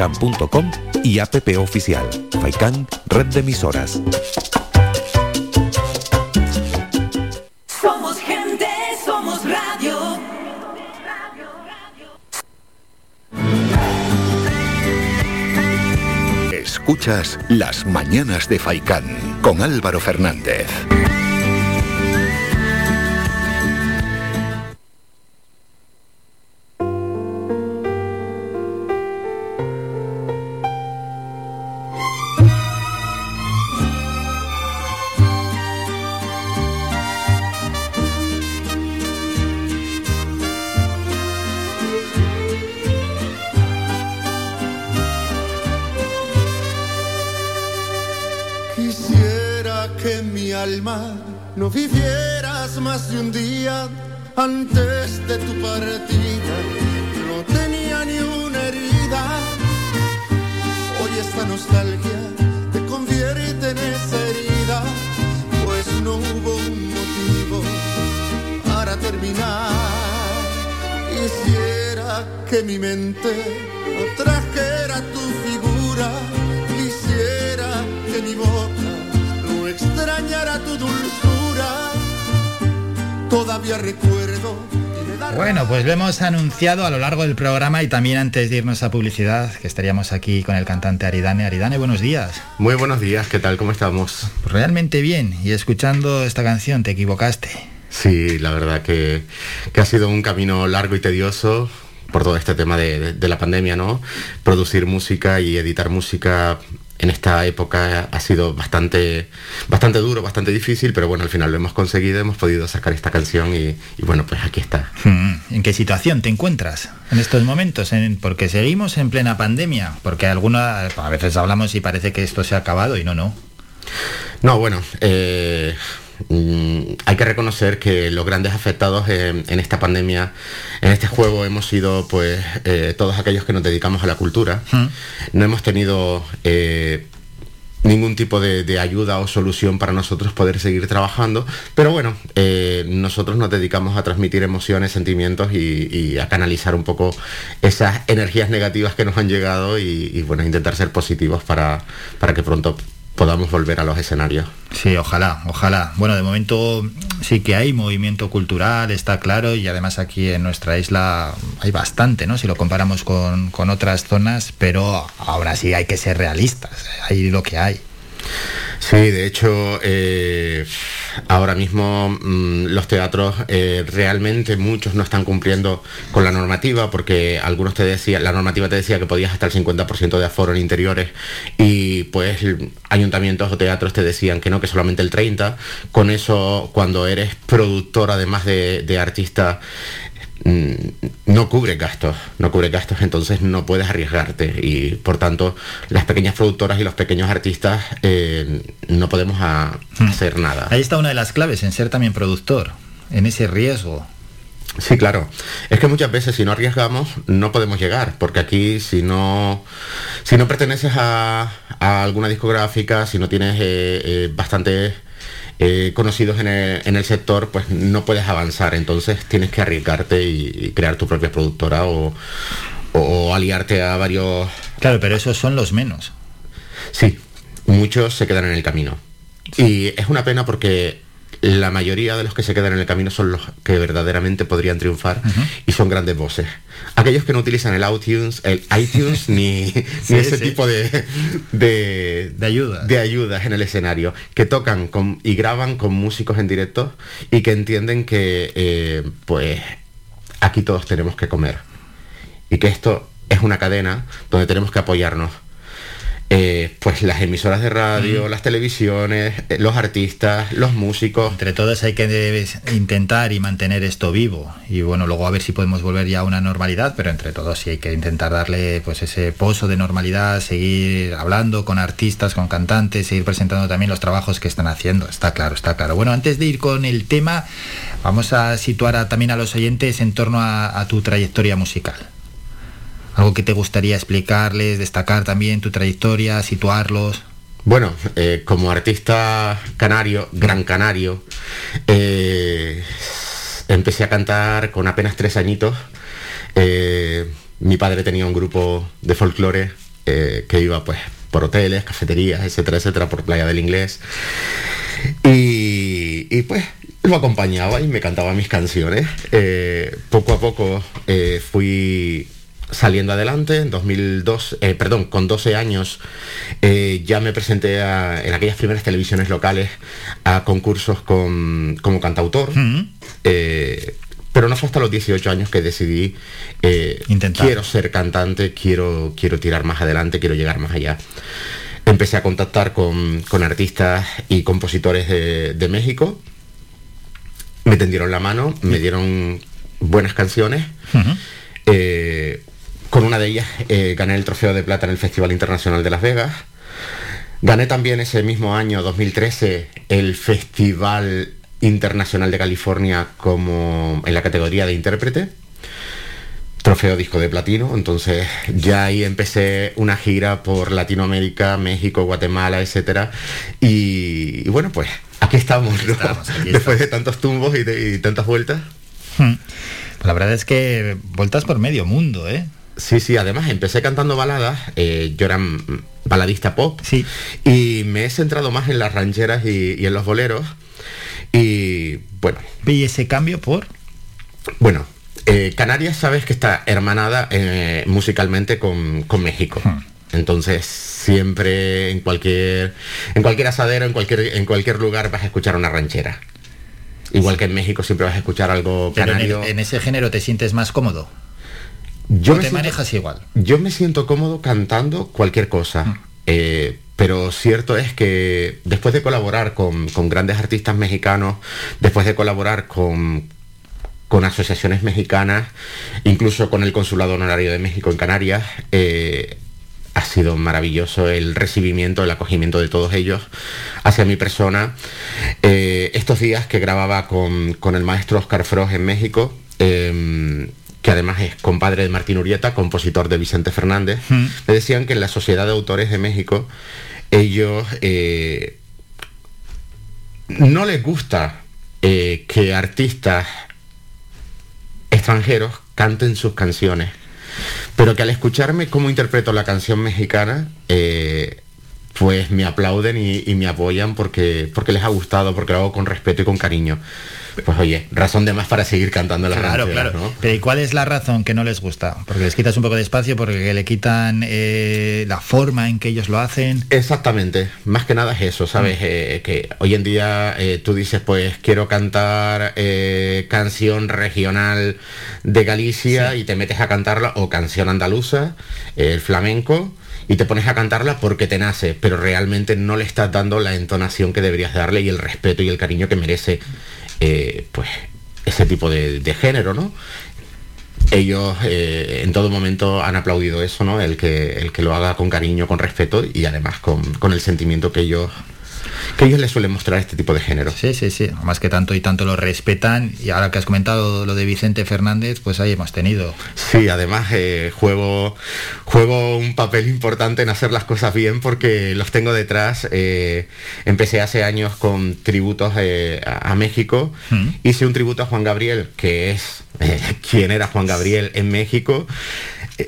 www.radiofaikan.com y app oficial Faikan Red de Emisoras. Somos gente, somos radio. Escuchas Las Mañanas de Faicán con Álvaro Fernández. Que mi alma no vivieras más de un día antes de tu partida. No tenía ni una herida. Hoy esta nostalgia te convierte en esa herida, pues no hubo un motivo para terminar. Quisiera que mi mente no trajera tu figura. Quisiera que mi boca no extrañara tu dulzura. Todavía recuerdo. Bueno, pues lo hemos anunciado a lo largo del programa y también antes de irnos a publicidad, que estaríamos aquí con el cantante Aridane. Aridane, buenos días. Muy buenos días, ¿qué tal? ¿Cómo estamos? Pues realmente bien, y escuchando esta canción te equivocaste. Sí, la verdad que, que ha sido un camino largo y tedioso por todo este tema de, de- de la pandemia, ¿no? Producir música y editar música en esta época ha sido bastante, bastante duro, bastante difícil, pero bueno, al final lo hemos conseguido, hemos podido sacar esta canción y, y bueno, pues aquí está. Hmm, ¿En qué situación te encuentras en estos momentos? En- porque seguimos en plena pandemia, porque alguna, a veces hablamos y parece que esto se ha acabado y no, no. No, bueno, eh, hay que reconocer que los grandes afectados en, en esta pandemia, en este juego, hemos sido pues eh, todos aquellos que nos dedicamos a la cultura. No hemos tenido eh, ningún tipo de, de ayuda o solución para nosotros poder seguir trabajando, pero bueno, eh, nosotros nos dedicamos a transmitir emociones, sentimientos y, y a canalizar un poco esas energías negativas que nos han llegado y, y, bueno, intentar ser positivos para, para que pronto podamos volver a los escenarios. Sí, ojalá, ojalá. Bueno, de momento sí que hay movimiento cultural, está claro, y además aquí en nuestra isla hay bastante, ¿no? Si lo comparamos con, con otras zonas, pero ahora sí hay que ser realistas, hay lo que hay. Sí, de hecho, eh, ahora mismo mm, los teatros eh, realmente muchos no están cumpliendo con la normativa porque algunos te decían, la normativa te decía que podías hasta el 50% de aforo en interiores y pues ayuntamientos o teatros te decían que no, que solamente el 30%. Con eso, cuando eres productor además de, artista, no cubre gastos, no cubre gastos, entonces no puedes arriesgarte y por tanto las pequeñas productoras y los pequeños artistas eh, no podemos a- hacer nada. Ahí está una de las claves en ser también productor, en ese riesgo. Sí, claro. Es que muchas veces si no arriesgamos no podemos llegar, porque aquí si no, si no perteneces a, a alguna discográfica, si no tienes eh, eh, bastantes eh, conocidos en el, en el sector, pues no puedes avanzar. Entonces tienes que arriesgarte y, y crear tu propia productora o, o aliarte a varios... Claro, pero esos son los menos. Sí, muchos se quedan en el camino. Y es una pena porque la mayoría de los que se quedan en el camino son los que verdaderamente podrían triunfar y son grandes voces. Aquellos que no utilizan el iTunes, el iTunes ni, ni ese sí. tipo de, de, de ayuda. de ayudas en el escenario, que tocan con, y graban con músicos en directo y que entienden que eh, pues aquí todos tenemos que comer y que esto es una cadena donde tenemos que apoyarnos. Eh, pues las emisoras de radio, las televisiones, eh, los artistas, los músicos. Entre todos hay que intentar y mantener esto vivo. Y bueno, luego a ver si podemos volver ya a una normalidad, pero entre todos sí hay que intentar darle pues ese pozo de normalidad, seguir hablando con artistas, con cantantes, seguir presentando también los trabajos que están haciendo. Está claro, está claro. Bueno, antes de ir con el tema, vamos a situar también a los oyentes en torno a tu trayectoria musical. ¿Algo que te gustaría explicarles, destacar también tu trayectoria, situarlos? Bueno, eh, como artista canario, gran canario, eh, empecé a cantar con apenas tres añitos. Eh, mi padre tenía un grupo de folclore que iba pues por hoteles, cafeterías, etcétera, etcétera, por Playa del Inglés. Y, y pues lo acompañaba y me cantaba mis canciones. poco a poco fui saliendo adelante. En 2002, eh, perdón, con 12 años eh, ya me presenté en aquellas primeras televisiones locales a concursos con, como cantautor. Eh, pero no fue hasta los 18 años que decidí, quiero ser cantante, quiero, quiero tirar más adelante, quiero llegar más allá. Empecé a contactar con, artistas y compositores de, México. Me tendieron la mano, me dieron buenas canciones. Con una de ellas eh, gané el trofeo de plata en el Festival Internacional de Las Vegas. Gané también ese mismo año, 2013, el Festival Internacional de California como en la categoría de intérprete. Trofeo disco de platino, entonces ya ahí empecé una gira por Latinoamérica, México, Guatemala, etcétera. Y, bueno, pues aquí estamos, después de tantos tumbos y, tantas vueltas. Hmm. La verdad es que vueltas por medio mundo, ¿eh? Sí, sí, además empecé cantando baladas, eh, yo era baladista pop, sí. y me he centrado más en las rancheras y, en los boleros. Y bueno. ¿Y ese cambio por? Bueno, eh, Canarias sabes que está hermanada eh, musicalmente con, México. Hmm. Entonces siempre en cualquier en cualquier asadero, en cualquier en cualquier lugar vas a escuchar una ranchera. Igual que en México siempre vas a escuchar algo canario. en, ese género te sientes más cómodo? Yo me te manejas igual? Yo me siento cómodo cantando cualquier cosa. Mm. Eh, pero cierto es que después de colaborar con, grandes artistas mexicanos, después de colaborar con, con, asociaciones mexicanas, incluso con el Consulado Honorario de México en Canarias, eh, ha sido maravilloso el recibimiento, el acogimiento de todos ellos hacia mi persona. Eh, estos días que grababa con, con el maestro Oscar Frost en México, que además es compadre de Martín Urieta, compositor de Vicente Fernández, me decían que en la Sociedad de Autores de México ellos eh, no les gusta eh, que artistas extranjeros canten sus canciones, pero que al escucharme cómo interpreto la canción mexicana, eh, pues me aplauden y, y, me apoyan porque, porque les ha gustado, porque lo hago con respeto y con cariño. Pues oye, razón de más para seguir cantando las Claro, claro. Pero ¿y cuál es la razón que no les gusta? Porque les quitas un poco de espacio, porque le quitan eh, la forma en que ellos lo hacen. Exactamente. Más que nada es eso, ¿sabes? Mm. Eh, que hoy en día eh, tú dices, pues quiero cantar canción regional de Galicia y te metes a cantarla, o canción andaluza, el flamenco y te pones a cantarla porque te nace, pero realmente no le estás dando la entonación que deberías darle y el respeto y el cariño que merece eh, pues ese tipo de, género, ¿no? Ellos eh, en todo momento han aplaudido eso, ¿no? El que, el que lo haga con cariño, con respeto y además con, con el sentimiento que ellos que ellos les suelen mostrar este tipo de género. Sí, sí, sí. Más que tanto y tanto lo respetan. Y ahora que has comentado lo de Vicente Fernández, pues ahí hemos tenido. Sí, además eh, juego, juego un papel importante en hacer las cosas bien porque los tengo detrás. Eh, empecé hace años con tributos eh, a, México. Mm. Hice un tributo a Juan Gabriel, que es quien era Juan Gabriel en México.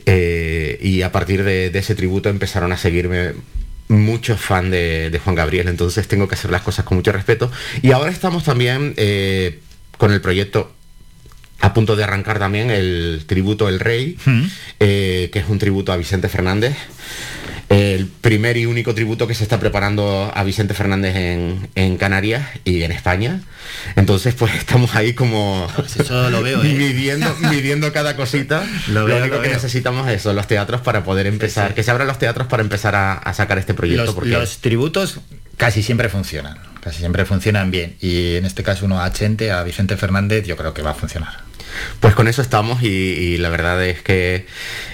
y a partir de, ese tributo empezaron a seguirme mucho fan de, Juan Gabriel, entonces tengo que hacer las cosas con mucho respeto. Y ahora estamos también eh, con el proyecto a punto de arrancar también el tributo El Rey, eh, que es un tributo a Vicente Fernández. El primer y único tributo que se está preparando a Vicente Fernández en, en Canarias y en España. Entonces, pues estamos ahí como Pues eso lo veo, ¿eh? midiendo, midiendo cada cosita. Lo único lo que veo. necesitamos es eso, los teatros para poder empezar, que se abran los teatros para empezar a, a sacar este proyecto. Los, porque los tributos casi siempre funcionan, casi siempre funcionan bien. Y en este caso uno a Chente, a Vicente Fernández, yo creo que va a funcionar. Pues con eso estamos y, y la verdad es que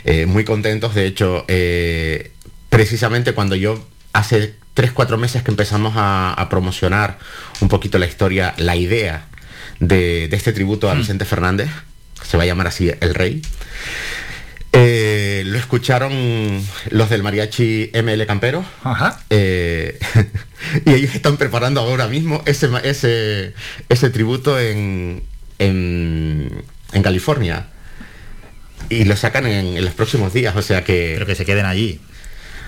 eh, muy contentos. De hecho, eh, precisamente cuando yo hace 3-4 meses que empezamos a, a promocionar un poquito la historia, la idea de, de este tributo a Vicente Fernández, se va a llamar así El Rey. eh, lo escucharon los del mariachi ML Campero eh, y ellos están preparando ahora mismo ese, ese, ese tributo en, en, en California. Y lo sacan en, en los próximos días, o sea que... Pero que se queden allí.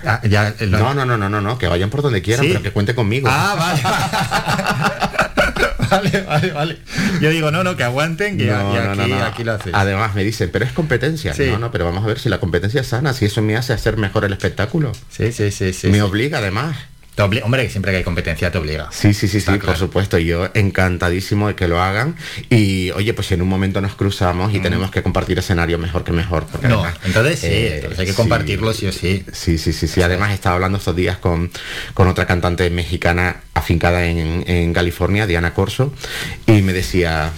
Ah, ya, lo- No, no, no, no, no, no, que vayan por donde quieran, ¿Sí? pero que cuente conmigo. Ah, vale. vale, vale, vale. Yo digo, no, no, que aguanten, que No, aquí, no, no. aquí lo haces. Además me dicen, pero es competencia. Sí. No, no, pero vamos a ver si la competencia es sana, si eso me hace hacer mejor el espectáculo. Sí, sí, sí, sí. Me obliga además. Hombre, que siempre que hay competencia te obliga. Sí, sí, sí, sí, por supuesto. Yo encantadísimo de que lo hagan. Y oye, pues si en un momento nos cruzamos y tenemos que compartir escenario mejor que mejor. porque Mm. No, además, entonces sí, eh, entonces hay que compartirlo sí o sí. Sí, sí, sí, sí. Además estaba hablando estos días con, con otra cantante mexicana afincada en, en California, Diana Corso, y me decía,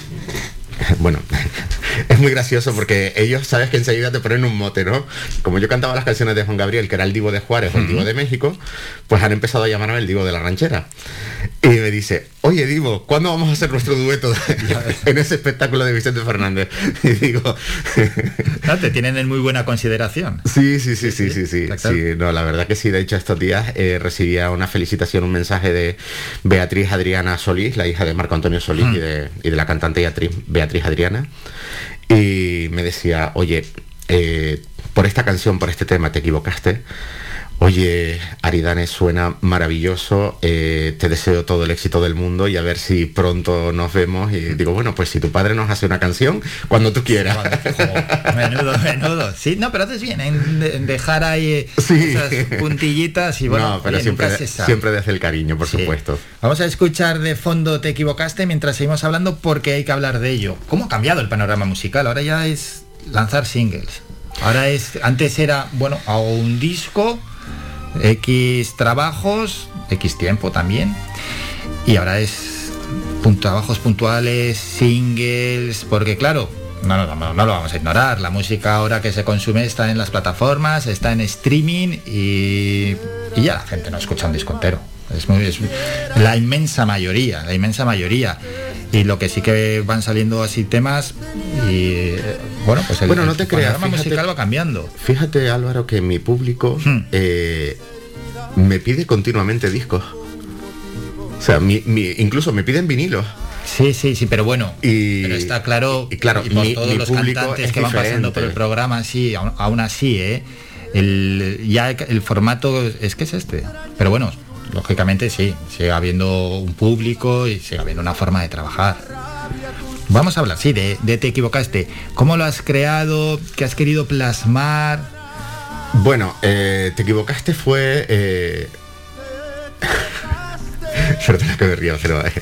bueno, es muy gracioso porque ellos, sabes que enseguida te ponen un mote, ¿no? Como yo cantaba las canciones de Juan Gabriel, que era el divo de Juárez o el divo de México, pues han empezado a llamarme el divo de la ranchera. Y me dice, oye Divo, ¿cuándo vamos a hacer nuestro dueto en ese espectáculo de Vicente Fernández? Y digo, No, te tienen en muy buena consideración. Sí, sí, sí, sí, sí, sí. no, la verdad que sí. De hecho, estos días eh, recibía una felicitación, un mensaje de Beatriz Adriana Solís, la hija de Marco Antonio Solís y, de, y de la cantante y actriz Beatriz Adriana. Y me decía, oye, eh, por esta canción, por este tema, te equivocaste. Oye, Aridane suena maravilloso, eh, te deseo todo el éxito del mundo y a ver si pronto nos vemos. Y digo, bueno, pues si tu padre nos hace una canción, cuando tú quieras. Menudo, menudo. Sí, no, pero haces bien en, de- en dejar ahí eh, esas puntillitas y bueno, no, pero oye, siempre, siempre desde el cariño, por Sí. supuesto. Vamos a escuchar de fondo Te equivocaste mientras seguimos hablando porque hay que hablar de ello. ¿Cómo ha cambiado el panorama musical? Ahora ya es lanzar singles. Ahora es, antes era, bueno, a un disco, X trabajos, X tiempo también. Y ahora es trabajos puntuales, singles, porque claro, no, no, no, no lo vamos a ignorar. La música ahora que se consume está en las plataformas, está en streaming y, y ya la gente no escucha un disco entero. Es, muy, es la inmensa mayoría, la inmensa mayoría. Y lo que sí que van saliendo así temas y bueno, pues el, bueno, no el te creas. panorama musical va cambiando. Fíjate, Álvaro, que mi público Hmm. eh, me pide continuamente discos. O sea, mi- mi- incluso me piden vinilos. Sí, sí, sí, pero bueno. Y, Pero está claro, y claro, y por mi, todos mi los cantantes es que van pasando por el programa, sí, aún, aún así, ¿eh? El, ya el formato es que es este. Pero bueno, lógicamente sí, sigue habiendo un público y sigue habiendo una forma de trabajar. Vamos a hablar, sí, de, de Te equivocaste. ¿Cómo lo has creado? ¿Qué has querido plasmar? Bueno, eh, te equivocaste fue... Eh... Perdona que me río, pero... eh,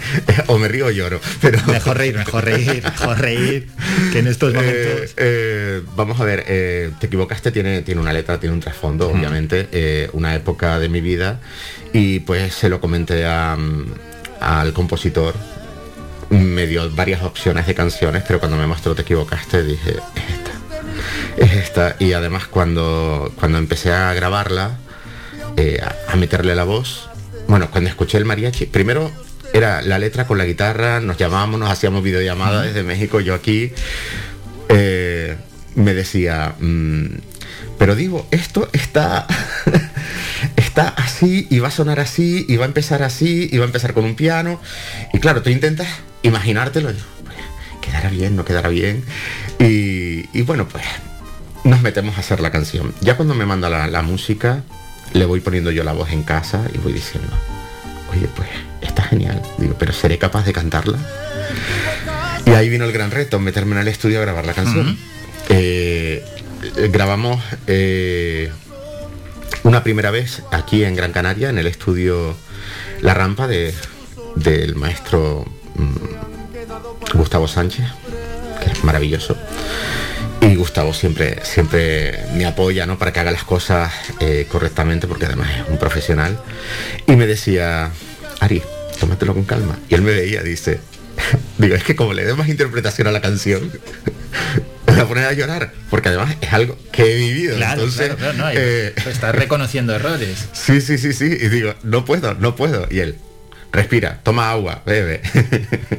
o me río o lloro, pero... Mejor reír, mejor reír, mejor reír, que en estos momentos... Eh, eh, vamos a ver, eh, te equivocaste, tiene, tiene una letra, tiene un trasfondo, obviamente, eh, una época de mi vida, y pues se lo comenté a, mm, al compositor, me dio varias opciones de canciones, pero cuando me mostró Te equivocaste dije, es esta, es esta, y además cuando, cuando empecé a grabarla, eh, a, a meterle la voz, bueno, cuando escuché el mariachi, primero era la letra con la guitarra, nos llamábamos, nos hacíamos videollamada desde México, yo aquí, eh, me decía, mm, pero digo, esto está, está así y va a sonar así y va a empezar así y va a empezar con un piano. Y claro, tú intentas imaginártelo, y, pues, quedará bien, no quedará bien. Y, y bueno, pues nos metemos a hacer la canción. Ya cuando me manda la, la música, le voy poniendo yo la voz en casa y voy diciendo, oye, pues está genial. Digo, pero ¿seré capaz de cantarla? Y ahí vino el gran reto, meterme en el estudio a grabar la canción. Eh, grabamos eh, una primera vez aquí en Gran Canaria, en el estudio La Rampa de, del maestro mm, Gustavo Sánchez, que es maravilloso. Y Gustavo siempre, siempre me apoya ¿no? para que haga las cosas eh, correctamente, porque además es un profesional. Y me decía, Ari, tómatelo con calma. Y él me veía, dice, digo, es que como le dé más interpretación a la canción, me voy a poner a llorar, porque además es algo que he vivido. Claro, entonces, claro, claro, no, y eh, estás reconociendo errores. Sí, sí, sí, sí. Y digo, no puedo, no puedo. Y él, respira, toma agua, bebe.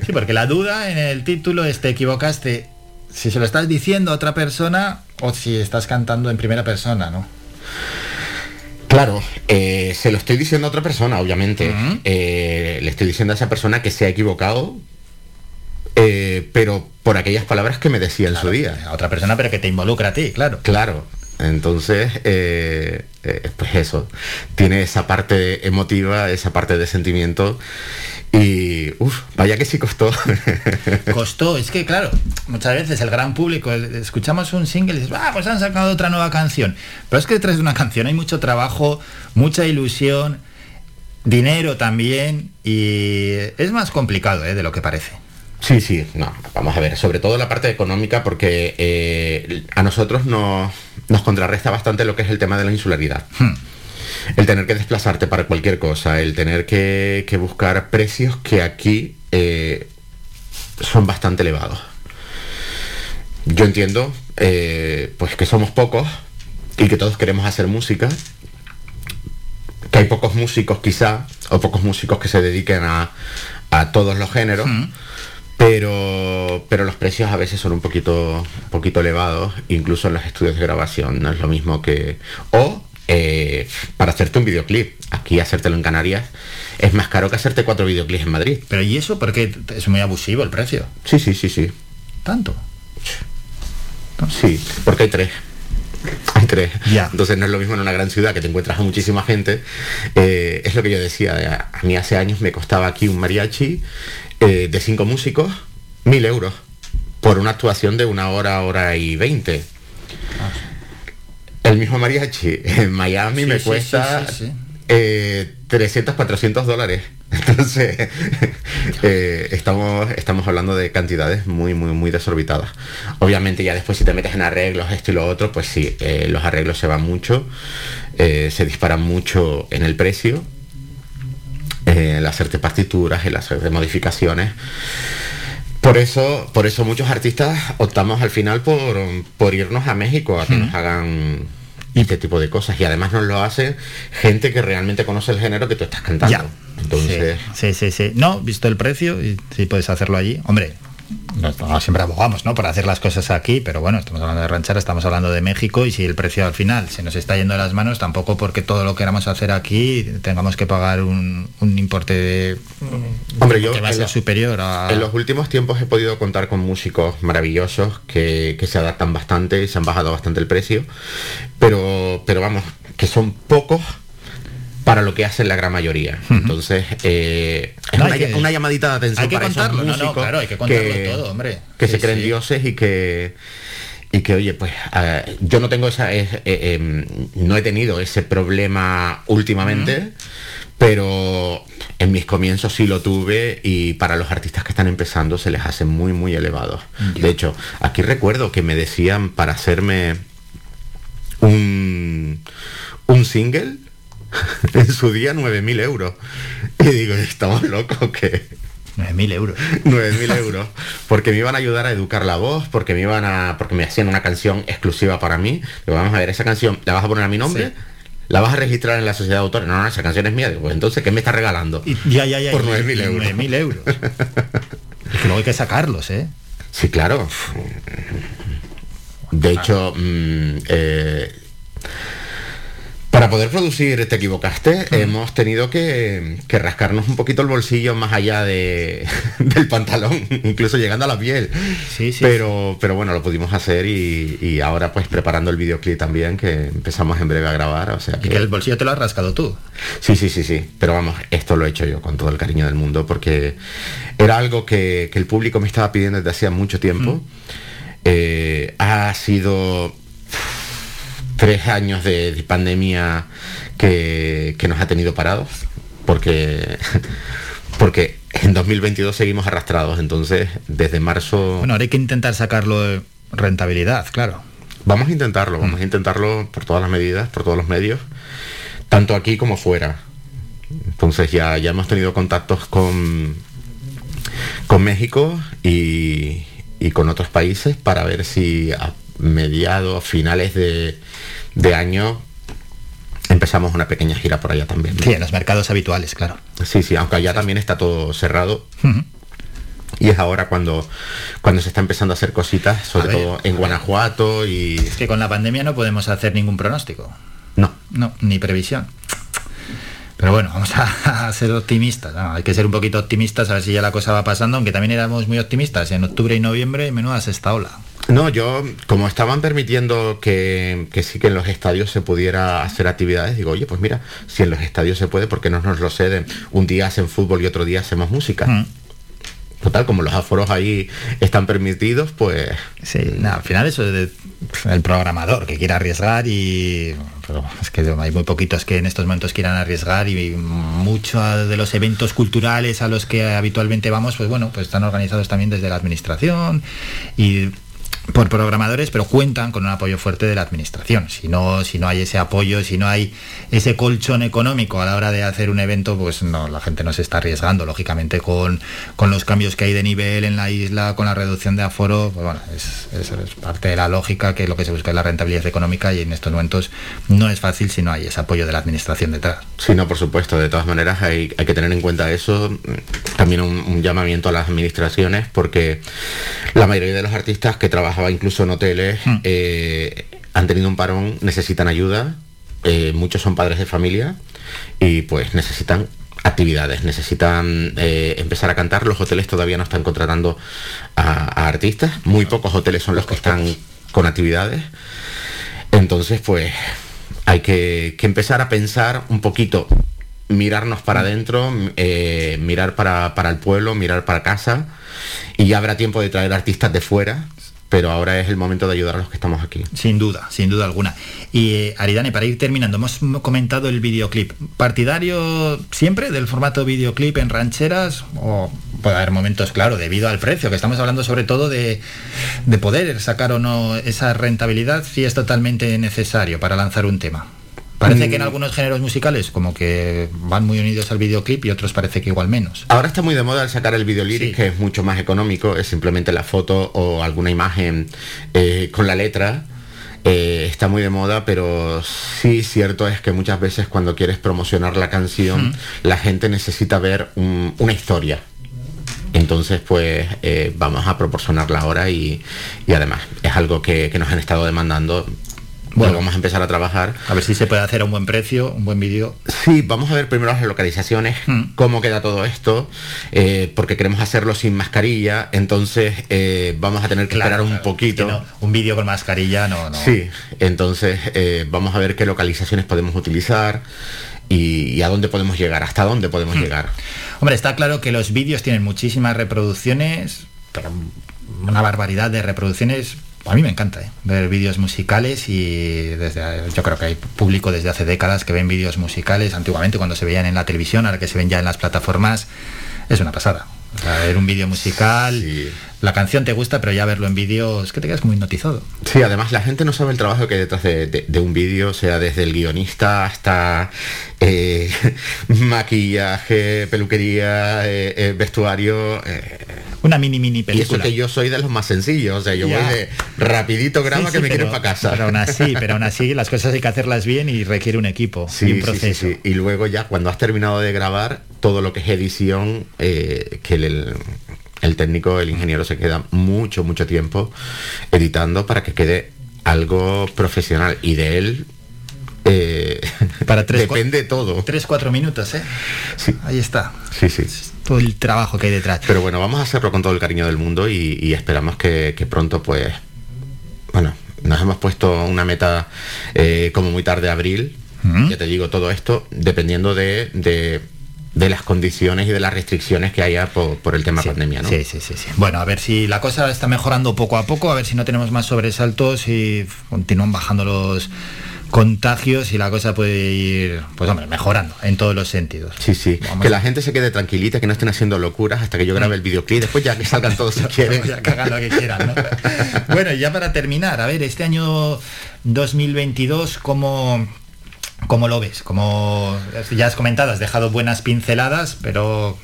Sí, porque la duda en el título es te equivocaste si se lo estás diciendo a otra persona o si estás cantando en primera persona, ¿no? Claro, eh, se lo estoy diciendo a otra persona, obviamente. Eh, le estoy diciendo a esa persona que se ha equivocado, eh, pero por aquellas palabras que me decía en su día. A otra persona, pero que te involucra a ti, claro. Claro. Entonces, pues eso, tiene esa parte emotiva, esa parte de sentimiento y, uff, vaya que sí costó. Costó, es que claro, muchas veces el gran público, escuchamos un single y dices, ah, pues han sacado otra nueva canción. Pero es que detrás de una canción hay mucho trabajo, mucha ilusión, dinero también y es más complicado ¿eh? de lo que parece. Sí, sí, no, vamos a ver, sobre todo la parte económica porque eh, a nosotros nos, nos contrarresta bastante lo que es el tema de la insularidad. El tener que desplazarte para cualquier cosa, el tener que, que buscar precios que aquí eh, son bastante elevados. Yo entiendo eh, pues que somos pocos y que todos queremos hacer música, que hay pocos músicos quizá, o pocos músicos que se dediquen a, a todos los géneros, pero, pero los precios a veces son un poquito, un poquito elevados, incluso en los estudios de grabación, no es lo mismo que... O eh, para hacerte un videoclip, aquí hacértelo en Canarias, es más caro que hacerte cuatro videoclips en Madrid. Pero ¿y eso? Porque es muy abusivo el precio. Sí, sí, sí, sí. ¿Tanto? Sí, porque hay tres. Hay tres. Entonces no es lo mismo en una gran ciudad que te encuentras a muchísima gente. Eh, es lo que yo decía. A mí hace años me costaba aquí un mariachi eh, de cinco músicos, mil euros. Por una actuación de una hora, hora y veinte. El mismo mariachi en Miami Sí, me sí, cuesta eh, 300, 400 dólares. Entonces, eh, estamos, estamos hablando de cantidades muy, muy, muy desorbitadas. Obviamente ya después si te metes en arreglos, esto y lo otro, pues sí, eh, los arreglos se van mucho, eh, se disparan mucho en el precio, el hacerte partituras, el hacerte modificaciones. Por eso, por eso muchos artistas optamos al final por, por irnos a México a que nos hagan este tipo de cosas. Y además nos lo hace gente que realmente conoce el género que tú estás cantando. Ya. Entonces, Sí, sí, sí. No, visto el precio, y si puedes hacerlo allí. Hombre, no, no, siempre abogamos, ¿no? Por hacer las cosas aquí, pero bueno, estamos hablando de ranchera, estamos hablando de México y si el precio al final se nos está yendo de las manos, tampoco porque todo lo queramos hacer aquí tengamos que pagar un, un importe de, Hombre, yo que va a en ser superior a... En los últimos tiempos he podido contar con músicos maravillosos que, que se adaptan bastante y se han bajado bastante el precio, pero, pero vamos, que son pocos para lo que hacen la gran mayoría. Entonces, eh, es No, una, que- llamadita de atención hay que para esos contarlo, no, no, músicos claro, hay que contarlo todo, hombre. Que Sí, se creen sí. dioses y que y que oye pues eh, yo no tengo esa eh, eh, em, no he tenido ese problema últimamente pero en mis comienzos sí lo tuve y para los artistas que están empezando se les hace muy muy elevados de hecho aquí recuerdo que me decían para hacerme un un single en su día 9.000 euros y digo estamos locos que 9.000 euros 9.000 euros porque me iban a ayudar a educar la voz porque me iban a porque me hacían una canción exclusiva para mí Digo, vamos a ver esa canción la vas a poner a mi nombre Sí. la vas a registrar en la sociedad de autores no no esa canción es mía Digo, pues entonces qué me estás regalando Ya, ya, ya. por y- 9.000 y euros 9.000 euros. Es que luego hay que sacarlos, ¿eh? Sí, claro. De hecho, mm, eh, para poder producir Te equivocaste, hemos tenido que, que rascarnos un poquito el bolsillo más allá de, del pantalón, incluso llegando a la piel. pero, pero bueno, lo pudimos hacer y, y ahora pues preparando el videoclip también, que empezamos en breve a grabar. O sea Y que el bolsillo te lo has rascado tú. Sí, sí, sí, sí. Pero vamos, esto lo he hecho yo con todo el cariño del mundo porque era algo que, que el público me estaba pidiendo desde hacía mucho tiempo. Eh, ha sido tres años de, de pandemia que, que nos ha tenido parados, porque, porque en 2022 seguimos arrastrados, entonces desde marzo... Bueno, ahora hay que intentar sacarlo de rentabilidad, claro. Vamos a intentarlo, vamos a intentarlo por todas las medidas, por todos los medios, tanto aquí como fuera. Entonces ya, ya hemos tenido contactos con, con México y, y con otros países para ver si a mediados, finales de, de año empezamos una pequeña gira por allá también. ¿no? Sí, en los mercados habituales, claro. Sí, sí, aunque allá también está todo cerrado. Y es ahora cuando, cuando se está empezando a hacer cositas, sobre ver. todo en Guanajuato y... Es que con la pandemia no podemos hacer ningún pronóstico. No. No, ni previsión. Pero bueno, vamos a, a ser optimistas. ¿no? Hay que ser un poquito optimistas a ver si ya la cosa va pasando, aunque también éramos muy optimistas. En octubre y noviembre, menudas esta ola. No, yo, como estaban permitiendo que, que sí que en los estadios se pudiera hacer actividades, digo, oye, pues mira, si en los estadios se puede, ¿por qué no nos lo ceden? Un día hacen fútbol y otro día hacemos música. Mm. Total, como los aforos ahí están permitidos, pues... Sí, nada, al final eso es de- el programador que quiera arriesgar y pero es que hay muy poquitos que en estos momentos quieran arriesgar y muchos de los eventos culturales a los que habitualmente vamos pues bueno pues están organizados también desde la administración y por programadores pero cuentan con un apoyo fuerte de la administración si no si no hay ese apoyo si no hay ese colchón económico a la hora de hacer un evento pues no la gente no se está arriesgando lógicamente con, con los cambios que hay de nivel en la isla con la reducción de aforo pues bueno es, es- es parte de la lógica que lo que se busca es la rentabilidad económica y en estos momentos no es fácil si no hay ese apoyo de la administración detrás Sí, no, por supuesto. De todas maneras, hay, hay que tener en cuenta eso. También un, llamamiento a las administraciones, porque la mayoría de los artistas que trabajaba incluso en hoteles eh, han tenido un parón, necesitan ayuda. eh, muchos son padres de familia y pues necesitan actividades, necesitan eh, empezar a cantar. Los hoteles todavía no están contratando a, a artistas. Muy pocos hoteles son los que están con actividades. Entonces, pues hay que, que empezar a pensar un poquito, mirarnos para adentro, m- eh, mirar para, para el pueblo, mirar para casa, y ya habrá tiempo de traer artistas de fuera, pero ahora es el momento de ayudar a los que estamos aquí. Sin duda, sin duda alguna. Y eh, Aridane, para ir terminando, hemos comentado el videoclip. ¿Partidario siempre del formato videoclip en rancheras? O puede haber momentos, claro, debido al precio, que estamos hablando sobre todo de, de poder sacar o no esa rentabilidad, si es totalmente necesario para lanzar un tema. Parece que en Mm. algunos géneros musicales como que van muy unidos al videoclip y otros parece que igual menos. Ahora está muy de moda el sacar el video lyric, que es mucho más económico, es simplemente la foto o alguna imagen eh, con la letra. Eh, está muy de moda, pero sí cierto es que muchas veces cuando quieres promocionar la canción, Mm. la gente necesita ver un- una historia. Entonces, pues eh, vamos a proporcionarla ahora y, y además es algo que, que nos han estado demandando. Bueno, vamos a empezar a trabajar. A ver si se puede hacer a un buen precio, un buen vídeo. Sí, vamos a ver primero las localizaciones, cómo queda todo esto, eh, porque queremos hacerlo sin mascarilla, entonces eh, vamos a tener que esperar un poquito. un vídeo con mascarilla no, no. Sí, entonces eh, vamos a ver qué localizaciones podemos utilizar y, y a dónde podemos llegar, hasta dónde podemos llegar. Hombre, está claro que los vídeos tienen muchísimas reproducciones, pero una barbaridad de reproducciones. A mí me encanta ¿eh? ver vídeos musicales y desde, yo creo que hay público desde hace décadas que ven vídeos musicales, antiguamente cuando se veían en la televisión, ahora que se ven ya en las plataformas, es una pasada. O sea, ver un vídeo musical, la canción te gusta, pero ya verlo en vídeo es que te quedas muy hipnotizado. Sí, además la gente no sabe el trabajo que hay detrás de, de- de un vídeo, sea desde el guionista hasta eh, maquillaje, peluquería, eh, eh, vestuario. Una mini mini y eso película. que yo soy de los más sencillos, o sea, yo Ya. voy de rapidito graba Sí, que me quiero para casa. Pero aún así, pero aún así las cosas hay que hacerlas bien y requiere un equipo Sí, y un proceso. Y luego ya cuando has terminado de grabar, todo lo que es edición, que el, el- técnico, el ingeniero se queda mucho, mucho tiempo editando para que quede algo profesional. Y de él eh, Para tres, depende todo. Tres, cuatro minutos, ¿eh? Ahí está. Sí, sí. Todo el trabajo que hay detrás. Pero bueno, vamos a hacerlo con todo el cariño del mundo y, y esperamos que, que pronto, pues, bueno, nos hemos puesto una meta eh, como muy tarde abril. Ya te digo, todo esto dependiendo de, de- de las condiciones y de las restricciones que haya por, por el tema pandemia, ¿no? Sí, sí, sí, sí. Bueno, a ver si la cosa está mejorando poco a poco, a ver si no tenemos más sobresaltos y continúan bajando los contagios y la cosa puede ir, pues hombre, mejorando en todos los sentidos. Sí, sí. que la gente se quede tranquilita, que no estén haciendo locuras hasta que yo grabe el videoclip, después ya que salgan todos si quieren. ya que hagan lo que quieran, ¿no? bueno, y ya para terminar, a ver, este año 2022, ¿cómo, cómo lo ves? Como ya has comentado, has dejado buenas pinceladas, pero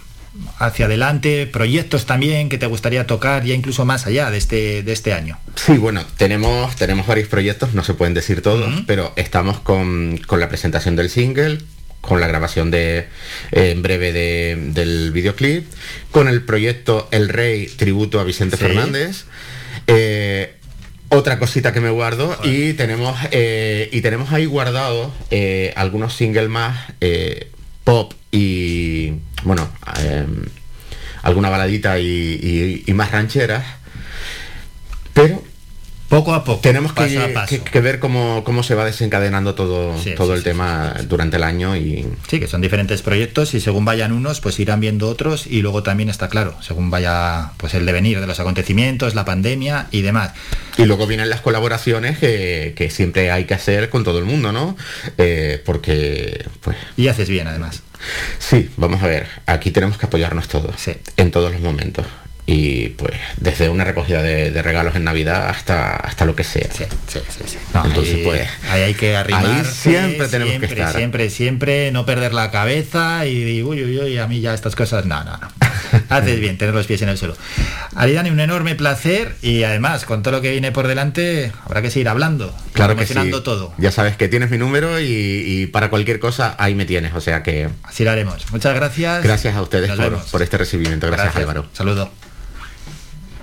hacia adelante, proyectos también que te gustaría tocar ya incluso más allá de este, de este año. Sí, bueno, tenemos, tenemos varios proyectos, no se pueden decir todos, pero estamos con, la presentación del single, con la grabación de eh, en breve del videoclip, con el proyecto El Rey Tributo a Vicente Fernández. Eh, otra cosita que me guardo y tenemos eh, y tenemos ahí guardados algunos singles más pop y bueno, alguna baladita y, más rancheras, pero poco a poco. Tenemos que, ver cómo, se va desencadenando todo, todo el tema durante el año y. Sí, que son diferentes proyectos y según vayan unos, pues irán viendo otros y luego también está claro, según vaya pues el devenir de los acontecimientos, la pandemia y demás. Y luego vienen las colaboraciones que, siempre hay que hacer con todo el mundo, ¿no? Eh, porque pues. Y haces bien además. Sí, vamos a ver, aquí tenemos que apoyarnos todos, en todos los momentos y pues desde una recogida de, regalos en Navidad hasta hasta lo que sea. Sí, sí, sí, Entonces ahí, pues ahí hay que arrimar. siempre tenemos que estar. Siempre, siempre no perder la cabeza y, uy, uy, uy, a mí ya estas cosas, no, no, no. Haces bien tener los pies en el suelo. Aridani, un enorme placer y además con todo lo que viene por delante habrá que seguir hablando, claro que sí. todo. Ya sabes que tienes mi número y, para cualquier cosa ahí me tienes, o sea que así lo haremos. Muchas gracias. Gracias a ustedes por, este recibimiento. Gracias, gracias. Álvaro. Saludo.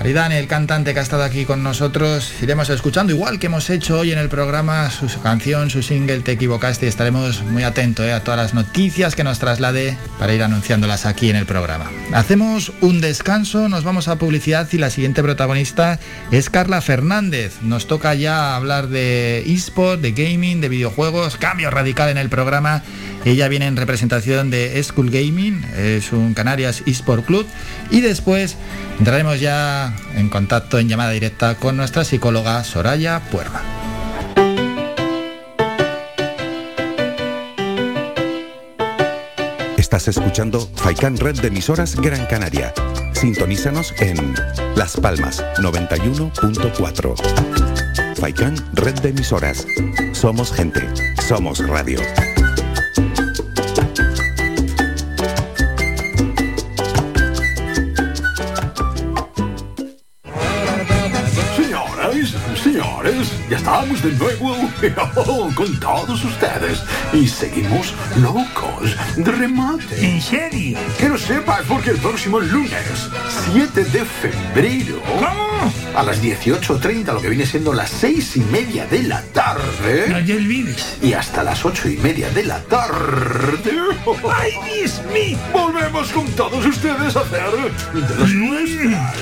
Aridane, el cantante que ha estado aquí con nosotros, iremos escuchando igual que hemos hecho hoy en el programa su canción, su single Te equivocaste. Estaremos muy atentos eh, a todas las noticias que nos traslade para ir anunciándolas aquí en el programa. Hacemos un descanso, nos vamos a publicidad y la siguiente protagonista es Carla Fernández. Nos toca ya hablar de eSport, de gaming, de videojuegos, cambio radical en el programa. Ella viene en representación de School Gaming, es un Canarias eSport Club y después entraremos ya en contacto en llamada directa con nuestra psicóloga Soraya Puerma. Estás escuchando Faikan Red de emisoras Gran Canaria. Sintonízanos en Las Palmas 91.4. Faikan Red de emisoras. Somos gente. Somos radio. Ya estamos de nuevo con todos ustedes y seguimos locos de remate. ¿En serio? Que lo sepas porque el próximo lunes, 7 de febrero, a las 18.30, lo que viene siendo las 6 y media de la tarde, no te olvides. y hasta las 8 y media de la tarde, ¡ay, Dios mío! Volvemos con todos ustedes a hacer de las nuestras.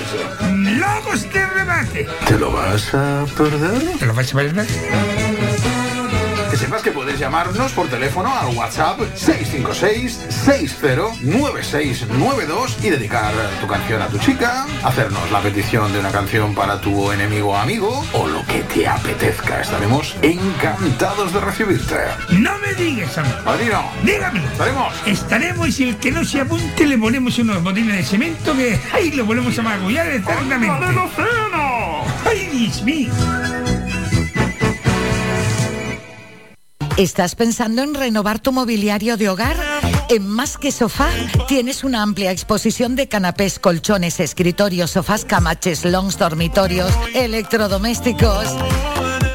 ¡Locos de remate! ¿Te lo vas a perder? ¿Te lo vas a perder? Que sepas que puedes llamarnos por teléfono al WhatsApp 656-609692 y dedicar tu canción a tu chica, hacernos la petición de una canción para tu enemigo o amigo o lo que te apetezca. Estaremos encantados de recibirte. No me digas, amor. Padrino. Dígame. ¿Estaremos? Estaremos y el que no se apunte le ponemos unos botines de cemento que ahí lo volvemos a magullar eternamente. ¡Ay, Dios mío! ¿Estás pensando en renovar tu mobiliario de hogar? En Más que Sofá tienes una amplia exposición de canapés, colchones, escritorios, sofás, camaches, longs, dormitorios, electrodomésticos.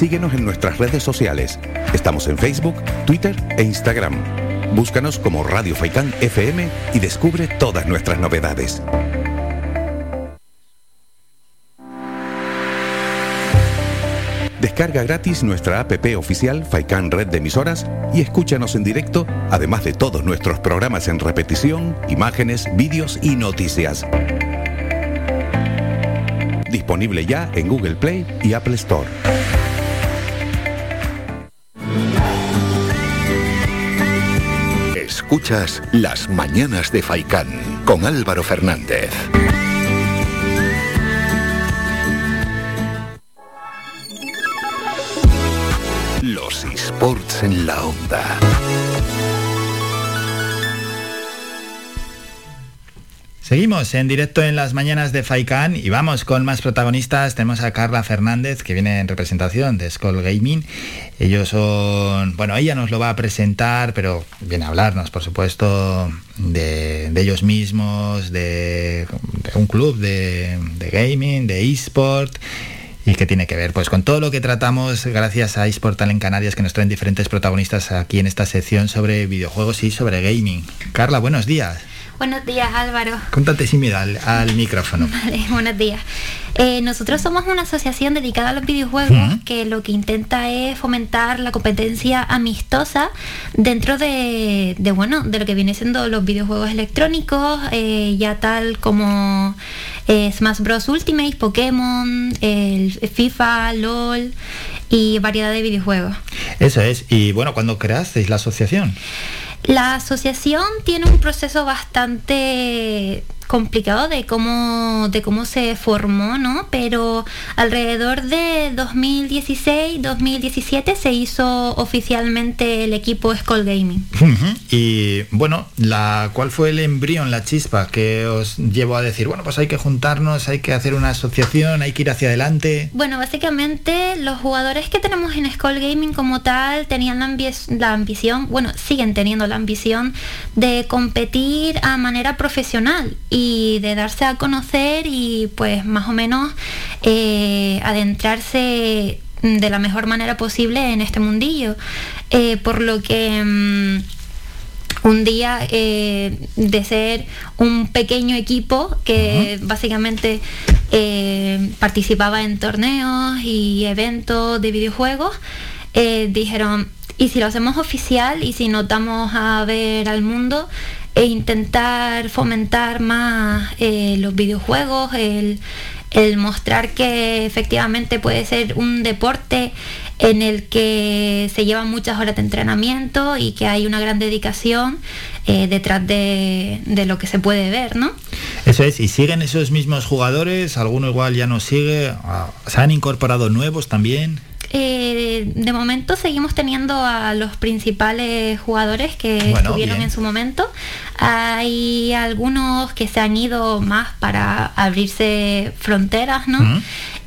Síguenos en nuestras redes sociales. Estamos en Facebook, Twitter e Instagram. Búscanos como Radio Faicán FM y descubre todas nuestras novedades. Descarga gratis nuestra app oficial Faikan Red de Emisoras y escúchanos en directo, además de todos nuestros programas en repetición, imágenes, vídeos y noticias. Disponible ya en Google Play y Apple Store. Escuchas Las Mañanas de Faicán con Álvaro Fernández. Los esports en la onda. Seguimos en directo en las mañanas de Faikan y vamos con más protagonistas. Tenemos a Carla Fernández que viene en representación de Skull Gaming. Ellos son, bueno, ella nos lo va a presentar, pero viene a hablarnos, por supuesto, de, ellos mismos, de, un club de, gaming, de eSport y que tiene que ver pues con todo lo que tratamos gracias a eSportal en Canarias que nos traen diferentes protagonistas aquí en esta sección sobre videojuegos y sobre gaming. Carla, buenos días. Buenos días, Álvaro. Contate sin miedo al, al micrófono. Vale, buenos días. Eh, nosotros somos una asociación dedicada a los videojuegos que lo que intenta es fomentar la competencia amistosa dentro de, de, bueno, de lo que viene siendo los videojuegos electrónicos, eh, ya tal como eh, Smash Bros. Ultimate, Pokémon, el FIFA, LOL y variedad de videojuegos. Eso es. Y bueno, ¿cuándo creasteis la asociación? La asociación tiene un proceso bastante complicado de cómo de cómo se formó, ¿no? Pero alrededor de 2016-2017 se hizo oficialmente el equipo Skull Gaming. Y bueno, la, ¿cuál fue el embrión, la chispa que os llevó a decir, bueno, pues hay que juntarnos, hay que hacer una asociación, hay que ir hacia adelante? Bueno, básicamente los jugadores que tenemos en Skull Gaming como tal tenían la, ambi- la ambición, bueno, siguen teniendo la ambición de competir a manera profesional y de darse a conocer y pues más o menos eh, adentrarse de la mejor manera posible en este mundillo. Eh, por lo que... mm, un día eh, de ser un pequeño equipo que básicamente eh, participaba en torneos y eventos de videojuegos, dijeron, ¿y si lo hacemos oficial y si nos damos a ver al mundo e intentar fomentar más eh, los videojuegos, el, mostrar que efectivamente puede ser un deporte en el que se llevan muchas horas de entrenamiento y que hay una gran dedicación eh, detrás de, de lo que se puede ver, ¿no? Eso es, y siguen esos mismos jugadores, alguno igual ya no sigue, ah, se han incorporado nuevos también. Eh, de momento seguimos teniendo a los principales jugadores que Bueno, estuvieron bien. en su momento. Hay algunos que se han ido más para abrirse fronteras, ¿no?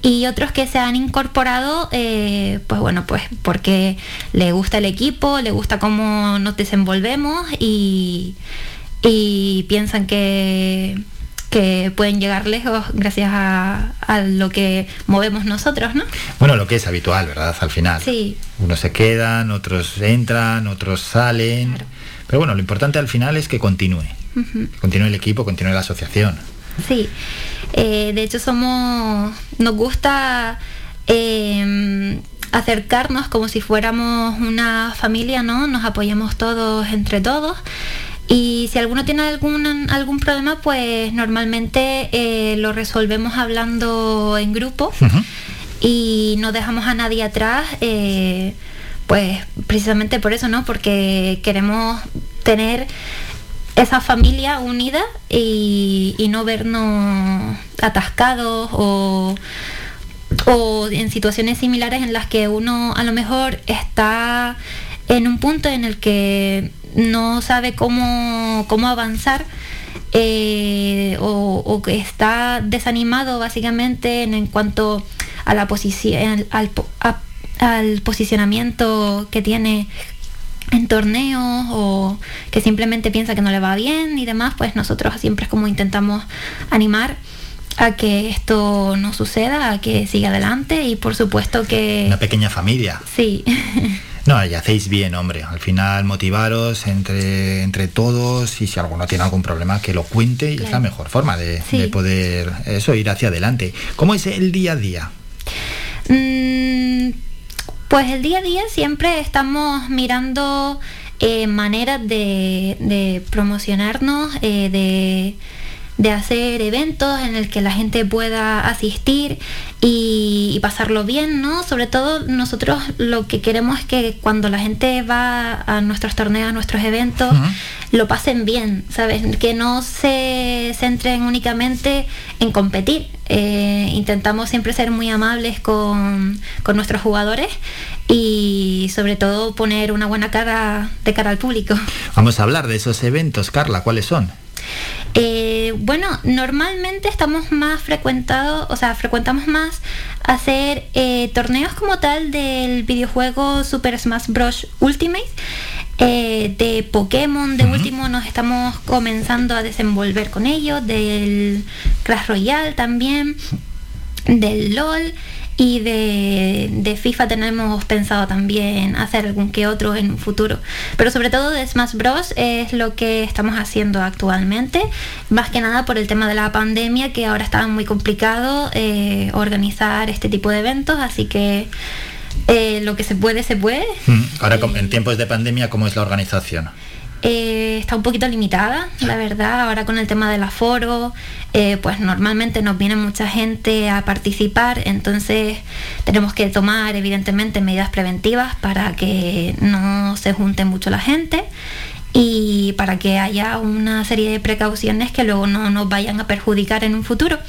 Y otros que se han incorporado, eh, pues bueno, pues porque le gusta el equipo, le gusta cómo nos desenvolvemos y, y piensan que, que pueden llegar lejos gracias a, a lo que movemos nosotros, ¿no? Bueno, lo que es habitual, ¿verdad? Al final. Sí. Unos se quedan, otros entran, otros salen. Pero bueno, lo importante al final es que continúe. Que continúe el equipo, continúe la asociación. Sí, Eh, de hecho somos, nos gusta eh, acercarnos como si fuéramos una familia, ¿no? Nos apoyamos todos entre todos. Y si alguno tiene algún, algún problema, pues normalmente eh, lo resolvemos hablando en grupo y no dejamos a nadie atrás, eh, pues precisamente por eso, ¿no? Porque queremos tener esa familia unida y, y no vernos atascados o, o en situaciones similares en las que uno a lo mejor está en un punto en el que no sabe cómo, cómo avanzar eh, o, o que está desanimado básicamente en, en cuanto a la posición al, al posicionamiento que tiene en torneos o que simplemente piensa que no le va bien y demás, pues nosotros siempre es como intentamos animar a que esto no suceda, a que siga adelante y por supuesto que Una pequeña familia. sí, No, y hacéis bien, hombre. Al final motivaros entre, entre todos y si alguno tiene algún problema que lo cuente y es la mejor forma de, Sí. de poder eso ir hacia adelante. ¿Cómo es el día a día? Mm, pues el día a día siempre estamos mirando eh, maneras de, de promocionarnos, eh, de, de hacer eventos en el que la gente pueda asistir y, y pasarlo bien, ¿no? Sobre todo nosotros lo que queremos es que cuando la gente va a nuestros torneos, a nuestros eventos, lo pasen bien, ¿sabes? Que no se centren únicamente en competir. Eh, intentamos siempre ser muy amables con, con nuestros jugadores y sobre todo poner una buena cara de cara al público. Vamos a hablar de esos eventos, Carla. ¿Cuáles son? Eh, bueno, normalmente estamos más frecuentados, o sea, frecuentamos más hacer eh, torneos como tal del videojuego Super Smash Bros. Ultimate. eh, de Pokémon, de último nos estamos comenzando a desenvolver con ellos, del Clash Royale también, del LOL y de, de FIFA tenemos pensado también hacer algún que otro en un futuro. Pero sobre todo de Smash Bros. es lo que estamos haciendo actualmente, más que nada por el tema de la pandemia, que ahora está muy complicado eh, organizar este tipo de eventos, así que eh, lo que se puede, se puede. Mm, Ahora, en tiempos de pandemia, ¿cómo es la organización? Eh, está un poquito limitada, la verdad. Ahora con el tema del aforo, eh, pues normalmente nos viene mucha gente a participar, entonces tenemos que tomar evidentemente medidas preventivas para que no se junte mucho la gente y para que haya una serie de precauciones que luego no nos vayan a perjudicar en un futuro.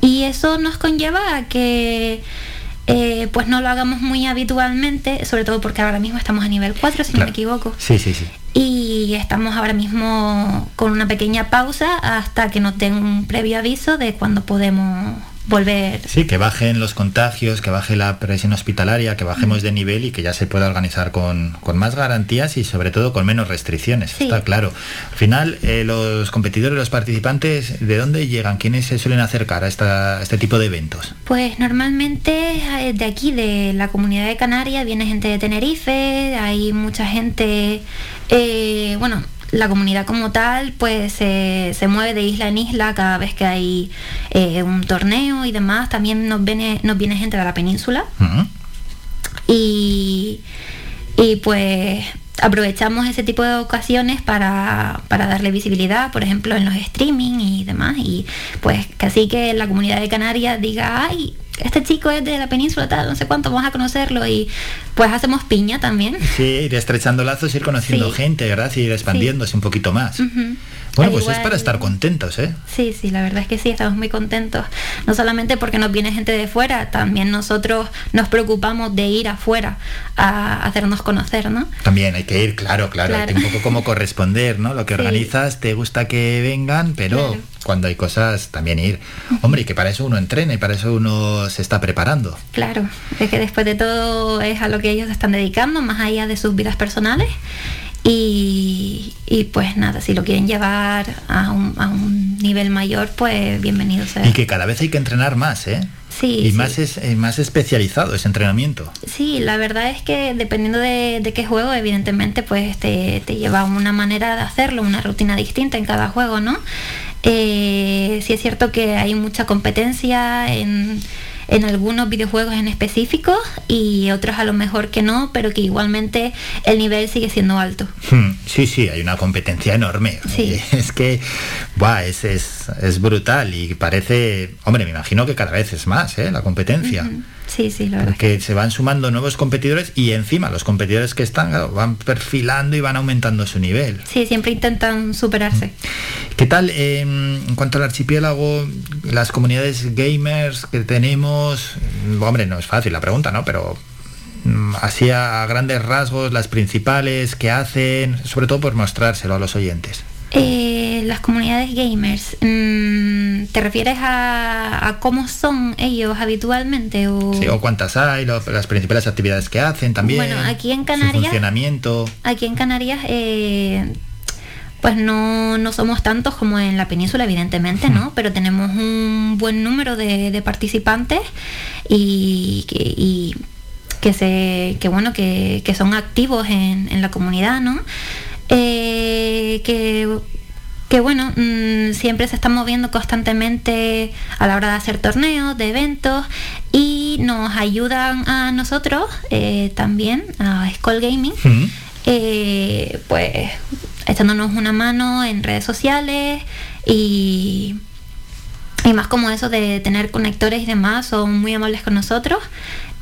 Y eso nos conlleva a que eh, pues no lo hagamos muy habitualmente, sobre todo porque ahora mismo estamos a nivel 4, si no me equivoco. Sí, sí, sí. Y estamos ahora mismo con una pequeña pausa hasta que nos den un previo aviso de cuándo podemos volver. Sí, que bajen los contagios, que baje la presión hospitalaria, que bajemos de nivel y que ya se pueda organizar con, con más garantías y sobre todo con menos restricciones. Sí. Está claro. Al final, eh, los competidores, los participantes, ¿de dónde llegan? ¿Quiénes se suelen acercar a, esta- a este tipo de eventos? Pues normalmente eh, de aquí, de la comunidad de Canarias, viene gente de Tenerife, hay mucha gente, eh, bueno, la comunidad como tal, pues se se mueve de isla en isla cada vez que hay eh, un torneo y demás. También nos viene, nos viene gente de la península. y, y pues aprovechamos ese tipo de ocasiones para, para darle visibilidad, por ejemplo, en los streaming y demás, y pues así que la comunidad de Canarias diga, ay, este chico es de la península, tal, no sé cuánto, vamos a conocerlo, y pues hacemos piña también. Sí, ir estrechando lazos, ir conociendo Sí. gente, ¿verdad? Y ir expandiéndose un poquito más. Bueno, Al pues es igual- para estar contentos, ¿eh? Sí, sí, la verdad es que sí, estamos muy contentos. No solamente porque nos viene gente de fuera, también nosotros nos preocupamos de ir afuera a hacernos conocer, ¿no? También hay que ir, claro, claro, un poco como corresponder, ¿no? Lo que Sí. organizas, te gusta que vengan, pero Claro. cuando hay cosas, también ir. Hombre, y que para eso uno entrena y para eso uno se está preparando. Claro, es que después de todo es a lo que ellos están dedicando, más allá de sus vidas personales. Y, y pues nada, si lo quieren llevar a un, a un nivel mayor, pues bienvenido sea. Y que cada vez hay que entrenar más, ¿eh? Sí, y sí. más, es, eh, más especializado ese entrenamiento. Sí, la verdad es que dependiendo de, de qué juego, evidentemente, pues te, te lleva una manera de hacerlo, una rutina distinta en cada juego, ¿no? Eh, sí es cierto que hay mucha competencia en, en algunos videojuegos en específico y otros a lo mejor que no, pero que igualmente el nivel sigue siendo alto. Hmm, Sí, sí, hay una competencia enorme. Sí. Es que, buah, es, es, es brutal y parece, hombre, me imagino que cada vez es más, ¿eh? La competencia. Sí, sí, la verdad. Porque se van sumando nuevos competidores y encima los competidores que están claro, van perfilando y van aumentando su nivel. Sí, siempre intentan superarse. ¿Qué tal eh, en cuanto al archipiélago, las comunidades gamers que tenemos? Hombre, no es fácil la pregunta, ¿no? Pero mm, así a grandes rasgos, las principales que hacen, sobre todo por mostrárselo a los oyentes. Eh, las comunidades gamers, mm, ¿te refieres a, a cómo son ellos habitualmente? O... Sí, o cuántas hay, lo- las principales actividades que hacen también. Bueno, aquí en su Canarias, funcionamiento. aquí en Canarias, eh, pues no, no somos tantos como en la península, evidentemente, ¿no? Pero tenemos un buen número de, de participantes y, que- y que se, que bueno, que, que son activos en, en la comunidad, ¿no? Eh, que que bueno, mm, siempre se están moviendo constantemente a la hora de hacer torneos, de eventos y nos ayudan a nosotros eh, también, a Skull Gaming, eh, pues echándonos una mano en redes sociales y, y más como eso de tener conectores y demás, son muy amables con nosotros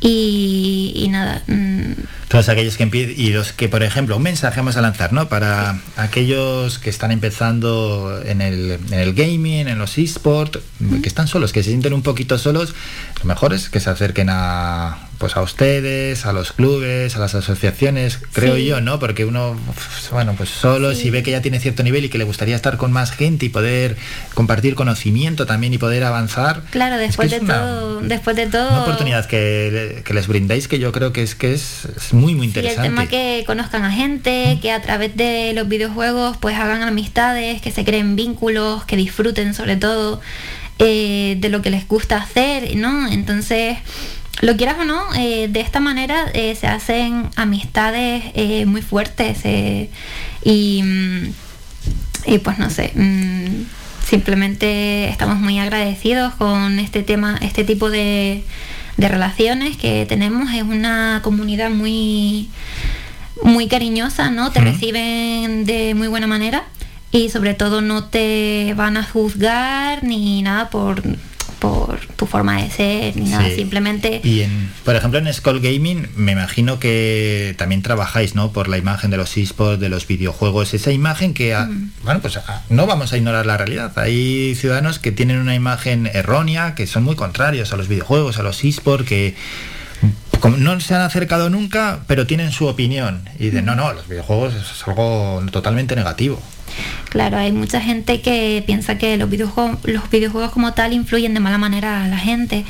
y, y nada. mm, Todos aquellos que y los que, por ejemplo, un mensaje vamos a lanzar, ¿no? Para aquellos que están empezando en el, en el gaming, en los esports, que están solos, que se sienten un poquito solos, lo mejor es que se acerquen a pues a ustedes, a los clubes, a las asociaciones, creo Sí. yo, ¿no? Porque uno, bueno, pues solo si ve que ya tiene cierto nivel y que le gustaría estar con más gente y poder compartir conocimiento también y poder avanzar, Claro, después que de todo, después de todo. una oportunidad que, que les brindáis que yo creo que es que es, es muy muy Sí, el interesante. tema que conozcan a gente, que a través de los videojuegos pues hagan amistades, que se creen vínculos, que disfruten sobre todo eh, de lo que les gusta hacer, ¿no? Entonces, lo quieras o no, eh, de esta manera eh, se hacen amistades eh, muy fuertes y, mm, y pues no sé, mm, simplemente estamos muy agradecidos con este tema, este tipo de, de relaciones que tenemos. Es una comunidad muy, muy cariñosa, ¿no? Te reciben de muy buena manera y sobre todo no te van a juzgar ni nada por, por tu forma de ser, ni nada. Sí. Simplemente Y en, por ejemplo, en Skull Gaming me imagino que también trabajáis, ¿no? Por la imagen de los esports, de los videojuegos, esa imagen que, a- bueno, pues a- no vamos a ignorar la realidad. Hay ciudadanos que tienen una imagen errónea, que son muy contrarios a los videojuegos, a los esports, que no se han acercado nunca, pero tienen su opinión. Y dicen, no, no, los videojuegos es algo totalmente negativo. Claro, hay mucha gente que piensa que los videojuegos, los videojuegos como tal influyen de mala manera a la gente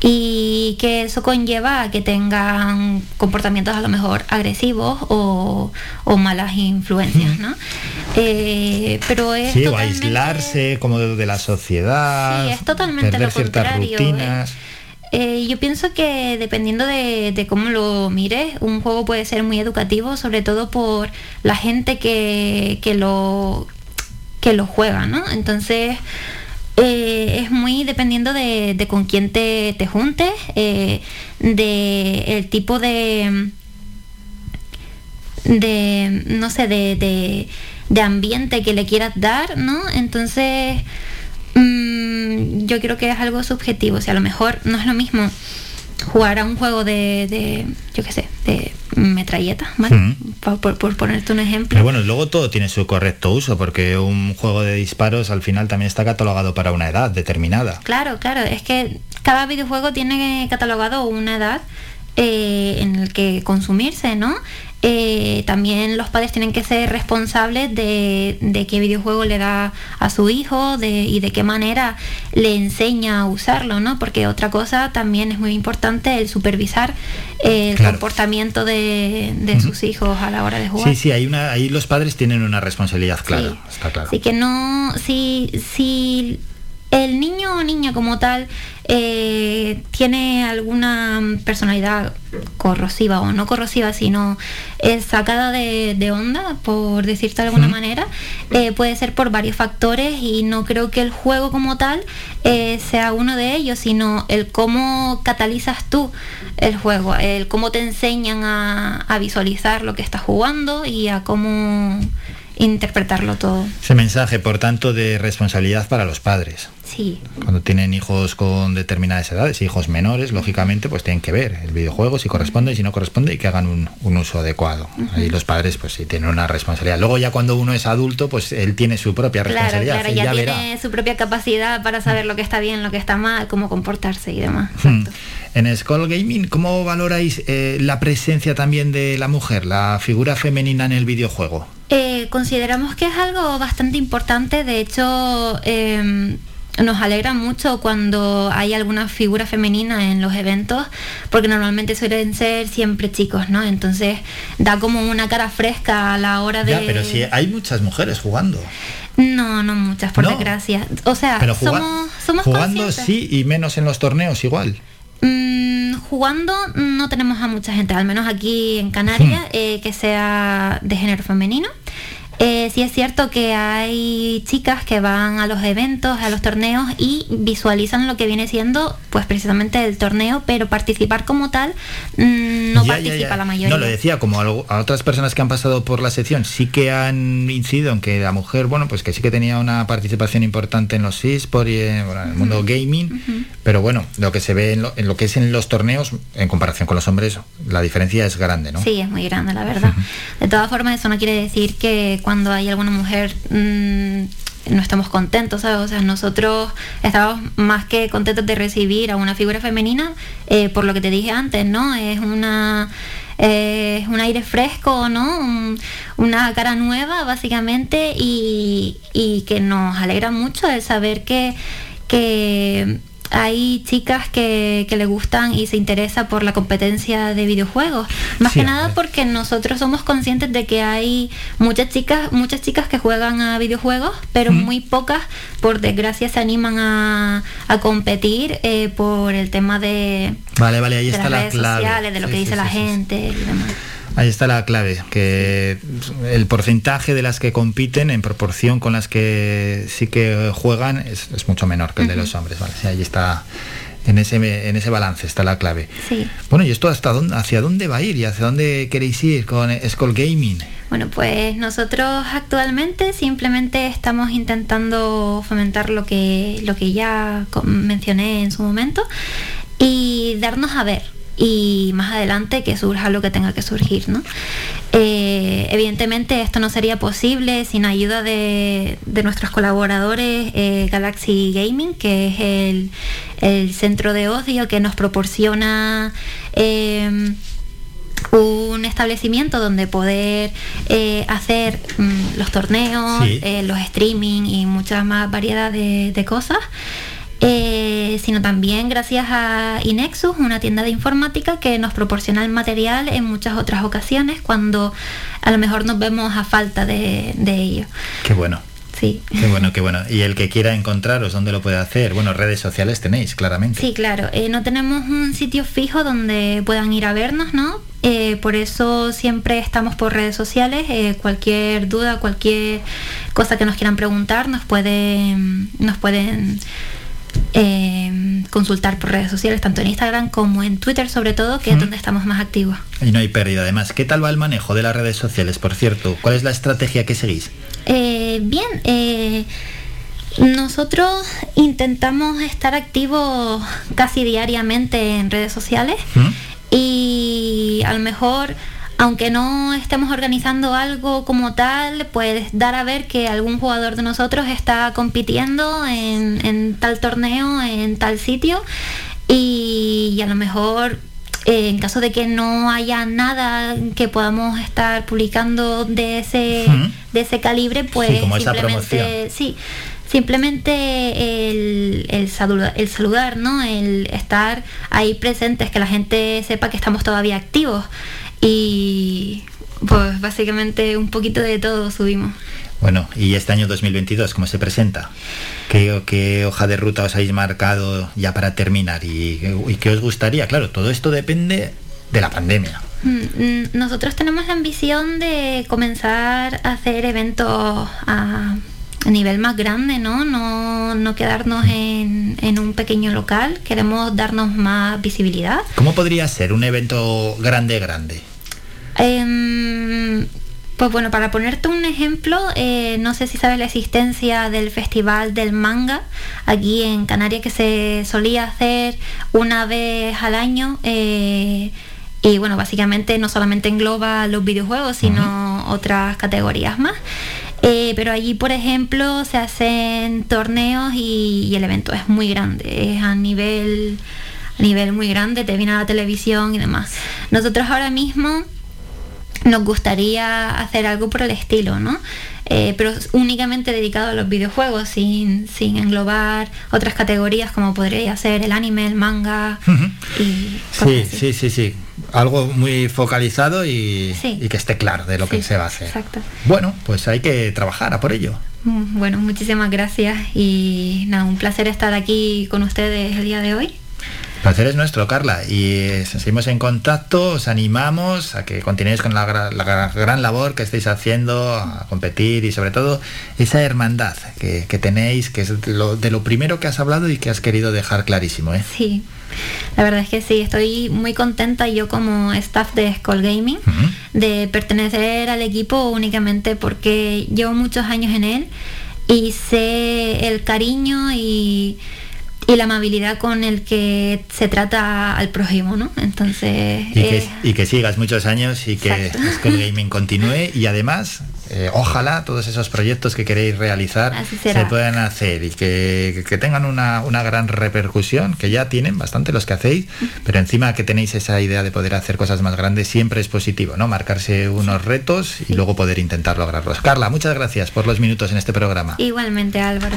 y que eso conlleva a que tengan comportamientos a lo mejor agresivos o, o malas influencias, ¿no? Eh, pero es Sí, o aislarse como de, de la sociedad, Sí, es totalmente perder lo ciertas contrario, rutinas. Eh, yo pienso que dependiendo de, de cómo lo mires, un juego puede ser muy educativo, sobre todo por la gente que, que lo que lo juega, ¿no? Entonces eh, es muy dependiendo de, de con quién te, te juntes, eh, de el tipo de de no sé de, de, ambiente que le quieras dar, ¿no? Entonces yo creo que es algo subjetivo, o sea, a lo mejor no es lo mismo jugar a un juego de, de yo qué sé, de metralleta, ¿vale? Por- por ponerte un ejemplo. Pero bueno, luego todo tiene su correcto uso, porque un juego de disparos al final también está catalogado para una edad determinada. Claro, claro, es que cada videojuego tiene catalogado una edad eh, en el que consumirse, ¿no? Eh, también los padres tienen que ser responsables de, de qué videojuego le da a su hijo de, y de qué manera le enseña a usarlo, ¿no? Porque otra cosa también es muy importante el supervisar el Claro. comportamiento de, de sus hijos a la hora de jugar. Sí, sí, hay una, ahí los padres tienen una responsabilidad clara, está claro. Así que no, si, si el niño o niña como tal eh, tiene alguna personalidad corrosiva o no corrosiva, sino sacada de, de onda, por decirte de alguna manera, eh, puede ser por varios factores y no creo que el juego como tal eh, sea uno de ellos, sino el cómo catalizas tú el juego, el cómo te enseñan a, a visualizar lo que estás jugando y a cómo interpretarlo todo. Ese mensaje, por tanto, de responsabilidad para los padres. Sí. Cuando tienen hijos con determinadas edades, hijos menores, lógicamente, pues tienen que ver el videojuego, si corresponde y si no corresponde, y que hagan un, un uso adecuado. Ujú. Ahí los padres, pues sí, tienen una responsabilidad. Luego ya cuando uno es adulto, pues él tiene su propia responsabilidad. claro, ya, ya verá. tiene su propia capacidad para saber lo que está bien, lo que está mal, cómo comportarse y demás. Hmm. En Skull Gaming, ¿cómo valoráis eh, la presencia también de la mujer, la figura femenina en el videojuego? Eh, consideramos que es algo bastante importante, de hecho eh, nos alegra mucho cuando hay alguna figura femenina en los eventos, porque normalmente suelen ser siempre chicos, ¿no? Entonces da como una cara fresca a la hora de... Ya, pero si hay muchas mujeres jugando. No, no muchas, por No. desgracia. O sea, Pero somos, somos jugando conscientes. sí y menos en los torneos igual. Mm, jugando no tenemos a mucha gente, al menos aquí en Canarias, Hmm. eh, que sea de género femenino. Eh, sí es cierto que hay chicas que van a los eventos, a los torneos y visualizan lo que viene siendo pues precisamente el torneo, pero participar como tal mm, no Ya, participa ya. la mayoría. No, lo decía, como a otras personas que han pasado por la sección, sí que han incidido en que la mujer, bueno, pues que sí que tenía una participación importante en los eSports y en, bueno, en el mundo gaming, pero bueno, lo que se ve en lo, en lo que es en los torneos, en comparación con los hombres, la diferencia es grande, ¿no? Sí, es muy grande, la verdad. De todas formas, eso no quiere decir que cuando hay alguna mujer mm, no estamos contentos, ¿sabes? O sea, nosotros estamos más que contentos de recibir a una figura femenina, eh, por lo que te dije antes, ¿no? Es una es un aire fresco, ¿no? Un- una cara nueva, básicamente, y, y que nos alegra mucho el saber que, que hay chicas que, que le gustan y se interesa por la competencia de videojuegos. Más que nada porque nosotros somos conscientes de que hay muchas chicas, muchas chicas que juegan a videojuegos, pero muy pocas, por desgracia, se animan a, a competir eh, por el tema de, Vale, vale, ahí de está las la redes clave. sociales, de lo Sí, que sí, dice sí, la gente y demás. Ahí está la clave, que el porcentaje de las que compiten en proporción con las que sí que juegan es, es mucho menor que el de los hombres, ¿vale? Sí, ahí está, en ese, en ese balance está la clave. Sí. Bueno, ¿y esto hasta dónde, hacia dónde va a ir y hacia dónde queréis ir con Skull Gaming? Bueno, pues nosotros actualmente simplemente estamos intentando fomentar lo que, lo que ya mencioné en su momento y darnos a ver y más adelante que surja lo que tenga que surgir, ¿no? Eh, evidentemente esto no sería posible sin ayuda de, de nuestros colaboradores eh, Galaxy Gaming, que es el, el centro de ocio que nos proporciona em, un establecimiento donde poder eh, hacer mm, los torneos, Sí. eh, los streaming y muchas más variedad de, de cosas. Eh, sino también gracias a Inexus, una tienda de informática que nos proporciona el material en muchas otras ocasiones cuando a lo mejor nos vemos a falta de, de ello. Qué bueno. Sí. Qué bueno, qué bueno. Y el que quiera encontraros, ¿dónde lo puede hacer? Bueno, redes sociales tenéis, claramente. Sí, claro. Eh, no tenemos un sitio fijo donde puedan ir a vernos, ¿no? Eh, por eso siempre estamos por redes sociales. Eh, cualquier duda, cualquier cosa que nos quieran preguntar, nos pueden, nos pueden eh, consultar por redes sociales, tanto en Instagram como en Twitter, sobre todo, que es donde estamos más activos. Y no hay pérdida. Además, ¿qué tal va el manejo de las redes sociales, por cierto? ¿Cuál es la estrategia que seguís? Eh, bien, eh, nosotros intentamos estar activos casi diariamente en redes sociales y a lo mejor, aunque no estemos organizando algo como tal, pues dar a ver que algún jugador de nosotros está compitiendo en, en tal torneo, en tal sitio y, y a lo mejor eh, en caso de que no haya nada que podamos estar publicando de ese de ese calibre pues Sí, como esa simplemente promoción. sí simplemente el, el, saluda- el saludar no el estar ahí presentes que la gente sepa que estamos todavía activos y pues básicamente un poquito de todo subimos Bueno, y este año 2022, ¿cómo se presenta? ¿Qué, qué hoja de ruta os habéis marcado ya para terminar? ¿Y, y qué os gustaría? Claro, todo esto depende de la pandemia. Mm, mm, Nosotros tenemos la ambición de comenzar a hacer eventos a, a nivel más grande, ¿no? No, no quedarnos en, en un pequeño local, queremos darnos más visibilidad. ¿Cómo podría ser un evento grande, grande? Em, Pues bueno, para ponerte un ejemplo, eh, no sé si sabes la existencia del Festival del Manga aquí en Canarias que se solía hacer una vez al año. eh, y bueno, básicamente no solamente engloba los videojuegos, sino otras categorías más. Eh, pero allí, por ejemplo, se hacen torneos y, y el evento es muy grande, es a nivel, a nivel muy grande, te viene a la televisión y demás. Nosotros ahora mismo nos gustaría hacer algo por el estilo, ¿no? Eh, pero únicamente dedicado a los videojuegos, sin, sin englobar otras categorías como podría ser el anime, el manga y Sí, sí, sí, sí. Algo muy focalizado y, Sí. y que esté claro de lo que se va a hacer. Exacto. Bueno, pues hay que trabajar a por ello. Mm, Bueno, muchísimas gracias y nada, un placer estar aquí con ustedes el día de hoy. El placer es nuestro, Carla, y eh, seguimos en contacto, os animamos a que continuéis con la, gra- la gra- gran labor que estáis haciendo, a competir y sobre todo esa hermandad que, que tenéis, que es lo- de lo primero que has hablado y que has querido dejar clarísimo. ¿eh? Sí, la verdad es que sí, estoy muy contenta yo como staff de Skull Gaming de pertenecer al equipo únicamente porque llevo muchos años en él y sé el cariño y, y la amabilidad con el que se trata al prójimo, ¿no? Entonces, Y que, eh, y que sigas muchos años y que. Skull Gaming continúe y además eh, ojalá todos esos proyectos que queréis realizar se puedan hacer y que, que tengan una, una gran repercusión, que ya tienen bastante los que hacéis, pero encima que tenéis esa idea de poder hacer cosas más grandes siempre es positivo, ¿no? Marcarse unos retos y luego poder intentar lograrlos. Carla, muchas gracias por los minutos en este programa. igualmente Álvaro.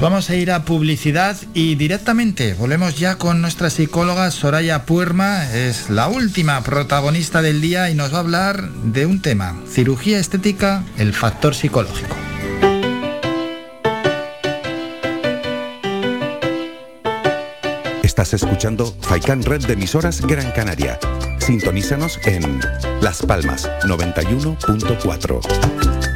Vamos a ir a publicidad y directamente volvemos ya con nuestra psicóloga Soraya Puerma. Es la última protagonista del día y nos va a hablar de un tema, cirugía estética, el factor psicológico. Estás escuchando Faikan Red de Emisoras Gran Canaria. Sintonízanos en Las Palmas 91.4.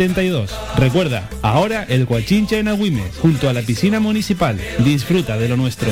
72. Recuerda, ahora el Guachincha en Agüimes, junto a la piscina municipal. Disfruta de lo nuestro.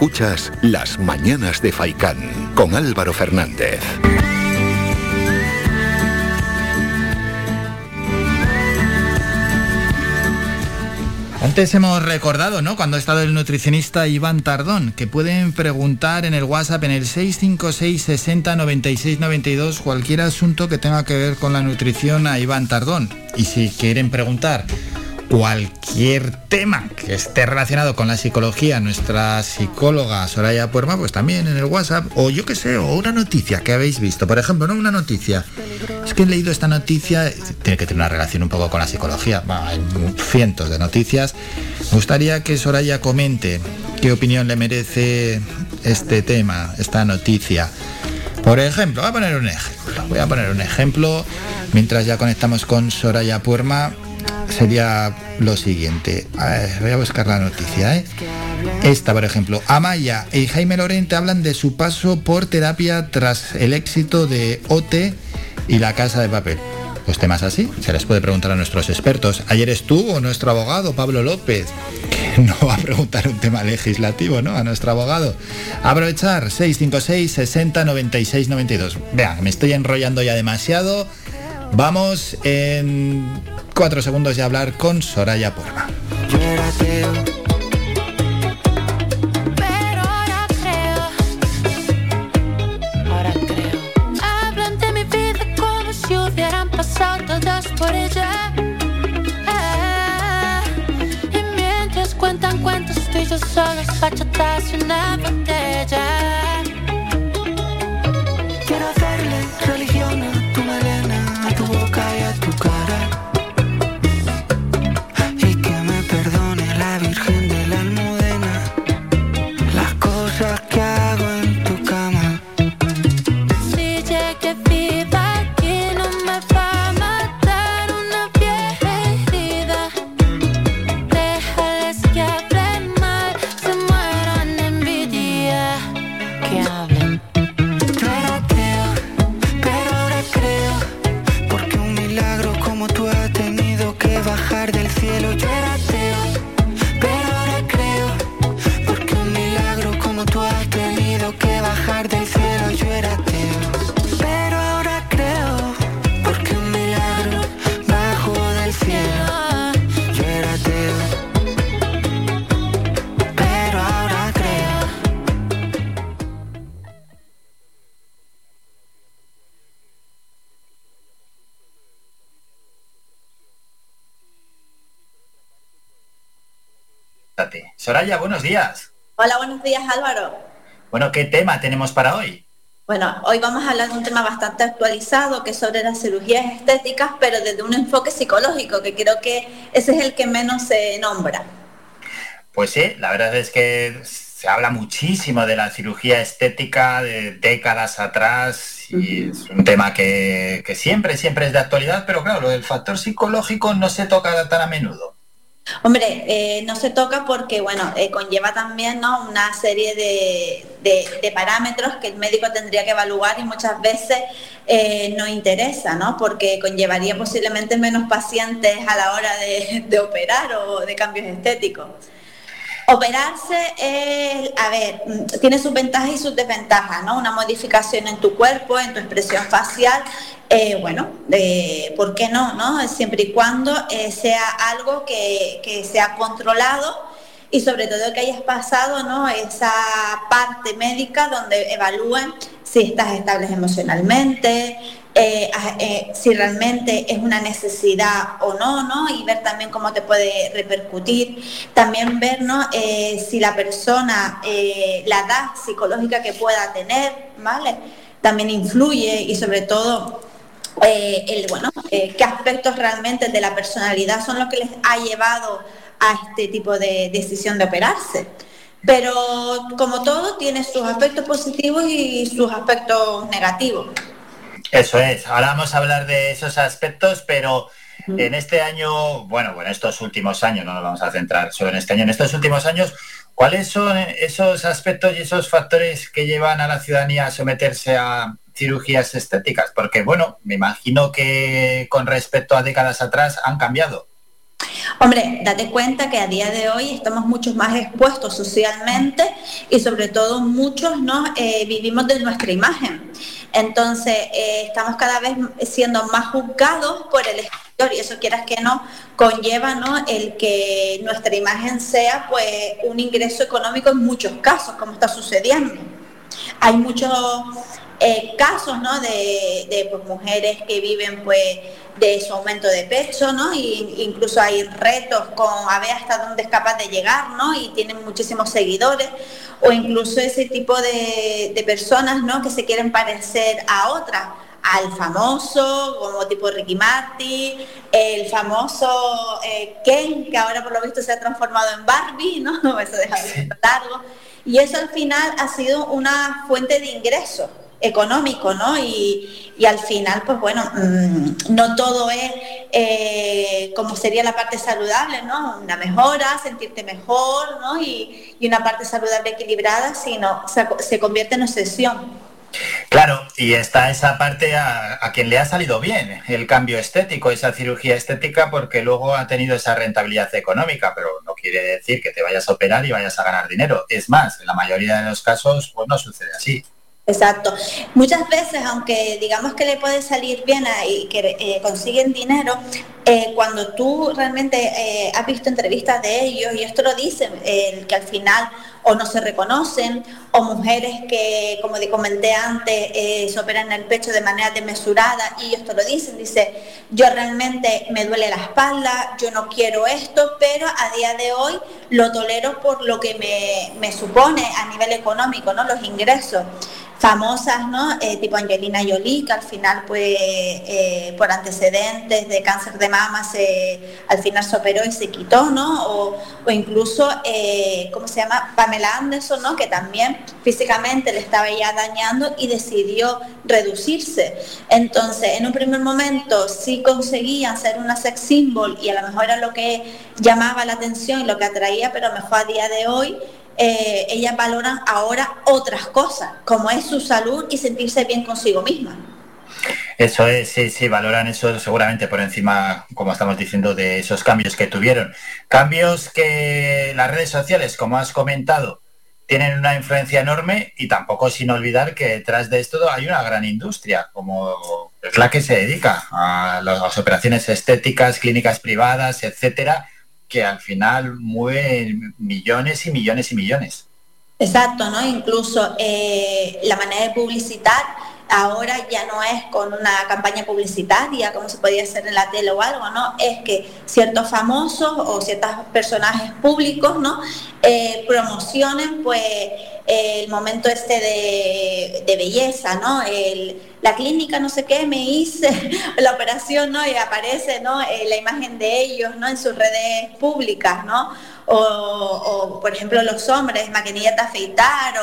Escuchas Las Mañanas de Faicán con Álvaro Fernández. Antes hemos recordado, ¿no? Cuando ha estado el nutricionista Iván Tardón, que pueden preguntar en el WhatsApp en el 656 60 96 92 cualquier asunto que tenga que ver con la nutrición a Iván Tardón. Y si quieren preguntar cualquier tema que esté relacionado con la psicología, nuestra psicóloga Soraya Puerma, pues también en el WhatsApp, o yo qué sé, o una noticia que habéis visto. Por ejemplo, no una noticia. Es que he leído esta noticia, tiene que tener una relación un poco con la psicología. hay cientos de noticias. Me gustaría que Soraya comente qué opinión le merece este tema, esta noticia. Por ejemplo, voy a poner un ejemplo. Voy a poner un ejemplo mientras ya conectamos con Soraya Puerma sería lo siguiente. voy a buscar la noticia. ¿eh? Esta, por ejemplo. Amaya y Jaime Lorente hablan de su paso por terapia tras el éxito de OT y la casa de papel. Pues temas así, se les puede preguntar a nuestros expertos. Ayer estuvo nuestro abogado Pablo López, que no va a preguntar un tema legislativo, ¿no? A nuestro abogado. Aprovechar 656 60 96 92. Vean, me estoy enrollando ya demasiado. Vamos en cuatro segundos de hablar con Soraya Porma. Por ella. Eh, y mientras cuentan cuentos, estoy yo solos, bachatas y una botella. Buenos días. Hola, buenos días Álvaro. Bueno, ¿qué tema tenemos para hoy? Bueno, hoy vamos a hablar de un tema bastante actualizado, que es sobre las cirugías estéticas, pero desde un enfoque psicológico, que creo que ese es el que menos se nombra. Pues sí, la verdad es que se habla muchísimo de la cirugía estética de décadas atrás y es un tema que, que siempre, siempre es de actualidad, pero claro, lo del factor psicológico no se toca tan a menudo. Hombre, eh, no se toca porque, bueno, eh, conlleva también ¿no? una serie de, parámetros que el médico tendría que evaluar y muchas veces eh, no interesa, ¿no? Porque conllevaría posiblemente menos pacientes a la hora de, de operar o de cambios estéticos. Operarse es, a ver, tiene sus ventajas y sus desventajas, ¿no? Una modificación en tu cuerpo, en tu expresión facial, eh, bueno, ¿por qué no, no? Siempre y cuando eh, sea algo que, que, sea controlado y sobre todo que hayas pasado, ¿no? Esa parte médica donde evalúen si estás estable emocionalmente, eh, eh, si realmente es una necesidad o no, ¿no? Y ver también cómo te puede repercutir. También ver, ¿no? Eh, si la persona, la edad psicológica que pueda tener, ¿vale? También influye y sobre todo el, bueno, qué aspectos realmente de la personalidad son los que les ha llevado a este tipo de decisión de operarse. Pero como todo, tiene sus aspectos positivos y sus aspectos negativos. Eso es, ahora vamos a hablar de esos aspectos, pero en este año, bueno, bueno, estos últimos años, no nos vamos a centrar solo en este año, en estos últimos años, ¿cuáles son esos aspectos y esos factores que llevan a la ciudadanía a someterse a cirugías estéticas? Porque, bueno, me imagino que con respecto a décadas atrás han cambiado. Hombre, date cuenta que a día de hoy estamos mucho más expuestos socialmente y sobre todo muchos ¿no? Eh, vivimos de nuestra imagen. Entonces, eh, estamos cada vez siendo más juzgados por el exterior y eso quieras que no, conlleva ¿no? el que nuestra imagen sea pues un ingreso económico en muchos casos, como está sucediendo. Hay muchos eh, casos, ¿no? De, de pues, mujeres que viven, pues, de su aumento de pecho, ¿no? Y incluso hay retos con a ver hasta dónde es capaz de llegar, ¿no? Y tienen muchísimos seguidores, o incluso ese tipo de, de personas, ¿no? Que se quieren parecer a otras al famoso, como tipo Ricky Martin, el famoso eh, Ken, que ahora por lo visto se ha transformado en Barbie, ¿no? Eso deja de largo. Y eso al final ha sido una fuente de ingreso económico, ¿no? Y, y al final, pues bueno, mmm, no todo es eh, como sería la parte saludable, ¿no? Una mejora, sentirte mejor, ¿no? Y, y una parte saludable equilibrada, sino se, se convierte en obsesión. Claro, y está esa parte a, a, quien le ha salido bien, el cambio estético, esa cirugía estética, porque luego ha tenido esa rentabilidad económica, pero no quiere decir que te vayas a operar y vayas a ganar dinero. Es más, en la mayoría de los casos, pues no sucede así. Exacto. Muchas veces, aunque digamos que le puede salir bien y que eh, consiguen dinero, eh, cuando tú realmente eh, has visto entrevistas de ellos, y esto lo dicen, que al final o no se reconocen, o mujeres que, como comenté antes, eh, se operan el pecho de manera desmesurada, y ellos te lo dicen, dice, yo realmente me duele la espalda, yo no quiero esto, pero a día de hoy lo tolero por lo que me, me supone a nivel económico, ¿no? Los ingresos famosas, ¿no? Eh, tipo Angelina Jolie, que al final, pues, eh, por antecedentes de cáncer de mama, se, al final se operó y se quitó, ¿no? O, o incluso, eh, ¿cómo se llama? Pamela Anderson, ¿no? Que también físicamente le estaba ya dañando y decidió reducirse. Entonces, en un primer momento sí conseguían ser una sex symbol y a lo mejor era lo que llamaba la atención y lo que atraía, pero mejor a día de hoy eh, ellas valoran ahora otras cosas, como es su salud y sentirse bien consigo misma. Eso es, sí, sí, valoran eso seguramente por encima, como estamos diciendo, de esos cambios que tuvieron. Cambios que las redes sociales, como has comentado, tienen una influencia enorme y tampoco sin olvidar que detrás de esto hay una gran industria, como es la que se dedica a las operaciones estéticas, clínicas privadas, etcétera, que al final mueven millones y millones y millones. Exacto, ¿no? Incluso eh, la manera de publicitar ahora ya no es con una campaña publicitaria como se podía hacer en la tele o algo, ¿no? Es que ciertos famosos o ciertos personajes públicos, ¿no? Eh, promocionen pues el momento este de, belleza, ¿no? El, la clínica no sé qué, me hice la operación, ¿no? Y aparece, ¿no? Eh, la imagen de ellos, ¿no? En sus redes públicas, ¿no? O, por ejemplo los hombres, maquinillas afeitar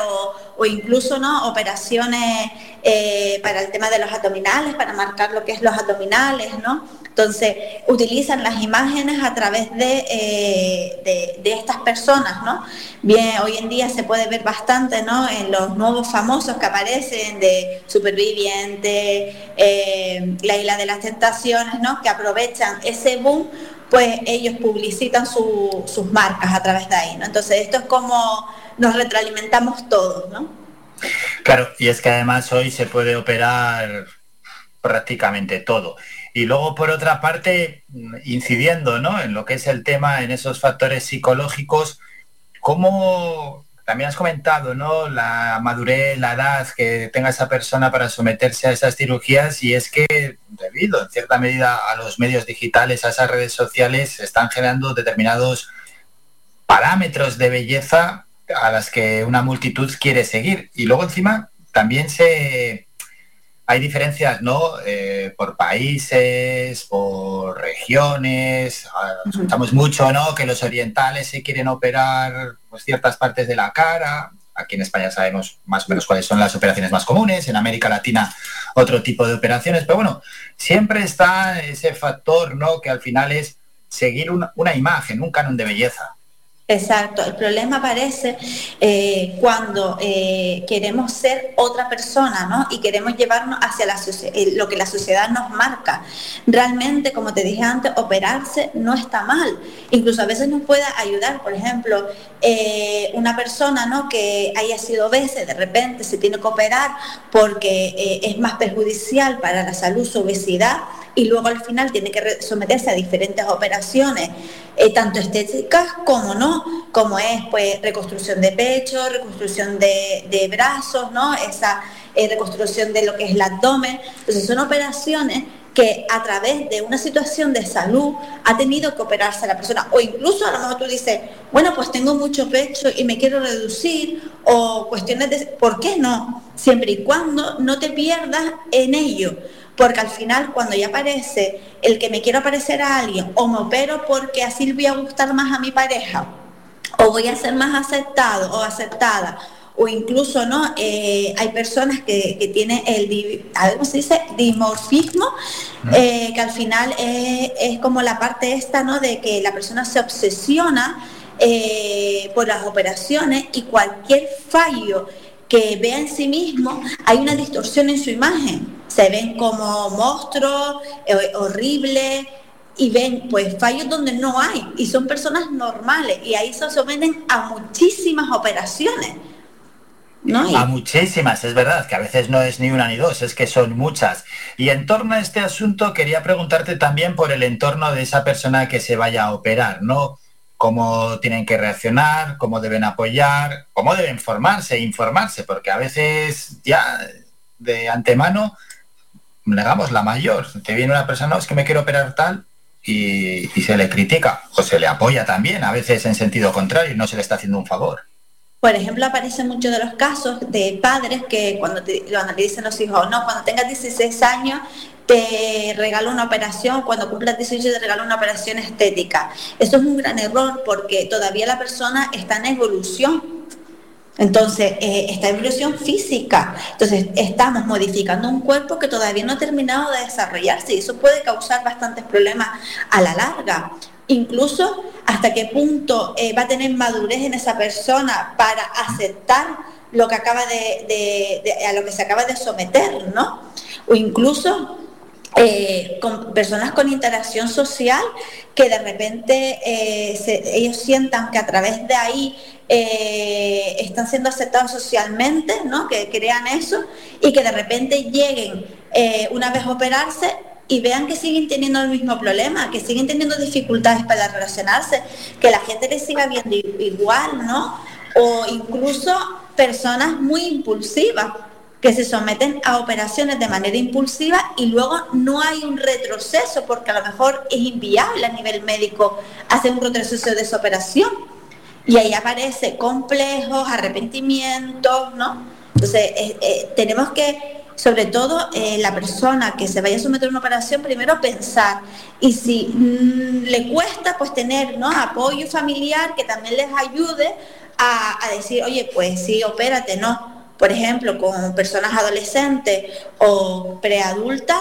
o, incluso no operaciones eh, para el tema de los abdominales, para marcar lo que es los abdominales, ¿no? Entonces, utilizan las imágenes a través de, eh, de, estas personas, ¿no? Bien, hoy en día se puede ver bastante, ¿no? En los nuevos famosos que aparecen de Superviviente, eh, La Isla de las Tentaciones, ¿no? Que aprovechan ese boom pues ellos publicitan su, sus marcas a través de ahí, ¿no? Entonces esto es como nos retroalimentamos todos, ¿no? Claro, y es que además hoy se puede operar prácticamente todo. Y luego, por otra parte, incidiendo ¿no? en lo que es el tema, en esos factores psicológicos, ¿cómo también has comentado, ¿no? La madurez, la edad que tenga esa persona para someterse a esas cirugías y es que debido en cierta medida a los medios digitales, a esas redes sociales, se están generando determinados parámetros de belleza a las que una multitud quiere seguir. Y luego encima también se hay diferencias, ¿no? Eh, por países, por regiones. Escuchamos mucho, ¿no? Que los orientales se quieren operar pues, ciertas partes de la cara. Aquí en España sabemos más o menos cuáles son las operaciones más comunes. En América Latina otro tipo de operaciones. Pero bueno, siempre está ese factor, ¿no? Que al final es seguir una imagen, un canon de belleza. Exacto, el problema aparece eh, cuando eh, queremos ser otra persona, ¿no? Y queremos llevarnos hacia eh, lo que la sociedad nos marca. Realmente, como te dije antes, operarse no está mal. Incluso a veces nos puede ayudar, por ejemplo, una persona, ¿no? Que haya sido veces, de repente se tiene que operar porque es más perjudicial para la salud su obesidad y luego al final tiene que someterse a diferentes operaciones, eh, tanto estéticas como no, como es pues reconstrucción de pecho, reconstrucción de, de brazos, ¿no? Esa, eh, reconstrucción de lo que es el abdomen. Entonces son operaciones que a través de una situación de salud ha tenido que operarse la persona. O incluso a lo mejor tú dices, bueno, pues tengo mucho pecho y me quiero reducir, o cuestiones de... ¿Por qué no? Siempre y cuando no te pierdas en ello. Porque al final, cuando ya aparece el que me quiero parecer a alguien, o me opero porque así le voy a gustar más a mi pareja, o voy a ser más aceptado o aceptada, o incluso no eh, hay personas que, tienen el ¿cómo se dice? dimorfismo eh, que al final es, como la parte esta no de que la persona se obsesiona eh, por las operaciones y cualquier fallo que vea en sí mismo hay una distorsión en su imagen se ven como monstruos horribles y ven pues fallos donde no hay y son personas normales y ahí se someten a muchísimas operaciones a muchísimas, es verdad, que a veces no es ni una ni dos, es que son muchas. Y en torno a este asunto quería preguntarte también por el entorno de esa persona que se vaya a operar, ¿no? Cómo tienen que reaccionar, cómo deben apoyar, cómo deben formarse, informarse, porque a veces ya de antemano negamos la mayor. Te viene una persona, no, es que me quiero operar tal, y, se le critica o se le apoya también, a veces en sentido contrario, no se le está haciendo un favor. Por ejemplo, aparecen muchos de los casos de padres que cuando, te, cuando dicen los hijos, no, cuando tengas 16 años te regalo una operación, cuando cumplas 18 te regalo una operación estética. Eso es un gran error porque todavía la persona está en evolución. Entonces, eh, esta evolución física. Entonces, estamos modificando un cuerpo que todavía no ha terminado de desarrollarse y eso puede causar bastantes problemas a la larga incluso hasta qué punto eh, va a tener madurez en esa persona para aceptar lo que acaba de, a lo que se acaba de someter, ¿no? O incluso eh, con personas con interacción social que de repente eh, ellos sientan que a través de ahí están siendo aceptados socialmente, ¿no? que crean eso y que de repente lleguen una vez operarse y vean que siguen teniendo el mismo problema, que siguen teniendo dificultades para relacionarse, que la gente les siga viendo igual, ¿no? O incluso personas muy impulsivas que se someten a operaciones de manera impulsiva y luego no hay un retroceso porque a lo mejor es inviable a nivel médico hacer un retroceso de esa operación. Y ahí aparece complejos, arrepentimientos, ¿no? Entonces, eh, eh, tenemos que sobre todo eh, la persona que se vaya a someter a una operación, primero pensar. Y si mm, le cuesta, pues tener ¿no? apoyo familiar que también les ayude a, decir, oye, pues sí, opérate, ¿no? Por ejemplo, con personas adolescentes o preadultas,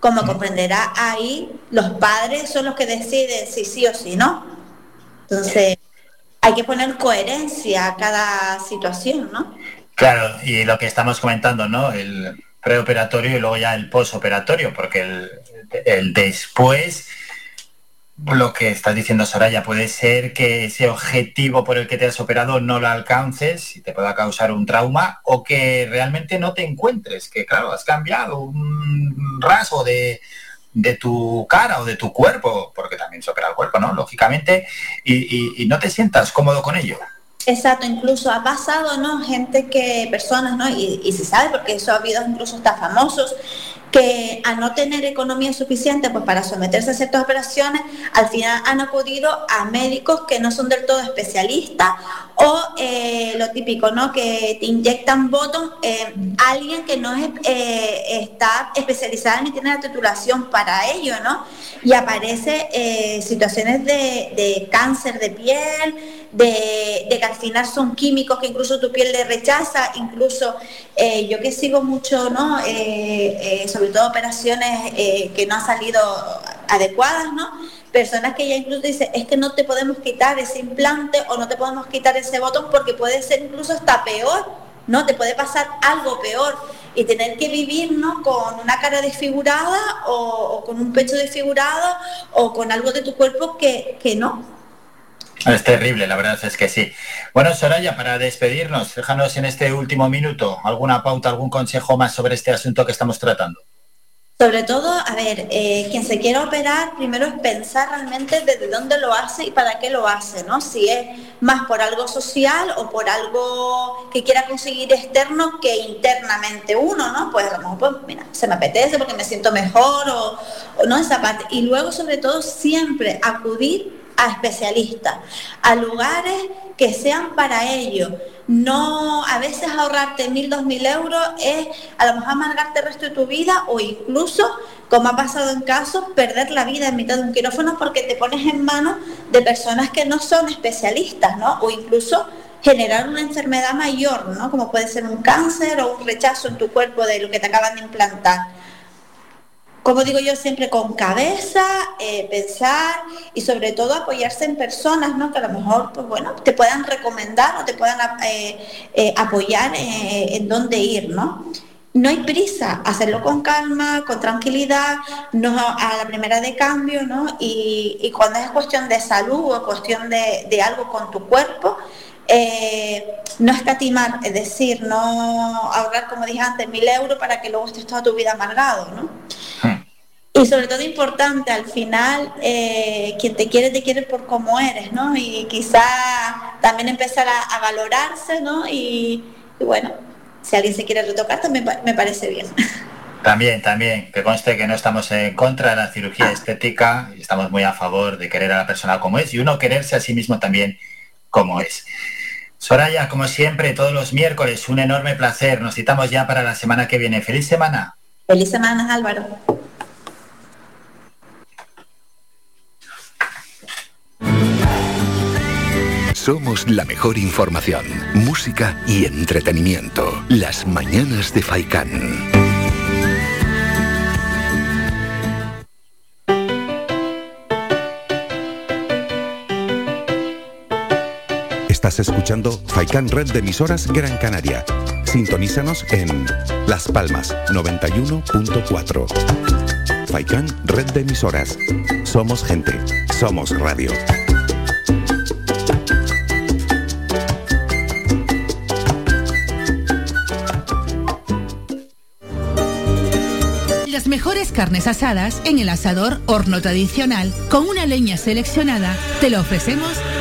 como comprenderá ahí, los padres son los que deciden si sí o si no. Entonces, hay que poner coherencia a cada situación, ¿no? Claro, y lo que estamos comentando, ¿no? El, preoperatorio y luego ya el posoperatorio, porque el, después, lo que estás diciendo Soraya, puede ser que ese objetivo por el que te has operado no lo alcances y te pueda causar un trauma o que realmente no te encuentres, que claro, has cambiado un rasgo de, tu cara o de tu cuerpo, porque también se opera el cuerpo, ¿no? Lógicamente, y no te sientas cómodo con ello. Exacto, incluso ha pasado, ¿no? Gente que, personas, ¿no? Y se sabe, porque eso ha habido incluso hasta famosos, que a no tener economía suficiente pues, para someterse a ciertas operaciones, al final han acudido a médicos que no son del todo especialistas o eh, lo típico, ¿no? que te inyectan botón eh, alguien que no es, eh, está especializada ni tiene la titulación para ello, ¿no? Y aparece eh, situaciones de, cáncer de piel, de, de, que al final son químicos que incluso tu piel le rechaza, incluso yo que sigo mucho, ¿no? sobre todo operaciones eh, que no han salido adecuadas, ¿no? Personas que ya incluso dicen, es que no te podemos quitar ese implante o no te podemos quitar ese botón porque puede ser incluso hasta peor, ¿no? Te puede pasar algo peor y tener que vivir, ¿no? Con una cara desfigurada o, con un pecho desfigurado o con algo de tu cuerpo que, que no, es terrible, la verdad es que sí. Bueno, Soraya, para despedirnos, déjanos en este último minuto alguna pauta, algún consejo más sobre este asunto que estamos tratando. Sobre todo, a ver, eh, quien se quiera operar, primero es pensar realmente desde dónde lo hace y para qué lo hace, ¿no? Si es más por algo social o por algo que quiera conseguir externo que internamente uno, ¿no? Pues a lo mejor, pues, mira, se me apetece porque me siento mejor o, o no esa parte. Y luego, sobre todo, siempre acudir a especialistas, a lugares que sean para ello. No, a veces ahorrarte mil, dos mil euros es a lo mejor amargarte el resto de tu vida o incluso, como ha pasado en casos, perder la vida en mitad de un quirófano porque te pones en manos de personas que no son especialistas, ¿no? O incluso generar una enfermedad mayor, ¿no? Como puede ser un cáncer o un rechazo en tu cuerpo de lo que te acaban de implantar como digo yo, siempre con cabeza, eh, pensar y sobre todo apoyarse en personas ¿no? que a lo mejor pues, bueno, te puedan recomendar o te puedan eh, eh, apoyar en dónde ir. ¿no? no hay prisa, hacerlo con calma, con tranquilidad, no a la primera de cambio, ¿no? Y, cuando es cuestión de salud o cuestión de, de algo con tu cuerpo, no escatimar, es decir, no ahorrar, como dije antes, mil euros para que luego estés toda tu vida amargado, ¿no? Y sobre todo importante, al final, eh, quien te quiere, te quiere por cómo eres, ¿no? Y quizá también empezar a, valorarse, ¿no? Y, bueno, si alguien se quiere retocar, también me parece bien. También, también, que conste que no estamos en contra de la cirugía estética y estamos muy a favor de querer a la persona como es y uno quererse a sí mismo también como es. Soraya, como siempre, todos los miércoles, un enorme placer. Nos citamos ya para la semana que viene. ¡Feliz semana! ¡Feliz semana, Álvaro! Somos la mejor información, música y entretenimiento. Las mañanas de Faikán. Estás escuchando Faikan Red de emisoras Gran Canaria. Sintonízanos en Las Palmas 91.4. Faikan Red de emisoras. Somos gente. Somos radio. mejores carnes asadas en el asador horno tradicional con una leña seleccionada te lo ofrecemos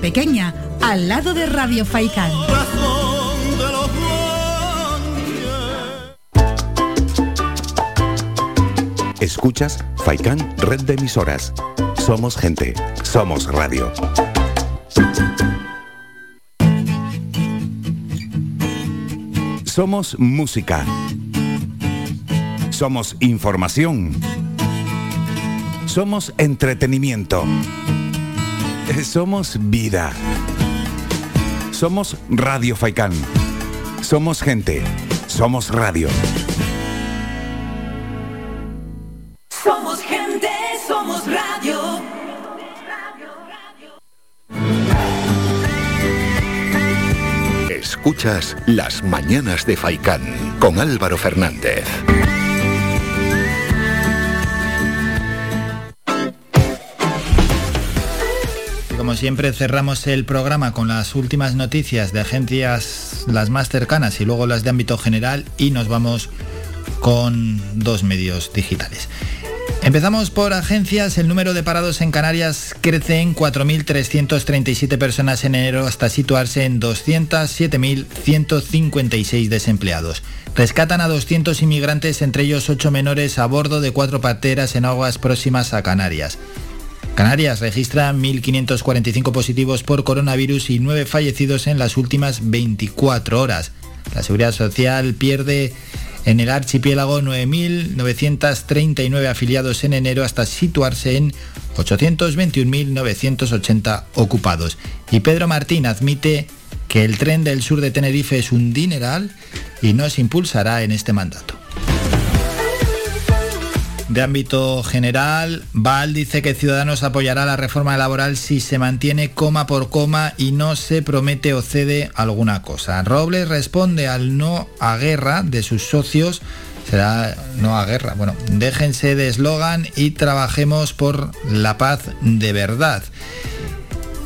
Pequeña, al lado de Radio Faicán. Escuchas Faicán Red de Emisoras. Somos gente, somos radio. Somos música somos información. Somos entretenimiento. Somos vida. Somos Radio Faicán. Somos gente. Somos radio. Somos gente, somos radio. Escuchas Las Mañanas de Faicán con Álvaro Fernández. Como siempre cerramos el programa con las últimas noticias de agencias las más cercanas y luego las de ámbito general y nos vamos con dos medios digitales. Empezamos por agencias. El número de parados en Canarias crece en 4.337 personas en enero hasta situarse en 207.156 desempleados. Rescatan a 200 inmigrantes, entre ellos 8 menores, a bordo de cuatro pateras en aguas próximas a Canarias. Canarias registra 1.545 positivos por coronavirus y 9 fallecidos en las últimas 24 horas. La Seguridad Social pierde en el archipiélago 9.939 afiliados en enero hasta situarse en 821.980 ocupados. Y Pedro Martín admite que el tren del sur de Tenerife es un dineral y no se impulsará en este mandato. De ámbito general, Val dice que Ciudadanos apoyará la reforma laboral si se mantiene coma por coma y no se promete o cede alguna cosa. Robles responde al no a guerra de sus socios será no a guerra. Bueno, déjense de eslogan y trabajemos por la paz de verdad.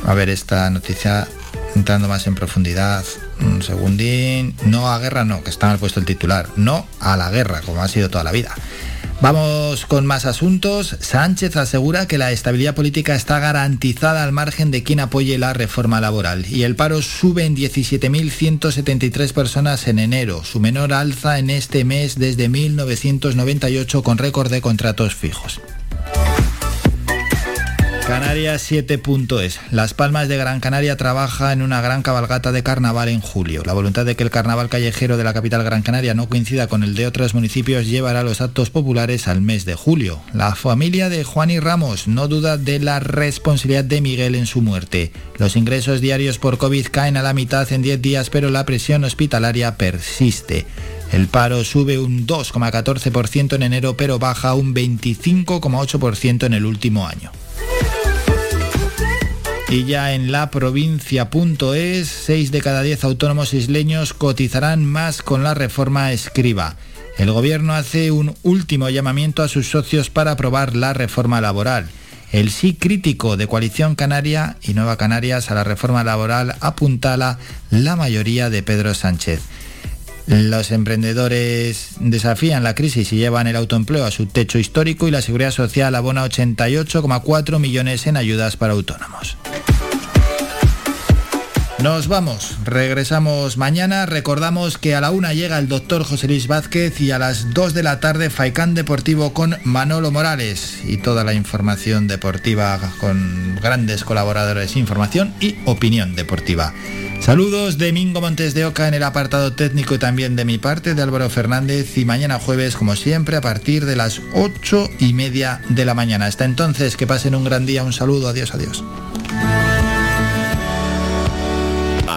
A ver esta noticia entrando más en profundidad. Un segundín. No a guerra, no, que está mal puesto el titular. No a la guerra, como ha sido toda la vida. Vamos con más asuntos. Sánchez asegura que la estabilidad política está garantizada al margen de quien apoye la reforma laboral. Y el paro sube en 17.173 personas en enero, su menor alza en este mes desde 1998 con récord de contratos fijos. Canarias 7.es. Las Palmas de Gran Canaria trabaja en una gran cabalgata de carnaval en julio. La voluntad de que el carnaval callejero de la capital Gran Canaria no coincida con el de otros municipios llevará los actos populares al mes de julio. La familia de Juan y Ramos no duda de la responsabilidad de Miguel en su muerte. Los ingresos diarios por COVID caen a la mitad en 10 días, pero la presión hospitalaria persiste. El paro sube un 2,14% en enero, pero baja un 25,8% en el último año. Y ya en la provincia.es, 6 de cada 10 autónomos isleños cotizarán más con la reforma escriba. El gobierno hace un último llamamiento a sus socios para aprobar la reforma laboral. El sí crítico de Coalición Canaria y Nueva Canarias a la reforma laboral apuntala la mayoría de Pedro Sánchez. Los emprendedores desafían la crisis y llevan el autoempleo a su techo histórico y la Seguridad Social abona 88,4 millones en ayudas para autónomos. Nos vamos, regresamos mañana. Recordamos que a la una llega el doctor José Luis Vázquez y a las 2 de la tarde Faicán Deportivo con Manolo Morales y toda la información deportiva con grandes colaboradores, información y opinión deportiva. Saludos de Mingo Montes de Oca en el apartado técnico y también de mi parte de Álvaro Fernández y mañana jueves como siempre a partir de las 8 y media de la mañana. Hasta entonces que pasen un gran día, un saludo, adiós, adiós.